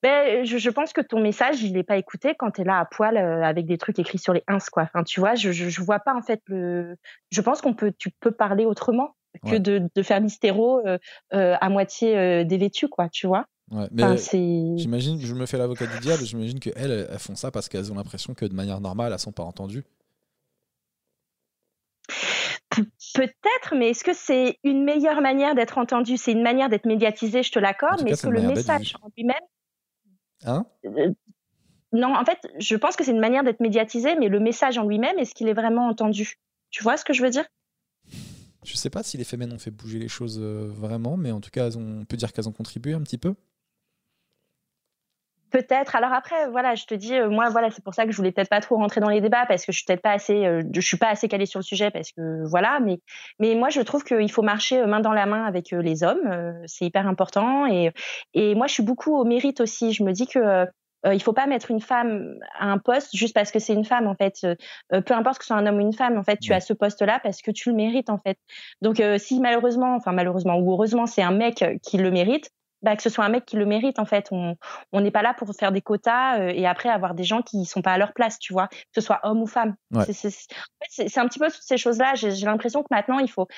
ben, je, je, pense que ton message, il n'est pas écouté quand tu es là à poil avec des trucs écrits sur les ins, quoi. Enfin, tu vois, je, je, je vois pas en fait le. Je pense qu'on peut, tu peux parler autrement que de, de, faire l'hystéro euh, euh, à moitié euh, dévêtu, quoi, tu vois. Ouais, mais j'imagine, je me fais l'avocat du diable, j'imagine qu'elles, elles font ça parce qu'elles ont l'impression que de manière normale, elles sont pas entendues. Peut-être, mais est-ce que c'est une meilleure manière d'être entendu C'est une manière d'être médiatisé, je te l'accorde, mais est-ce que le message en lui-même. Hein? Non, en fait, je pense que c'est une manière d'être médiatisé, mais le message en lui-même, est-ce qu'il est vraiment entendu? Tu vois ce que je veux dire? Je sais pas si les femmes ont fait bouger les choses euh, vraiment, mais en tout cas, on peut dire qu'elles ont contribué un petit peu. Peut-être. Alors après, voilà, je te dis, euh, moi, voilà, c'est pour ça que je voulais peut-être pas trop rentrer dans les débats parce que je suis peut-être pas assez, euh, je suis pas assez calée sur le sujet parce que voilà, mais mais moi, je trouve qu'il faut marcher main dans la main avec les hommes, c'est hyper important et et moi, je suis beaucoup au mérite aussi. Je me dis que il faut pas mettre une femme à un poste juste parce que c'est une femme en fait. peu importe que ce soit un homme ou une femme, en fait, tu as ce poste-là parce que tu le mérites en fait. Donc si malheureusement, enfin malheureusement ou heureusement, c'est un mec qui le mérite, bah, que ce soit un mec qui le mérite en fait. On n'est pas là pour faire des quotas euh, et après avoir des gens qui sont pas à leur place, tu vois, que ce soit homme ou femme. C'est un petit peu toutes ces choses-là. J'ai l'impression que maintenant il faut,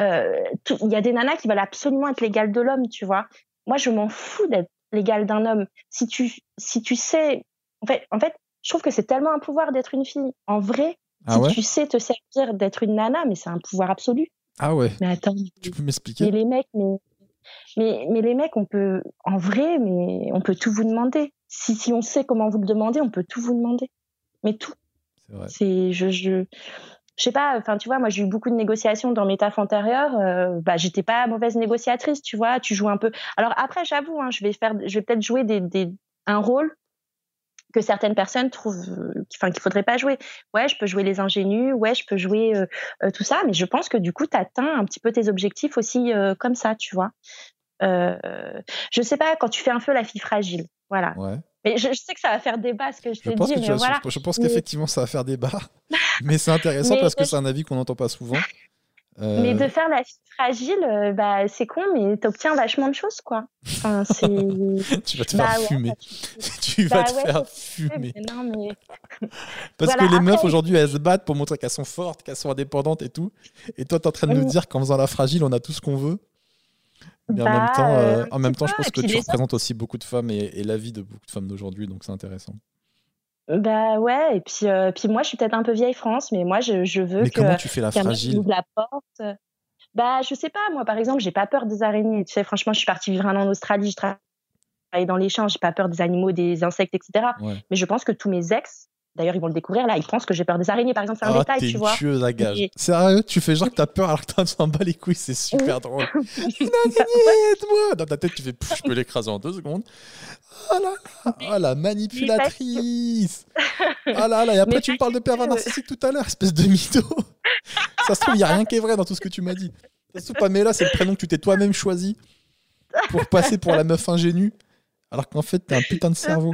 euh, il y a des nanas qui veulent absolument être l'égale de l'homme, tu vois. Moi, je m'en fous d'être l'égale d'un homme. Si tu, si tu sais, en fait, en fait, je trouve que c'est tellement un pouvoir d'être une fille. En vrai, ah si tu sais te servir d'être une nana, mais c'est un pouvoir absolu. Ah ouais. Mais attends. Tu peux m'expliquer? Mais les mecs, mais mais, mais les mecs, on peut, en vrai, mais on peut tout vous demander. Si, si on sait comment vous le demander, on peut tout vous demander. Mais tout. C'est je, je, je sais pas, enfin, tu vois, moi, j'ai eu beaucoup de négociations dans mes tafs antérieurs. Euh, bah, j'étais pas mauvaise négociatrice, tu vois. Tu joues un peu. Alors après, j'avoue, hein, je vais faire, je vais peut-être jouer des, des, un rôle que certaines personnes trouvent, enfin, qu'il faudrait pas jouer. Ouais, je peux jouer les ingénus, ouais, je peux jouer euh, euh, tout ça, mais je pense que du coup, tu atteins un petit peu tes objectifs aussi euh, comme ça, tu vois. je sais pas, quand tu fais un feu la fille fragile, voilà. Mais je, sais que ça va faire débat ce que je, te dis, mais voilà. Je, pense qu'effectivement, ça va faire débat, [laughs] [laughs] mais c'est intéressant parce que c'est un avis qu'on n'entend pas souvent. Mais de faire la fille fragile, bah, c'est con, mais t'obtiens vachement de choses, quoi. Enfin, [laughs] tu vas te faire fumer. [laughs] tu vas te faire fumer. Parce que les meufs aujourd'hui, elles se battent pour montrer qu'elles sont fortes, qu'elles sont indépendantes et tout. Et toi, t'es en train de nous dire qu'en faisant la fragile, on a tout ce qu'on veut. Mais en même bah, temps, euh, en même temps je pense que tu représentes aussi beaucoup de femmes et, et la vie de beaucoup de femmes d'aujourd'hui, donc c'est intéressant. Bah ouais, et puis, euh, puis moi, je suis peut-être un peu vieille France, mais moi, je, je veux mais que. comment tu fais la fragile ouvre la porte? Bah, je sais pas, moi, par exemple, j'ai pas peur des araignées. Tu sais, franchement, je suis partie vivre un an en Australie, je travaille dans les champs, j'ai pas peur des animaux, des insectes, etc. Mais je pense que tous mes ex, D'ailleurs, ils vont le découvrir là. Ils pensent que j'ai peur des araignées, par exemple. C'est un oh, détail, tu vois. tueuse à gage. Sérieux Tu fais genre que t'as peur alors que t'en bats les couilles. C'est super drôle. [laughs] Une araignée, aide-moi Dans ta tête, tu fais je peux l'écraser en deux secondes. Oh là là Oh la manipulatrice Oh [laughs] là là Et après, tu me parles de pervers narcissique tout à l'heure, espèce de mytho. [laughs] Ça se trouve, il n'y a rien qui est vrai dans tout ce que tu m'as dit. Ça se trouve, Pamela, c'est le prénom que tu t'es toi-même choisi pour passer pour la meuf ingénue, alors qu'en fait, t'es un putain de cerveau.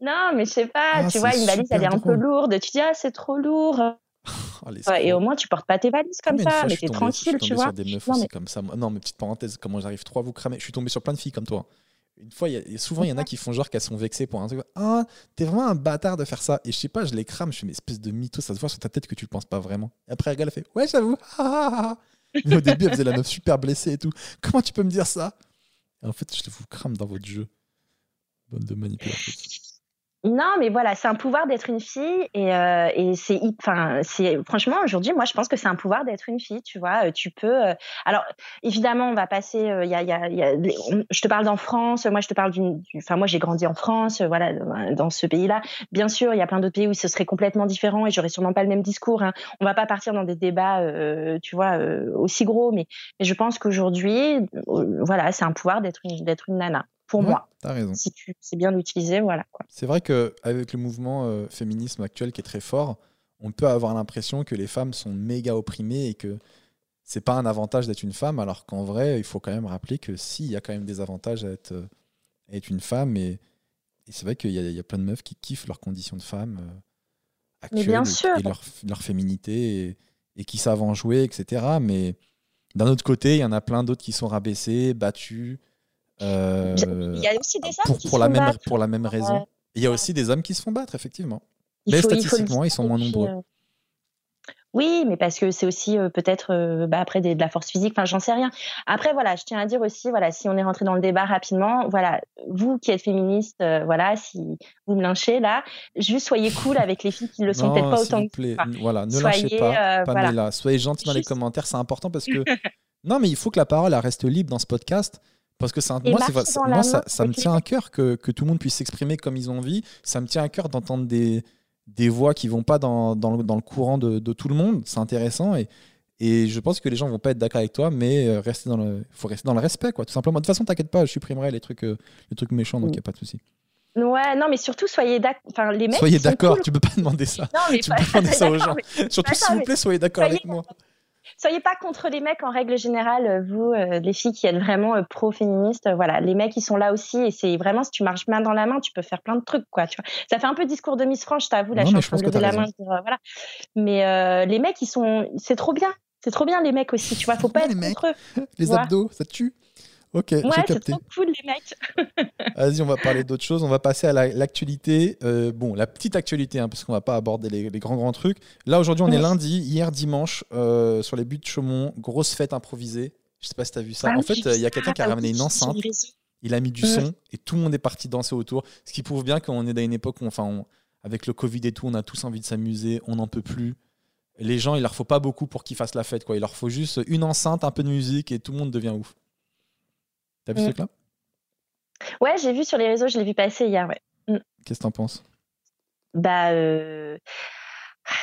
Non, mais je sais pas, ah, tu vois, une valise, elle est un peu lourde. Tu dis, ah, c'est trop lourd. Oh, et au moins, tu portes pas tes valises comme ça, mais t'es tranquille, tu vois. Sur des meufs non, mais... comme ça. Non, mais petite parenthèse, comment j'arrive trop à vous cramer? Je suis tombé sur plein de filles comme toi. Une fois, y a, souvent, il y en a qui font genre qu'elles sont vexées pour un truc. Ah, t'es vraiment un bâtard de faire ça. Et je sais pas, je les crame, je fais une espèce de mytho, ça se voit sur ta tête que tu le penses pas vraiment. Et après, elle, elle fait Ouais, j'avoue. [laughs] mais au début, elle faisait la meuf super blessée et tout. Comment tu peux me dire ça? Et En fait, je vous crame dans votre jeu. Bonne de manipulation. Non, mais voilà, c'est un pouvoir d'être une fille et, euh, et c'est, enfin, c'est franchement aujourd'hui, moi, je pense que c'est un pouvoir d'être une fille. Tu vois, euh, tu peux. Euh, alors, évidemment, on va passer. Il y a, y a, y a je te parle d'en France. Moi, je te parle d'une. Enfin, moi, j'ai grandi en France. voilà, dans ce pays-là. Bien sûr, il y a plein d'autres pays où ce serait complètement différent et j'aurais sûrement pas le même discours. Hein. On va pas partir dans des débats, tu vois, aussi gros. Mais, mais je pense qu'aujourd'hui, voilà, c'est un pouvoir d'être une, d'être une nana pour moi. As raison. Si tu sais bien l'utiliser, voilà. C'est vrai qu'avec le mouvement euh, féminisme actuel qui est très fort, on peut avoir l'impression que les femmes sont méga opprimées et que c'est pas un avantage d'être une femme, alors qu'en vrai, il faut quand même rappeler que si, il y a quand même des avantages à être, être une femme. Et, c'est vrai qu'il y, a plein de meufs qui kiffent leurs conditions de femme euh, actuelles et, leur, leur, féminité et, qui savent en jouer, etc. Mais d'un autre côté, il y en a plein d'autres qui sont rabaissés, battus euh, il y a aussi des hommes pour, qui pour la même pour la même raison. Il y a aussi des hommes qui se font battre, effectivement. mais statistiquement, ils sont moins nombreux. Euh, oui, mais parce que c'est aussi euh, peut-être bah, après de la force physique. Enfin, j'en sais rien. Après, voilà, je tiens à dire aussi, voilà, si on est rentré dans le débat rapidement, voilà, vous qui êtes féministe, voilà, si vous me lynchez là, juste soyez cool avec les filles qui le sont peut-être pas autant que vous. Voilà, ne soyez, lâchez pas, Pamela. Soyez gentil dans les commentaires, c'est important parce que [laughs] non, mais il faut que la parole elle reste libre dans ce podcast. Parce que ça, moi, moi ça, ça, me tient à cœur que, que, tout le monde puisse s'exprimer comme ils ont envie. Ça me tient à cœur d'entendre des, des voix qui vont pas dans, dans, le, dans le courant de, de, tout le monde. C'est intéressant. Et, Et je pense que les gens vont pas être d'accord avec toi, mais euh, rester dans le, faut rester dans le respect, quoi, tout simplement. De toute façon, t'inquiète pas, je supprimerai les trucs, euh, les trucs méchants, donc il Mm. n'y a pas de souci. Ouais, non, mais surtout, soyez d'accord. Enfin, les mecs. Soyez d'accord, cool. tu peux pas demander ça. Non, mais tu pas- peux pas demander ça [laughs] aux gens. Surtout, s'il vous plaît, soyez d'accord avec moi. Soyez pas contre les mecs en règle générale, euh, vous, euh, les filles qui êtes vraiment euh, pro-féministes. voilà, les mecs, ils sont là aussi. Et c'est vraiment, si tu marches main dans la main, tu peux faire plein de trucs, quoi. Tu vois. Ça fait un peu discours de Miss France, je t'avoue. Là, Non, je mais suis je en train pense de lever la main. dire, voilà. Mais les mecs, ils sont. C'est trop bien. C'est trop bien, les mecs aussi. Tu vois, faut pas Les être mecs. contre eux. Les abdos, ça tue? Ok, Ouais, j'ai c'est trop cool, les mecs. [laughs] Vas-y, on va parler d'autre chose. On va passer à la- l'actualité. Euh, bon, la petite actualité, hein, parce qu'on va pas aborder les, les grands grands trucs. Là, aujourd'hui, on est lundi. Hier, dimanche, euh, sur les buts de Chaumont, grosse fête improvisée. Je sais pas si tu as vu ça. Ah en fait, euh, il y a quelqu'un qui a Ah ramené oui, une enceinte. Il a mis du son et tout le monde est parti danser autour. Ce qui prouve bien qu'on est dans une époque où, enfin, on- avec le Covid et tout, on a tous envie de s'amuser, on n'en peut plus. Les gens, il leur faut pas beaucoup pour qu'ils fassent la fête. Quoi. Il leur faut juste une enceinte, un peu de musique et tout le monde devient ouf. T'as vu ce Mm. truc-là? Ouais, j'ai vu sur les réseaux, je l'ai vu passer hier, ouais. Qu'est-ce que t'en penses? Bah, euh,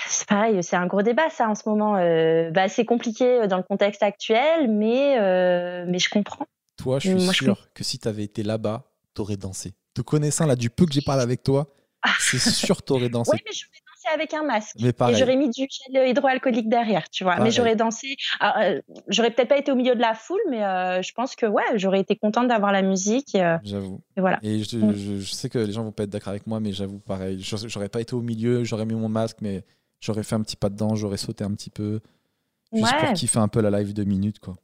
c'est pareil, c'est un gros débat ça en ce moment. Euh, bah, c'est compliqué dans le contexte actuel, mais, euh, mais je comprends. Toi, je suis Moi, je sûr que si t'avais été là-bas, t'aurais dansé. Te connaissant là du peu que j'ai parlé avec toi, c'est sûr t'aurais [laughs] dansé. Oui, mais avec un masque. Mais Et j'aurais mis du gel hydroalcoolique derrière, tu vois. Pareil. Mais j'aurais dansé. alors, euh, j'aurais peut-être pas été au milieu de la foule, mais euh, je pense que ouais, j'aurais été contente d'avoir la musique. Euh, J'avoue. et voilà. Et je, Mm. je- je sais que les gens vont pas être d'accord avec moi, mais j'avoue pareil. J'aurais pas été au milieu, j'aurais mis mon masque, mais j'aurais fait un petit pas dedans, j'aurais sauté un petit peu. Juste Ouais. pour kiffer un peu la live de minutes, quoi.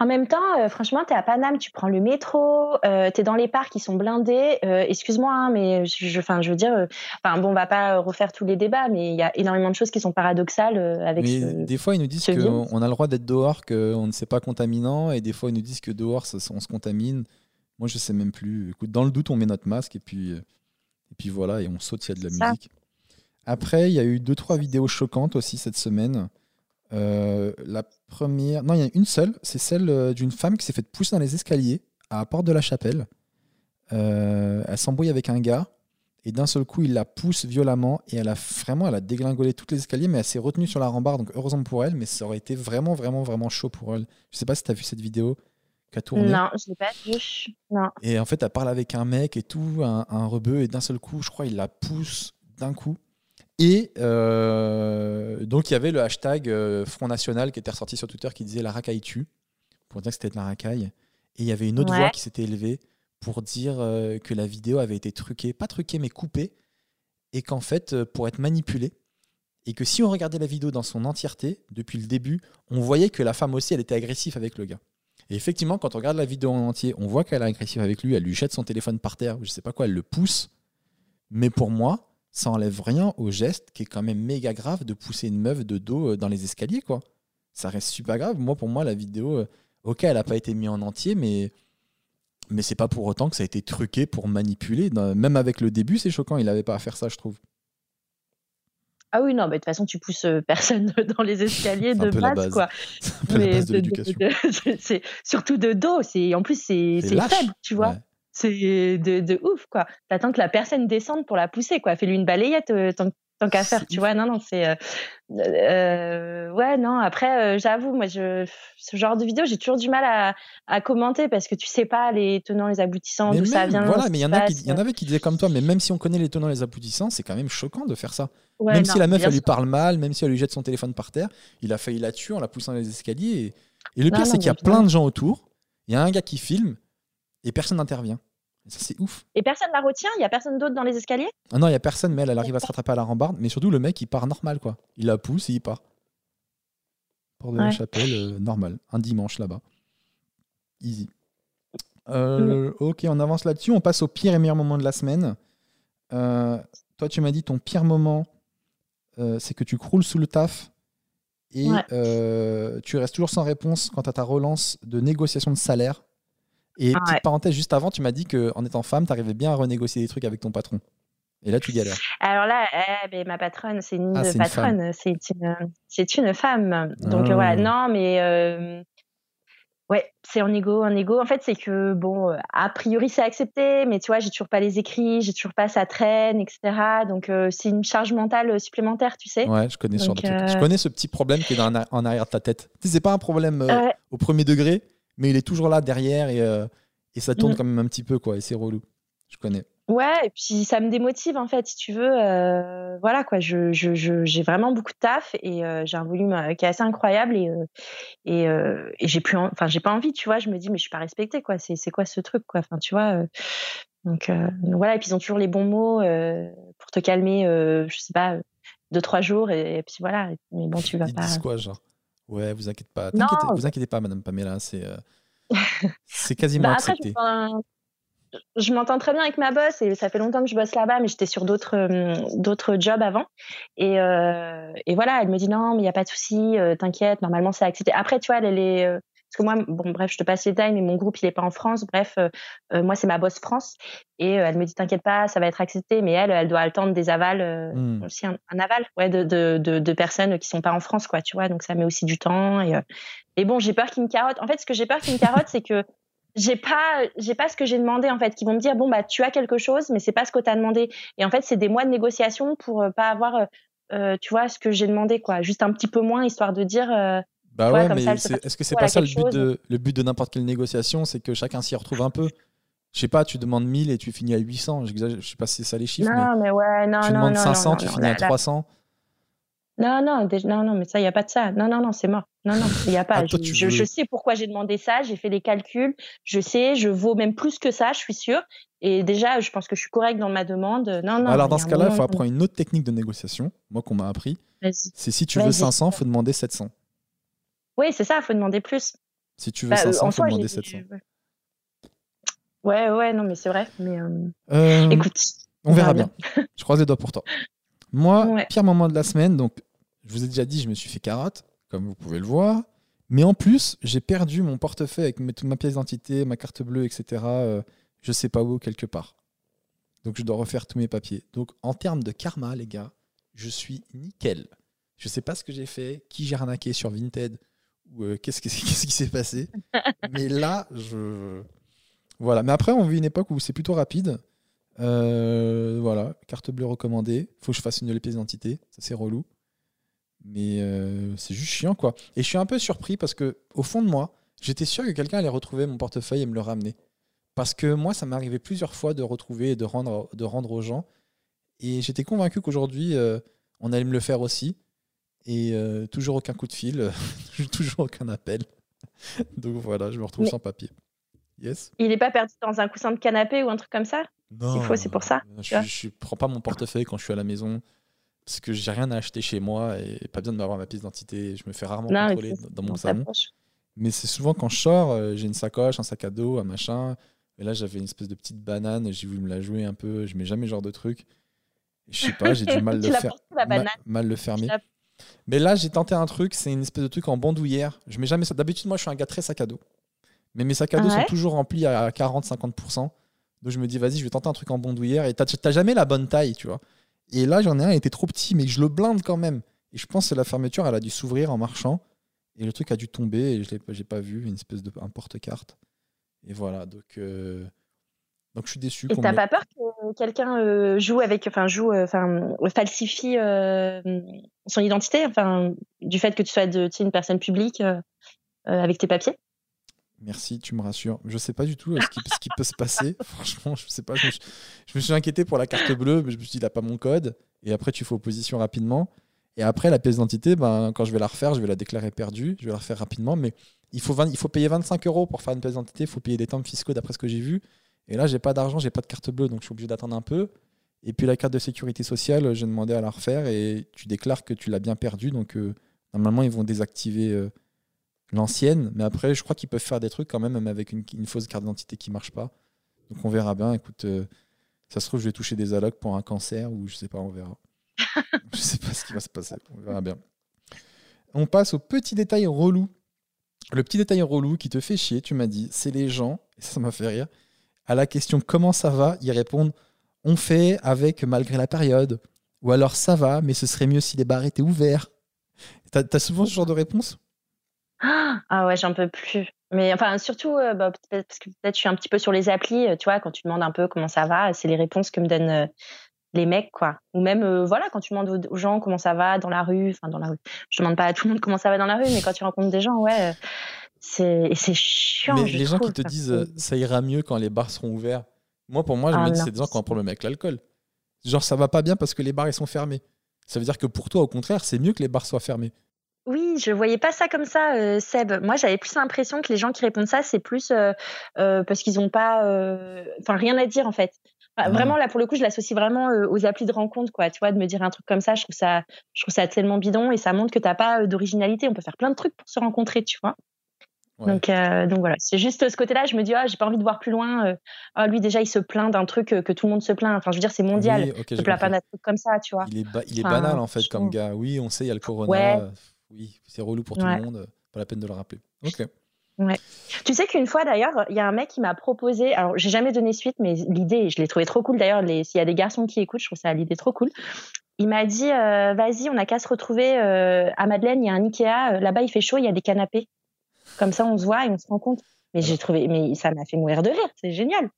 En même temps, euh, franchement, t'es à Paname, tu prends le métro, euh, t'es dans les parcs, ils sont blindés. Euh, Excuse-moi, hein, mais je, je, enfin, je veux dire, euh, enfin, bon, on va pas refaire tous les débats, mais il y a énormément de choses qui sont paradoxales euh, avec Mais ce. des fois, ils nous disent qu'on a le droit d'être dehors, qu'on ne sait pas contaminant, et des fois, ils nous disent que dehors, ça- on se contamine. Moi, je sais même plus. Écoute, dans le doute, on met notre masque, et puis, euh, et puis voilà, et on saute s'il y a de la ça. musique. Après, il y a eu deux, trois vidéos choquantes aussi cette semaine. Euh, la première, non, il y en a une seule, c'est celle euh, d'une femme qui s'est fait pousser dans les escaliers à Porte de la Chapelle. Euh, elle s'embrouille avec un gars et d'un seul coup il la pousse violemment et elle a vraiment elle a dégringolé toutes les escaliers mais elle s'est retenue sur la rambarde donc heureusement pour elle mais ça aurait été vraiment vraiment vraiment chaud pour elle. Je sais pas si tu as vu cette vidéo qui a tourné. Non, je l'ai pas vu. Non. Et en fait, elle parle avec un mec et tout, un, un rebeu, et d'un seul coup, je crois, il la pousse d'un coup. Et euh, donc, il y avait le hashtag euh, Front National qui était ressorti sur Twitter qui disait La racaille tue, pour dire que c'était de la racaille. Et il y avait une autre Ouais. voix qui s'était élevée pour dire euh, que la vidéo avait été truquée, pas truquée, mais coupée, et qu'en fait, pour être manipulée, et que si on regardait la vidéo dans son entièreté, depuis le début, on voyait que la femme aussi, elle était agressive avec le gars. Et effectivement, quand on regarde la vidéo en entier, on voit qu'elle est agressive avec lui, elle lui jette son téléphone par terre, je sais pas quoi, elle le pousse. Mais pour moi, ça enlève rien au geste qui est quand même méga grave de pousser une meuf de dos euh, dans les escaliers, quoi. Ça reste super grave. Moi, pour moi, la vidéo, euh, ok, elle a pas été mise en entier, mais mais c'est pas pour autant que ça a été truqué pour manipuler. Même avec le début, c'est choquant. Il avait pas à faire ça, je trouve. Ah oui, non, mais de toute façon, tu pousses euh, personne [laughs] dans les escaliers de base, base. quoi. [laughs] C'est un peu la Mais base de de- l'éducation. de- [laughs] c'est surtout de dos. C'est en plus c'est faible, tu vois. Ouais. C'est de, de ouf, quoi. T'attends que la personne descende pour la pousser, quoi. Fais-lui une balayette, euh, tant, tant qu'à faire, tu vois. Non, non, c'est. euh, euh, ouais, non, après, j'avoue, moi, je, ce genre de vidéo, j'ai toujours du mal à, à commenter parce que tu sais pas les tenants, les aboutissants, d'où ça vient. voilà, mais il y, en se a qui- passe. il y en avait qui disaient comme toi, mais même si on connaît les tenants les aboutissants, c'est quand même choquant de faire ça. Ouais, même non, si la meuf, elle lui parle mal, même si elle lui jette son téléphone par terre, il a failli la tuer en la poussant dans les escaliers. Et, et le Non, pire, c'est qu'il y a plein de gens autour, il y a un gars qui filme et personne n'intervient. Et ça, c'est ouf. Et personne la retient, il y a personne d'autre dans les escaliers? Ah non, il y a personne, mais elle, elle arrive à se rattraper à la rambarde. Mais surtout, le mec, il part normal, quoi. Il la pousse et il part. Porte de la chapelle, euh, normal. Un dimanche là-bas. Easy. Euh, Ok, on avance là-dessus. On passe au pire et meilleur moment de la semaine. Euh, toi, tu m'as dit ton pire moment, c'est que tu croules sous le taf et Ouais. tu restes toujours sans réponse quant à ta relance de négociation de salaire. Et Ah petite ouais. parenthèse, juste avant, tu m'as dit qu'en étant femme, tu arrivais bien à renégocier des trucs avec ton patron. Et là, tu galères. Alors là, eh, ben, ma patronne, c'est une Ah, c'est une patronne, c'est une, femme. Donc Ah. euh, voilà, non, mais euh, Ouais, c'est en ego, en ego. En fait, c'est que bon, a priori c'est accepté, mais tu vois, j'ai toujours pas les écrits, j'ai toujours pas ça traîne, etc. Donc c'est une charge mentale supplémentaire, tu sais. Ouais, je connais ce Je connais ce petit problème qui est dans, en arrière de ta tête. Tu sais, c'est pas un problème au premier degré, mais il est toujours là derrière et, et ça tourne mm. quand même un petit peu, quoi. Et c'est relou. Je connais. Ouais, et puis ça me démotive en fait, si tu veux. Euh, voilà quoi, je, je, j'ai vraiment beaucoup de taf et euh, j'ai un volume euh, qui est assez incroyable et et, et j'ai plus, enfin j'ai pas envie, tu vois. Je me dis mais je suis pas respectée quoi. C'est c'est quoi ce truc quoi. Enfin tu vois. Donc, voilà et puis ils ont toujours les bons mots pour te calmer. je sais pas deux trois jours et, puis voilà. Mais bon tu vas ils pas. Disent quoi genre? Ouais, vous inquiétez pas. vous inquiétez pas, Madame Pamela. C'est [laughs] c'est quasiment bah, accepté je m'entends très bien avec ma boss et ça fait longtemps que je bosse là-bas, mais j'étais sur d'autres euh, d'autres jobs avant. Et, euh, et voilà, elle me dit non, mais il n'y a pas de souci, euh, t'inquiète, normalement c'est accepté. Après, tu vois, elle, est que moi, bon, bref, je te passe les détails, mais mon groupe il est pas en France. Bref, moi c'est ma boss France et elle me dit t'inquiète pas, ça va être accepté. Mais elle, elle doit attendre des avals hmm. aussi un, aval, ouais, de, de, de, de, personnes qui sont pas en France, quoi, tu vois. Donc ça met aussi du temps et et bon, j'ai peur qu'ils me carottent. En fait, ce que j'ai peur qu'ils me carottent, c'est que j'ai pas j'ai pas ce que j'ai demandé en fait qui vont me dire bon bah tu as quelque chose mais c'est pas ce que tu as demandé et en fait c'est des mois de négociation pour euh, pas avoir euh, euh, tu vois ce que j'ai demandé quoi juste un petit peu moins histoire de dire bah ouais, mais est-ce que c'est pas ça le but de le but de n'importe quelle négociation c'est que chacun s'y retrouve un peu? Je sais pas tu demandes 1000 et tu finis à 800 je sais pas si c'est ça les chiffres non mais, ouais non tu demandes 500 tu finis à 300 non, non, non, non, mais ça, il n'y a pas de ça. Non, non, non, c'est mort. Non, non, il n'y a [laughs] pas. Ah, je, je, sais pourquoi j'ai demandé ça, j'ai fait les calculs, je sais, je vaux même plus que ça, je suis sûre. Et déjà, je pense que je suis correcte dans ma demande. Non, non. Alors, dans ce cas-là, il faut apprendre une autre technique de négociation, moi, qu'on m'a appris. C'est si tu veux 500, il faut demander 700. Oui, c'est ça, il faut demander plus. Si tu veux 500, il faut demander 700. Ouais, ouais, non, mais c'est vrai. Mais euh, euh, écoute. On verra bien. je croise les doigts pour toi. Moi, pire moment de la semaine, donc je vous ai déjà dit, je me suis fait carotte, comme vous pouvez le voir. Mais en plus, j'ai perdu mon portefeuille avec toute ma pièce d'identité, ma carte bleue, etc. Euh, je sais pas où, quelque part. Donc je dois refaire tous mes papiers. Donc en termes de karma, les gars, je suis nickel. Je sais pas ce que j'ai fait, qui j'ai arnaqué sur Vinted, euh, [laughs] qu'est-ce, qui s'est passé. Mais là, je. Voilà. Mais après, on vit une époque où c'est plutôt rapide. Euh, voilà, carte bleue recommandée. Faut que je fasse une nouvelle pièce d'identité. Ça, c'est relou. Mais euh, c'est juste chiant, quoi. Et je suis un peu surpris parce que, au fond de moi, j'étais sûr que quelqu'un allait retrouver mon portefeuille et me le ramener. Parce que moi, ça m'est arrivé plusieurs fois de retrouver et de rendre, aux gens. Et j'étais convaincu qu'aujourd'hui, on allait me le faire aussi. Et euh, toujours aucun coup de fil, [laughs] toujours aucun appel. [laughs] Donc voilà, je me retrouve sans papier. Yes. Il n'est pas perdu dans un coussin de canapé ou un truc comme ça? Non. c'est pour ça. Je ne prends pas mon portefeuille quand je suis à la maison parce que j'ai rien à acheter chez moi et pas besoin de m'avoir ma pièce d'identité. Je me fais rarement contrôler dans mon salon. Mais c'est souvent quand je sors, euh, j'ai une sacoche, un sac à dos, un machin. Et là, j'avais une espèce de petite banane. J'ai voulu me la jouer un peu. Je mets jamais ce genre de truc. je sais pas, j'ai du mal, [laughs] le faire, mal le fermer. Mais là, j'ai tenté un truc. C'est une espèce de truc en bandoulière. Je mets jamais ça. D'habitude, moi, je suis un gars très sac à dos. Mais mes sacs à dos sont toujours remplis à 40-50%. Donc je me dis, vas-y, je vais tenter un truc en bandoulière. Et t'as jamais la bonne taille, tu vois. Et là, j'en ai un, il était trop petit, mais je le blinde quand même. Et je pense que la fermeture, elle a dû s'ouvrir en marchant. Et le truc a dû tomber et je n'ai pas vu, une espèce de un porte-carte. Et voilà, donc, euh, donc je suis déçu. Et t'as pas peur que quelqu'un euh, joue avec, enfin, joue, euh, enfin, falsifie son identité, enfin, du fait que tu sois de, une personne publique avec tes papiers? Merci, tu me rassures. Je sais pas du tout euh, ce qui, peut se passer. [laughs] Franchement, je sais pas. Je me, suis, inquiété pour la carte bleue, mais je me suis dit, il n'a pas mon code. Et après, tu fais opposition rapidement. Et après, la pièce d'identité, ben, quand je vais la refaire, je vais la déclarer perdue. Je vais la refaire rapidement. Mais il faut, il faut payer 25 euros pour faire une pièce d'identité. Il faut payer des temps fiscaux d'après ce que j'ai vu. Et là, j'ai pas d'argent, j'ai pas de carte bleue. Donc, je suis obligé d'attendre un peu. Et puis, la carte de sécurité sociale, j'ai demandé à la refaire. Et tu déclares que tu l'as bien perdue. Donc, euh, normalement, ils vont désactiver. Euh, l'ancienne, mais après, je crois qu'ils peuvent faire des trucs quand même, même avec une, fausse carte d'identité qui marche pas. Donc on verra bien. Écoute, euh, ça se trouve, je vais toucher des allocs pour un cancer ou je sais pas, on verra. [laughs] je sais pas ce qui va se passer. On verra bien. On passe au petit détail relou. Le petit détail relou qui te fait chier, tu m'as dit, c'est les gens, et ça m'a fait rire, à la question comment ça va, ils répondent on fait avec malgré la période. Ou alors ça va, mais ce serait mieux si les bars étaient ouverts. T'as as souvent ce genre de réponse? Ah ouais, j'en peux plus. Mais enfin, surtout, euh, bah, parce que peut-être je suis un petit peu sur les applis, euh, tu vois, quand tu demandes un peu comment ça va, c'est les réponses que me donnent euh, les mecs, quoi. Ou même, voilà, quand tu demandes aux, gens comment ça va dans la rue, enfin, dans la rue. Je demande pas à tout le monde comment ça va dans la rue, mais quand tu rencontres des gens, ouais, c'est chiant. Mais les gens qui te disent ça ira mieux quand les bars seront ouverts, moi, pour moi, je me ah dis, c'est des gens qui ont un problème avec l'alcool. Genre, ça va pas bien parce que les bars, ils sont fermés. Ça veut dire que pour toi, au contraire, c'est mieux que les bars soient fermés. Oui, je voyais pas ça comme ça, euh, Seb. Moi, j'avais plus l'impression que les gens qui répondent ça, c'est plus euh, euh, parce qu'ils n'ont pas, enfin, rien à dire en fait. Vraiment, là, pour le coup, je l'associe vraiment aux applis de rencontre, quoi. Tu vois, de me dire un truc comme ça, je trouve ça, je trouve ça tellement bidon et ça montre que tu n'as pas d'originalité. On peut faire plein de trucs pour se rencontrer, tu vois. Donc, donc voilà, c'est juste ce côté-là. Je me dis, ah, j'ai pas envie de voir plus loin. Ah, lui, déjà, il se plaint d'un truc que tout le monde se plaint. Enfin, je veux dire, c'est mondial. Oui, okay, plaint pas d'un truc comme ça, tu vois. Il est, il est banal, en fait, comme gars. Oui, on sait, il y a le corona. Oui, c'est relou pour tout le monde. Pas la peine de le rappeler. Ok. Ouais. Tu sais qu'une fois d'ailleurs, il y a un mec qui m'a proposé, alors j'ai jamais donné suite, mais l'idée, je l'ai trouvé trop cool d'ailleurs. S'il y a des garçons qui écoutent, je trouve ça l'idée trop cool. Il m'a dit, euh, vas-y, on n'a qu'à se retrouver euh, à Madeleine, il y a un Ikea, euh, là-bas il fait chaud, il y a des canapés. Comme ça, on se voit et on se rend compte. Mais j'ai trouvé, mais ça m'a fait mourir de rire, c'est génial.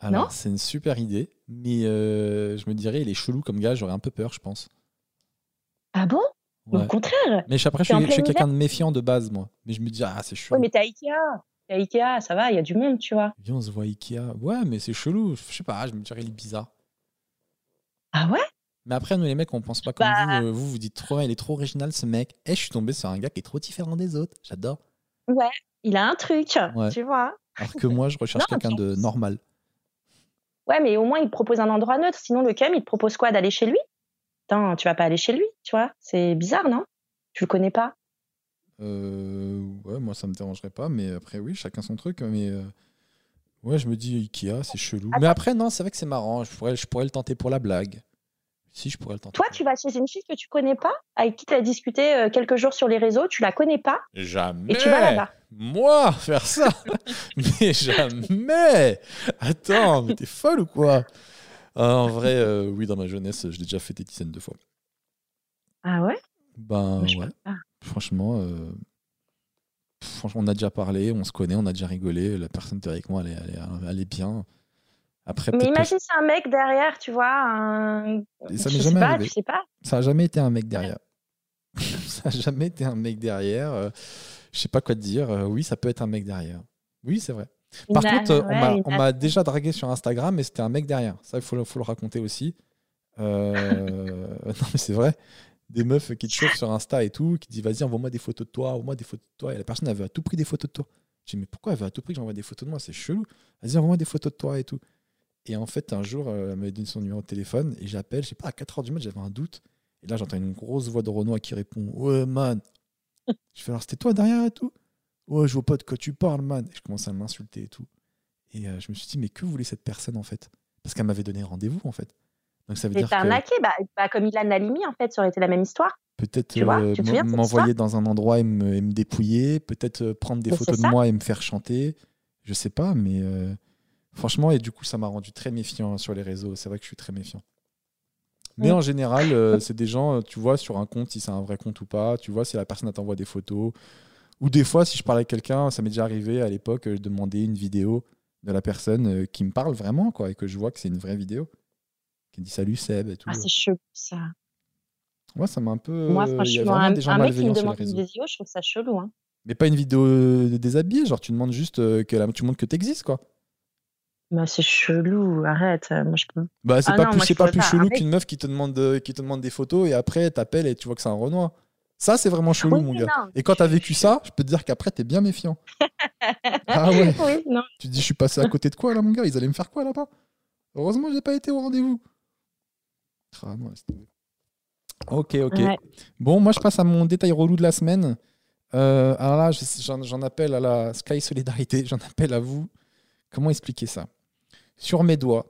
Alors, c'est une super idée, mais je me dirais, il est chelou comme gars, j'aurais un peu peur, je pense. Ah bon? Au contraire. Mais après, je suis, quelqu'un de méfiant de base, moi. Mais je me dis, ah, c'est chelou. Oui, mais t'es à Ikea. T'es à Ikea, ça va, il y a du monde, tu vois. Viens, on se voit à Ikea. Ouais, mais c'est chelou. Je sais pas, je me dirais, il est bizarre. Ah ouais? Mais après, nous, les mecs, on pense pas comme bah vous. Euh, vous, vous dites trop, il est trop original, ce mec. Eh, je suis tombé sur un gars qui est trop différent des autres. J'adore. Ouais, il a un truc, tu vois. Alors que moi, je recherche [laughs] quelqu'un de normal. Ouais, mais au moins, il propose un endroit neutre. Sinon, le CAM, il te propose quoi? D'aller chez lui? Attends, tu vas pas aller chez lui, tu vois C'est bizarre, non? Tu le connais pas? Euh, Ouais, moi ça me dérangerait pas, mais après oui, chacun son truc. Mais euh, ouais, je me dis Ikea, c'est chelou. Mais après non, c'est vrai que c'est marrant. Je pourrais, je pourrais le tenter pour la blague. Si, je pourrais le tenter. Toi, tu vas chez une fille que tu connais pas, avec qui tu as discuté euh, quelques jours sur les réseaux, tu la connais pas. Jamais. Et tu vas là-bas. Moi, faire ça [laughs] Mais jamais Attends, mais t'es folle ou quoi? Ah, en vrai, euh, oui, dans ma jeunesse, je l'ai déjà fait des dizaines de fois. Ah ouais? Ben ouais. Franchement, euh, franchement, on a déjà parlé, on se connaît, on a déjà rigolé. La personne qui est avec moi, elle est, elle est, bien. Après, Mais imagine, c'est un mec derrière, tu vois. Un... Ça m'est jamais arrivé. Ça n'a jamais été un mec derrière. [laughs] ça n'a jamais été un mec derrière. Euh, je sais pas quoi te dire. oui, ça peut être un mec derrière. Oui, c'est vrai. Par contre, on m'a déjà dragué sur Instagram, mais c'était un mec derrière. Ça, il faut, faut, le raconter aussi. Euh, [laughs] non, mais c'est vrai. Des meufs qui te chauffent sur Insta et tout, qui disent vas-y, envoie-moi des photos de toi, envoie-moi des photos de toi. Et la personne, avait à tout prix des photos de toi. J'ai dit, mais pourquoi elle veut à tout prix que j'envoie des photos de moi? C'est chelou. Vas-y, envoie-moi des photos de toi et tout. Et en fait, un jour, euh, elle m'a donné son numéro de téléphone et j'appelle, je sais pas, à 4h du mat, j'avais un doute. Et là, j'entends une grosse voix de Renoir qui répond Ouais, man. je fais alors, c'était toi derrière et tout? Ouais, je vois pas de quoi tu parles, man. Et je commence à m'insulter et tout. Et euh, je me suis dit, mais que voulait cette personne en fait? Parce qu'elle m'avait donné rendez-vous en fait. Donc ça veut dire. arnaqué, bah, bah, comme Ilan Halimi en fait, ça aurait été la même histoire. Peut-être euh, m'envoyer dans un endroit et me, me dépouiller, peut-être prendre des photos de moi et me faire chanter. Je sais pas, mais franchement, et du coup, ça m'a rendu très méfiant sur les réseaux. C'est vrai que je suis très méfiant. Mais en général, [laughs] c'est des gens, tu vois, sur un compte, si c'est un vrai compte ou pas, tu vois, si la personne t'envoie des photos, ou des fois, si je parlais avec quelqu'un, ça m'est déjà arrivé à l'époque, de demander une vidéo de la personne euh, qui me parle vraiment, quoi, et que je vois que c'est une vraie vidéo. Qui dit salut Seb et tout. Ah, c'est chelou ça. Moi, ça m'a un peu. Moi, franchement, un, des gens un mec qui me demande une vidéo, je trouve ça chelou. Hein. Mais pas une vidéo euh, déshabillée, genre tu demandes juste euh, que tu montres que tu existes, quoi. Bah, c'est chelou, arrête. Moi, je peux. Bah, c'est ah pas, plus, pas plus chelou qu'une meuf qui te, demande, qui te demande des photos et après t'appelles et tu vois que c'est un Renoir. Ça, c'est vraiment chelou, mon gars. Et quand t'as vécu ça, je peux te dire qu'après, t'es bien méfiant. [laughs] ah ouais. Tu te dis, je suis passé à côté de quoi, là, mon gars? Ils allaient me faire quoi, là-bas? Heureusement, j'ai pas été au rendez-vous. Ah, ok, ok. Bon, moi, je passe à mon détail relou de la semaine. Euh, alors là, j'en appelle à la Sky Solidarité, j'en appelle à vous. Comment expliquer ça? Sur mes doigts,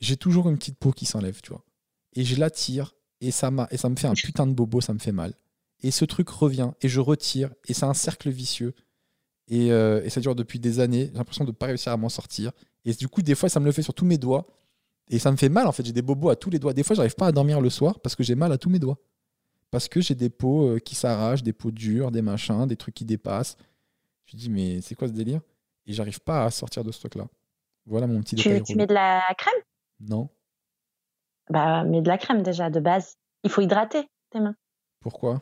j'ai toujours une petite peau qui s'enlève, tu vois. Et je la tire et ça, et ça me fait un putain de bobo, ça me fait mal et ce truc revient, et je retire, et c'est un cercle vicieux. Et, euh, et, ça dure depuis des années. J'ai l'impression de ne pas réussir à m'en sortir. Et du coup, des fois, ça me le fait sur tous mes doigts. Et ça me fait mal, en fait. J'ai des bobos à tous les doigts. Des fois, j'arrive pas à dormir le soir parce que j'ai mal à tous mes doigts. parce que j'ai des peaux euh, qui s'arrachent, des peaux dures, des machins, des trucs qui dépassent. Je dis, mais c'est quoi ce délire? Et j'arrive pas à sortir de ce truc-là. Voilà mon petit tu, détail. Tu mets de la crème? Non. Bah, mets de la crème déjà, de base. Il faut hydrater tes mains. Pourquoi?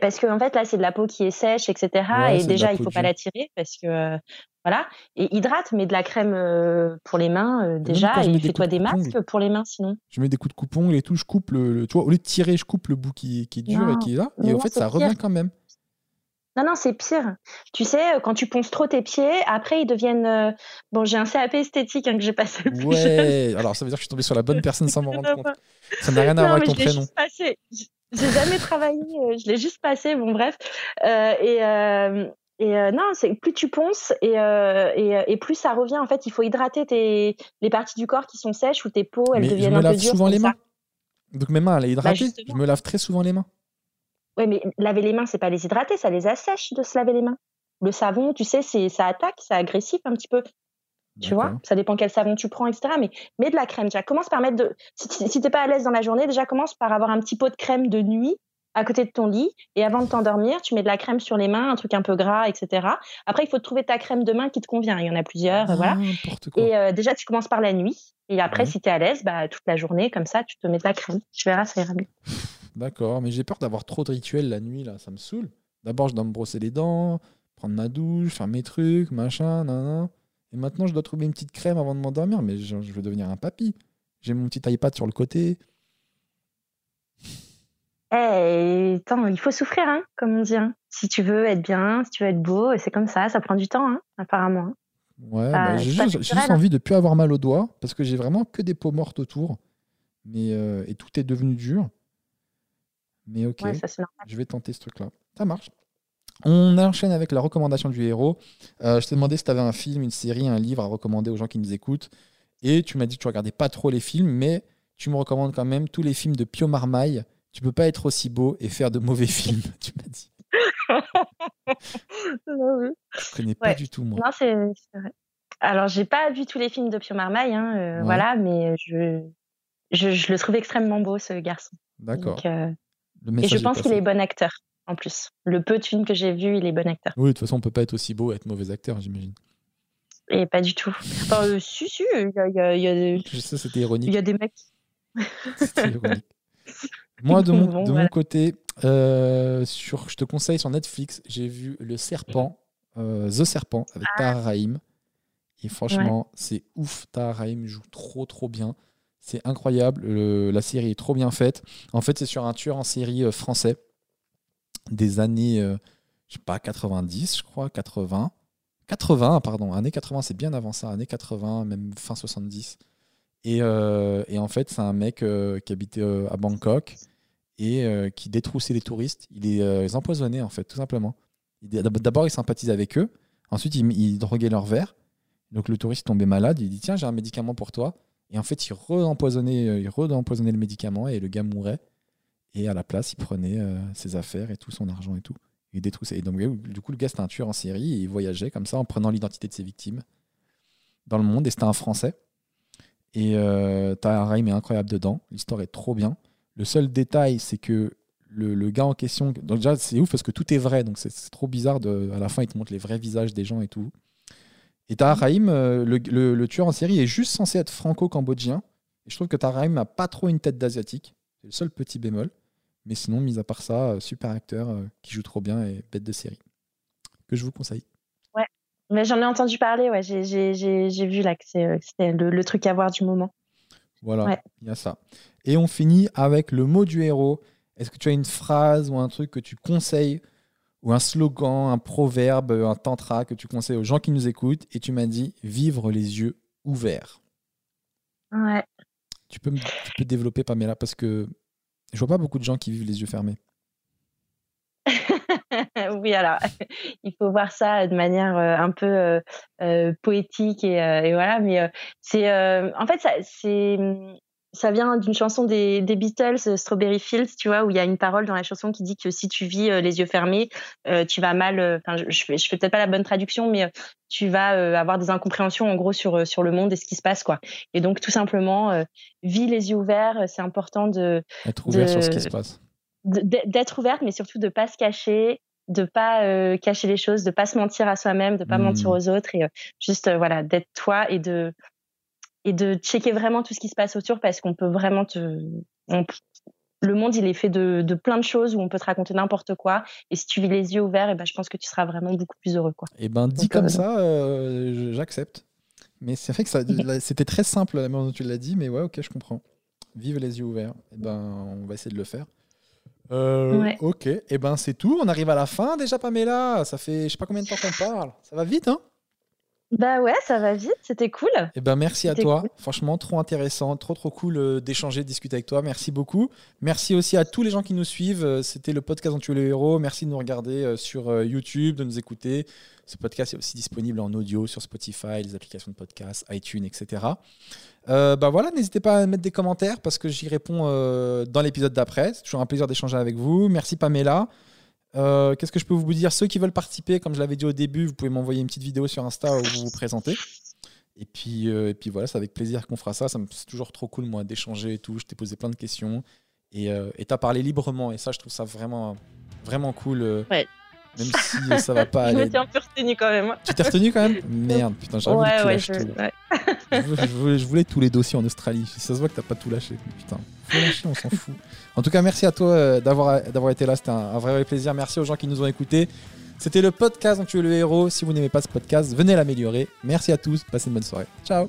Parce que en fait là c'est de la peau qui est sèche etc et déjà il faut pas la tirer parce que euh, voilà et hydrate mets de la crème euh, pour les mains euh, déjà et fais-toi des, masques pour les mains sinon je mets des coups de coupon et tout je coupe le, tu vois au lieu de tirer je coupe le bout qui, qui est dur et qui est là et en fait ça revient quand même non, non, c'est pire. Tu sais, quand tu ponces trop tes pieds, après ils deviennent. Bon, j'ai un CAP esthétique hein, que j'ai passé. ouais, alors ça veut dire que je suis tombée sur la bonne personne sans m'en rendre compte. Ça n'a rien à voir avec ton prénom. J'ai jamais travaillé, euh, je l'ai juste passé, bon bref. Euh, et euh, et non, c'est plus tu ponces et, et, et, plus ça revient. En fait, il faut hydrater tes, les parties du corps qui sont sèches ou tes peaux, elles deviennent un peu dures. Je me lave souvent les mains. Donc mes mains, elles sont bah, hydratées. je me lave très souvent les mains. Oui, mais laver les mains, c'est pas les hydrater, ça les assèche de se laver les mains. Le savon, tu sais, c'est ça attaque, c'est agressif un petit peu. Tu vois, ça dépend quel savon tu prends, etc. Mais mets de la crème déjà. Commence par mettre de. Si, si t'es pas à l'aise dans la journée, déjà commence par avoir un petit pot de crème de nuit à côté de ton lit. Et avant de t'endormir, tu mets de la crème sur les mains, un truc un peu gras, etc. Après, il faut trouver ta crème de main qui te convient. Il y en a plusieurs, ah, voilà. Et euh, déjà, tu commences par la nuit. Et après, si tu es à l'aise, bah, toute la journée, comme ça, tu te mets de la crème. Tu verras, ça ira mieux. D'accord, mais j'ai peur d'avoir trop de rituels la nuit, là. Ça me saoule. D'abord, je dois me brosser les dents, prendre ma douche, faire mes trucs, machin, nan, et maintenant, je dois trouver une petite crème avant de m'endormir, mais je, veux devenir un papy. J'ai mon petit iPad sur le côté. Eh, attends, il faut souffrir, hein, comme on dit. Hein. Si tu veux être bien, si tu veux être beau, c'est comme ça, ça prend du temps, hein, apparemment. Hein. Ouais, bah, j'ai juste, envie de plus avoir mal aux doigts parce que j'ai vraiment que des peaux mortes autour. Mais, euh, et tout est devenu dur. Mais ok, je vais tenter ce truc-là. Ça marche. On enchaîne avec la recommandation du héros. Euh, je t'ai demandé si tu avais un film, une série, un livre à recommander aux gens qui nous écoutent. Et tu m'as dit que tu regardais pas trop les films, mais tu me recommandes quand même tous les films de Pio Marmaille. Tu peux pas être aussi beau et faire de mauvais [laughs] films, tu m'as dit. [laughs] Je connais pas du tout, moi. Non, c'est vrai. Alors, j'ai pas vu tous les films de Pio Marmaille, hein, euh, voilà, mais je, je, le trouve extrêmement beau, ce garçon. D'accord. Euh, et je pense qu'il est bon acteur en plus. Le peu de films que j'ai vus, il est bon acteur. Oui, de toute façon, on peut pas être aussi beau et être mauvais acteur, j'imagine. Et pas du tout. Enfin, euh, si, si, il y a, y a des... Je sais, c'était ironique. Il y a des mecs. c'était [laughs] ironique. Moi, de mon, de mon côté, euh, sur, je te conseille sur Netflix, j'ai vu Le Serpent, euh, The Serpent, avec ah. Tahar Rahim. Et franchement, c'est ouf. Tahar Rahim joue trop, trop bien. C'est incroyable. la série est trop bien faite. En fait, c'est sur un tueur en série français des années, euh, je sais pas, 90, je crois, 80. 80, pardon, années 80, c'est bien avant ça, années 80, même fin 70. Et, euh, et en fait, c'est un mec euh, qui habitait à Bangkok et qui détroussait les touristes. Il les empoisonnait, en fait, tout simplement. D'abord, il sympathisait avec eux. Ensuite, il, il droguait leur verre. Donc, le touriste tombait malade. Il dit Tiens, j'ai un médicament pour toi. Et en fait, il re-empoisonnait il re le médicament et le gars mourait. Et à la place, il prenait euh, ses affaires et tout son argent et tout. Il détroussait. Et donc, du coup, le gars, c'était un tueur en série et il voyageait comme ça en prenant l'identité de ses victimes dans le monde. Et c'était un Français. Et euh, est incroyable dedans. L'histoire est trop bien. Le seul détail, c'est que le, gars en question. Donc, déjà, c'est ouf parce que tout est vrai. Donc, c'est trop bizarre. À la fin, il te montre les vrais visages des gens et tout. Et Tahar Rahim, euh, le, tueur en série, est juste censé être franco-cambodgien. Et je trouve que Tahar Rahim n'a pas trop une tête d'asiatique. C'est le seul petit bémol. Mais sinon, mis à part ça, euh, super acteur euh, qui joue trop bien et bête de série. Que je vous conseille. Ouais, mais j'en ai entendu parler, ouais. J'ai vu là que c'était le, truc à voir du moment. Voilà, il y a ça. Et on finit avec le mot du héros. Est-ce que tu as une phrase ou un truc que tu conseilles ou un slogan, un proverbe, un tantra que tu conseilles aux gens qui nous écoutent et tu m'as dit vivre les yeux ouverts. Ouais. Tu peux, tu peux développer Pamela parce que je vois pas beaucoup de gens qui vivent les yeux fermés. [laughs] oui, alors [laughs] il faut voir ça de manière euh, un peu euh, euh, poétique et, voilà, mais c'est en fait c'est ça vient d'une chanson des, des, Beatles, Strawberry Fields, tu vois, où il y a une parole dans la chanson qui dit que si tu vis les yeux fermés, tu vas mal. Enfin, je, je, fais, je fais peut-être pas la bonne traduction, mais tu vas avoir des incompréhensions en gros sur sur le monde et ce qui se passe, quoi. Et donc tout simplement, vis les yeux ouverts. C'est important de être ouvert sur ce qui se passe. D'être ouverte, mais surtout de pas se cacher, de pas euh, cacher les choses, de pas se mentir à soi-même, de pas mentir mmh. aux autres et euh, juste euh, voilà d'être toi et de et de checker vraiment tout ce qui se passe autour parce qu'on peut vraiment te le monde il est fait de, de, plein de choses où on peut te raconter n'importe quoi et si tu vis les yeux ouverts et eh ben je pense que tu seras vraiment beaucoup plus heureux quoi. Et eh ben dit comme ça j'accepte. Mais c'est vrai que ça [laughs] c'était très simple la manière dont tu l'as dit mais ouais OK, je comprends. Vive les yeux ouverts. Et eh ben on va essayer de le faire. Euh, ok, et ben c'est tout. On arrive à la fin déjà, Pamela. Ça fait je sais pas combien de temps qu'on parle. Ça va vite, hein? Bah ouais, ça va vite. C'était cool. Et eh ben merci à toi. Franchement, trop intéressant, trop trop cool euh, d'échanger, de discuter avec toi. Merci beaucoup. Merci aussi à tous les gens qui nous suivent. Euh, c'était le podcast tu es le héros. Merci de nous regarder sur YouTube, de nous écouter. Ce podcast est aussi disponible en audio sur Spotify, les applications de podcast, iTunes, etc. Euh, bah voilà, n'hésitez pas à mettre des commentaires parce que j'y réponds euh, dans l'épisode d'après. C'est toujours un plaisir d'échanger avec vous. Merci Pamela. Euh, qu'est-ce que je peux vous dire? Ceux qui veulent participer, comme je l'avais dit au début, vous pouvez m'envoyer une petite vidéo sur Insta où vous vous présentez. Et puis, et puis voilà, c'est avec plaisir qu'on fera ça. c'est toujours trop cool, moi, d'échanger et tout. Je t'ai posé plein de questions et tu as parlé librement. Et ça, je trouve ça vraiment, vraiment cool. Ouais. Même si ça va pas aller. [laughs] Je me suis un peu retenu quand même. Tu t'es retenu quand même? [laughs] Merde, putain, j'avais ouais, ouais, je... Ouais. je, voulais, tous les dossiers en Australie. Ça se voit que t'as pas tout lâché. Putain, faut lâcher, on s'en [laughs] fout. En tout cas, merci à toi euh, d'avoir, été là. C'était un, vrai plaisir. Merci aux gens qui nous ont écoutés. C'était le podcast dont tu es le héros. Si vous n'aimez pas ce podcast, venez l'améliorer. Merci à tous. Passez une bonne soirée. Ciao.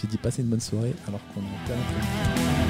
J'ai dit passer une bonne soirée alors qu'on est en plein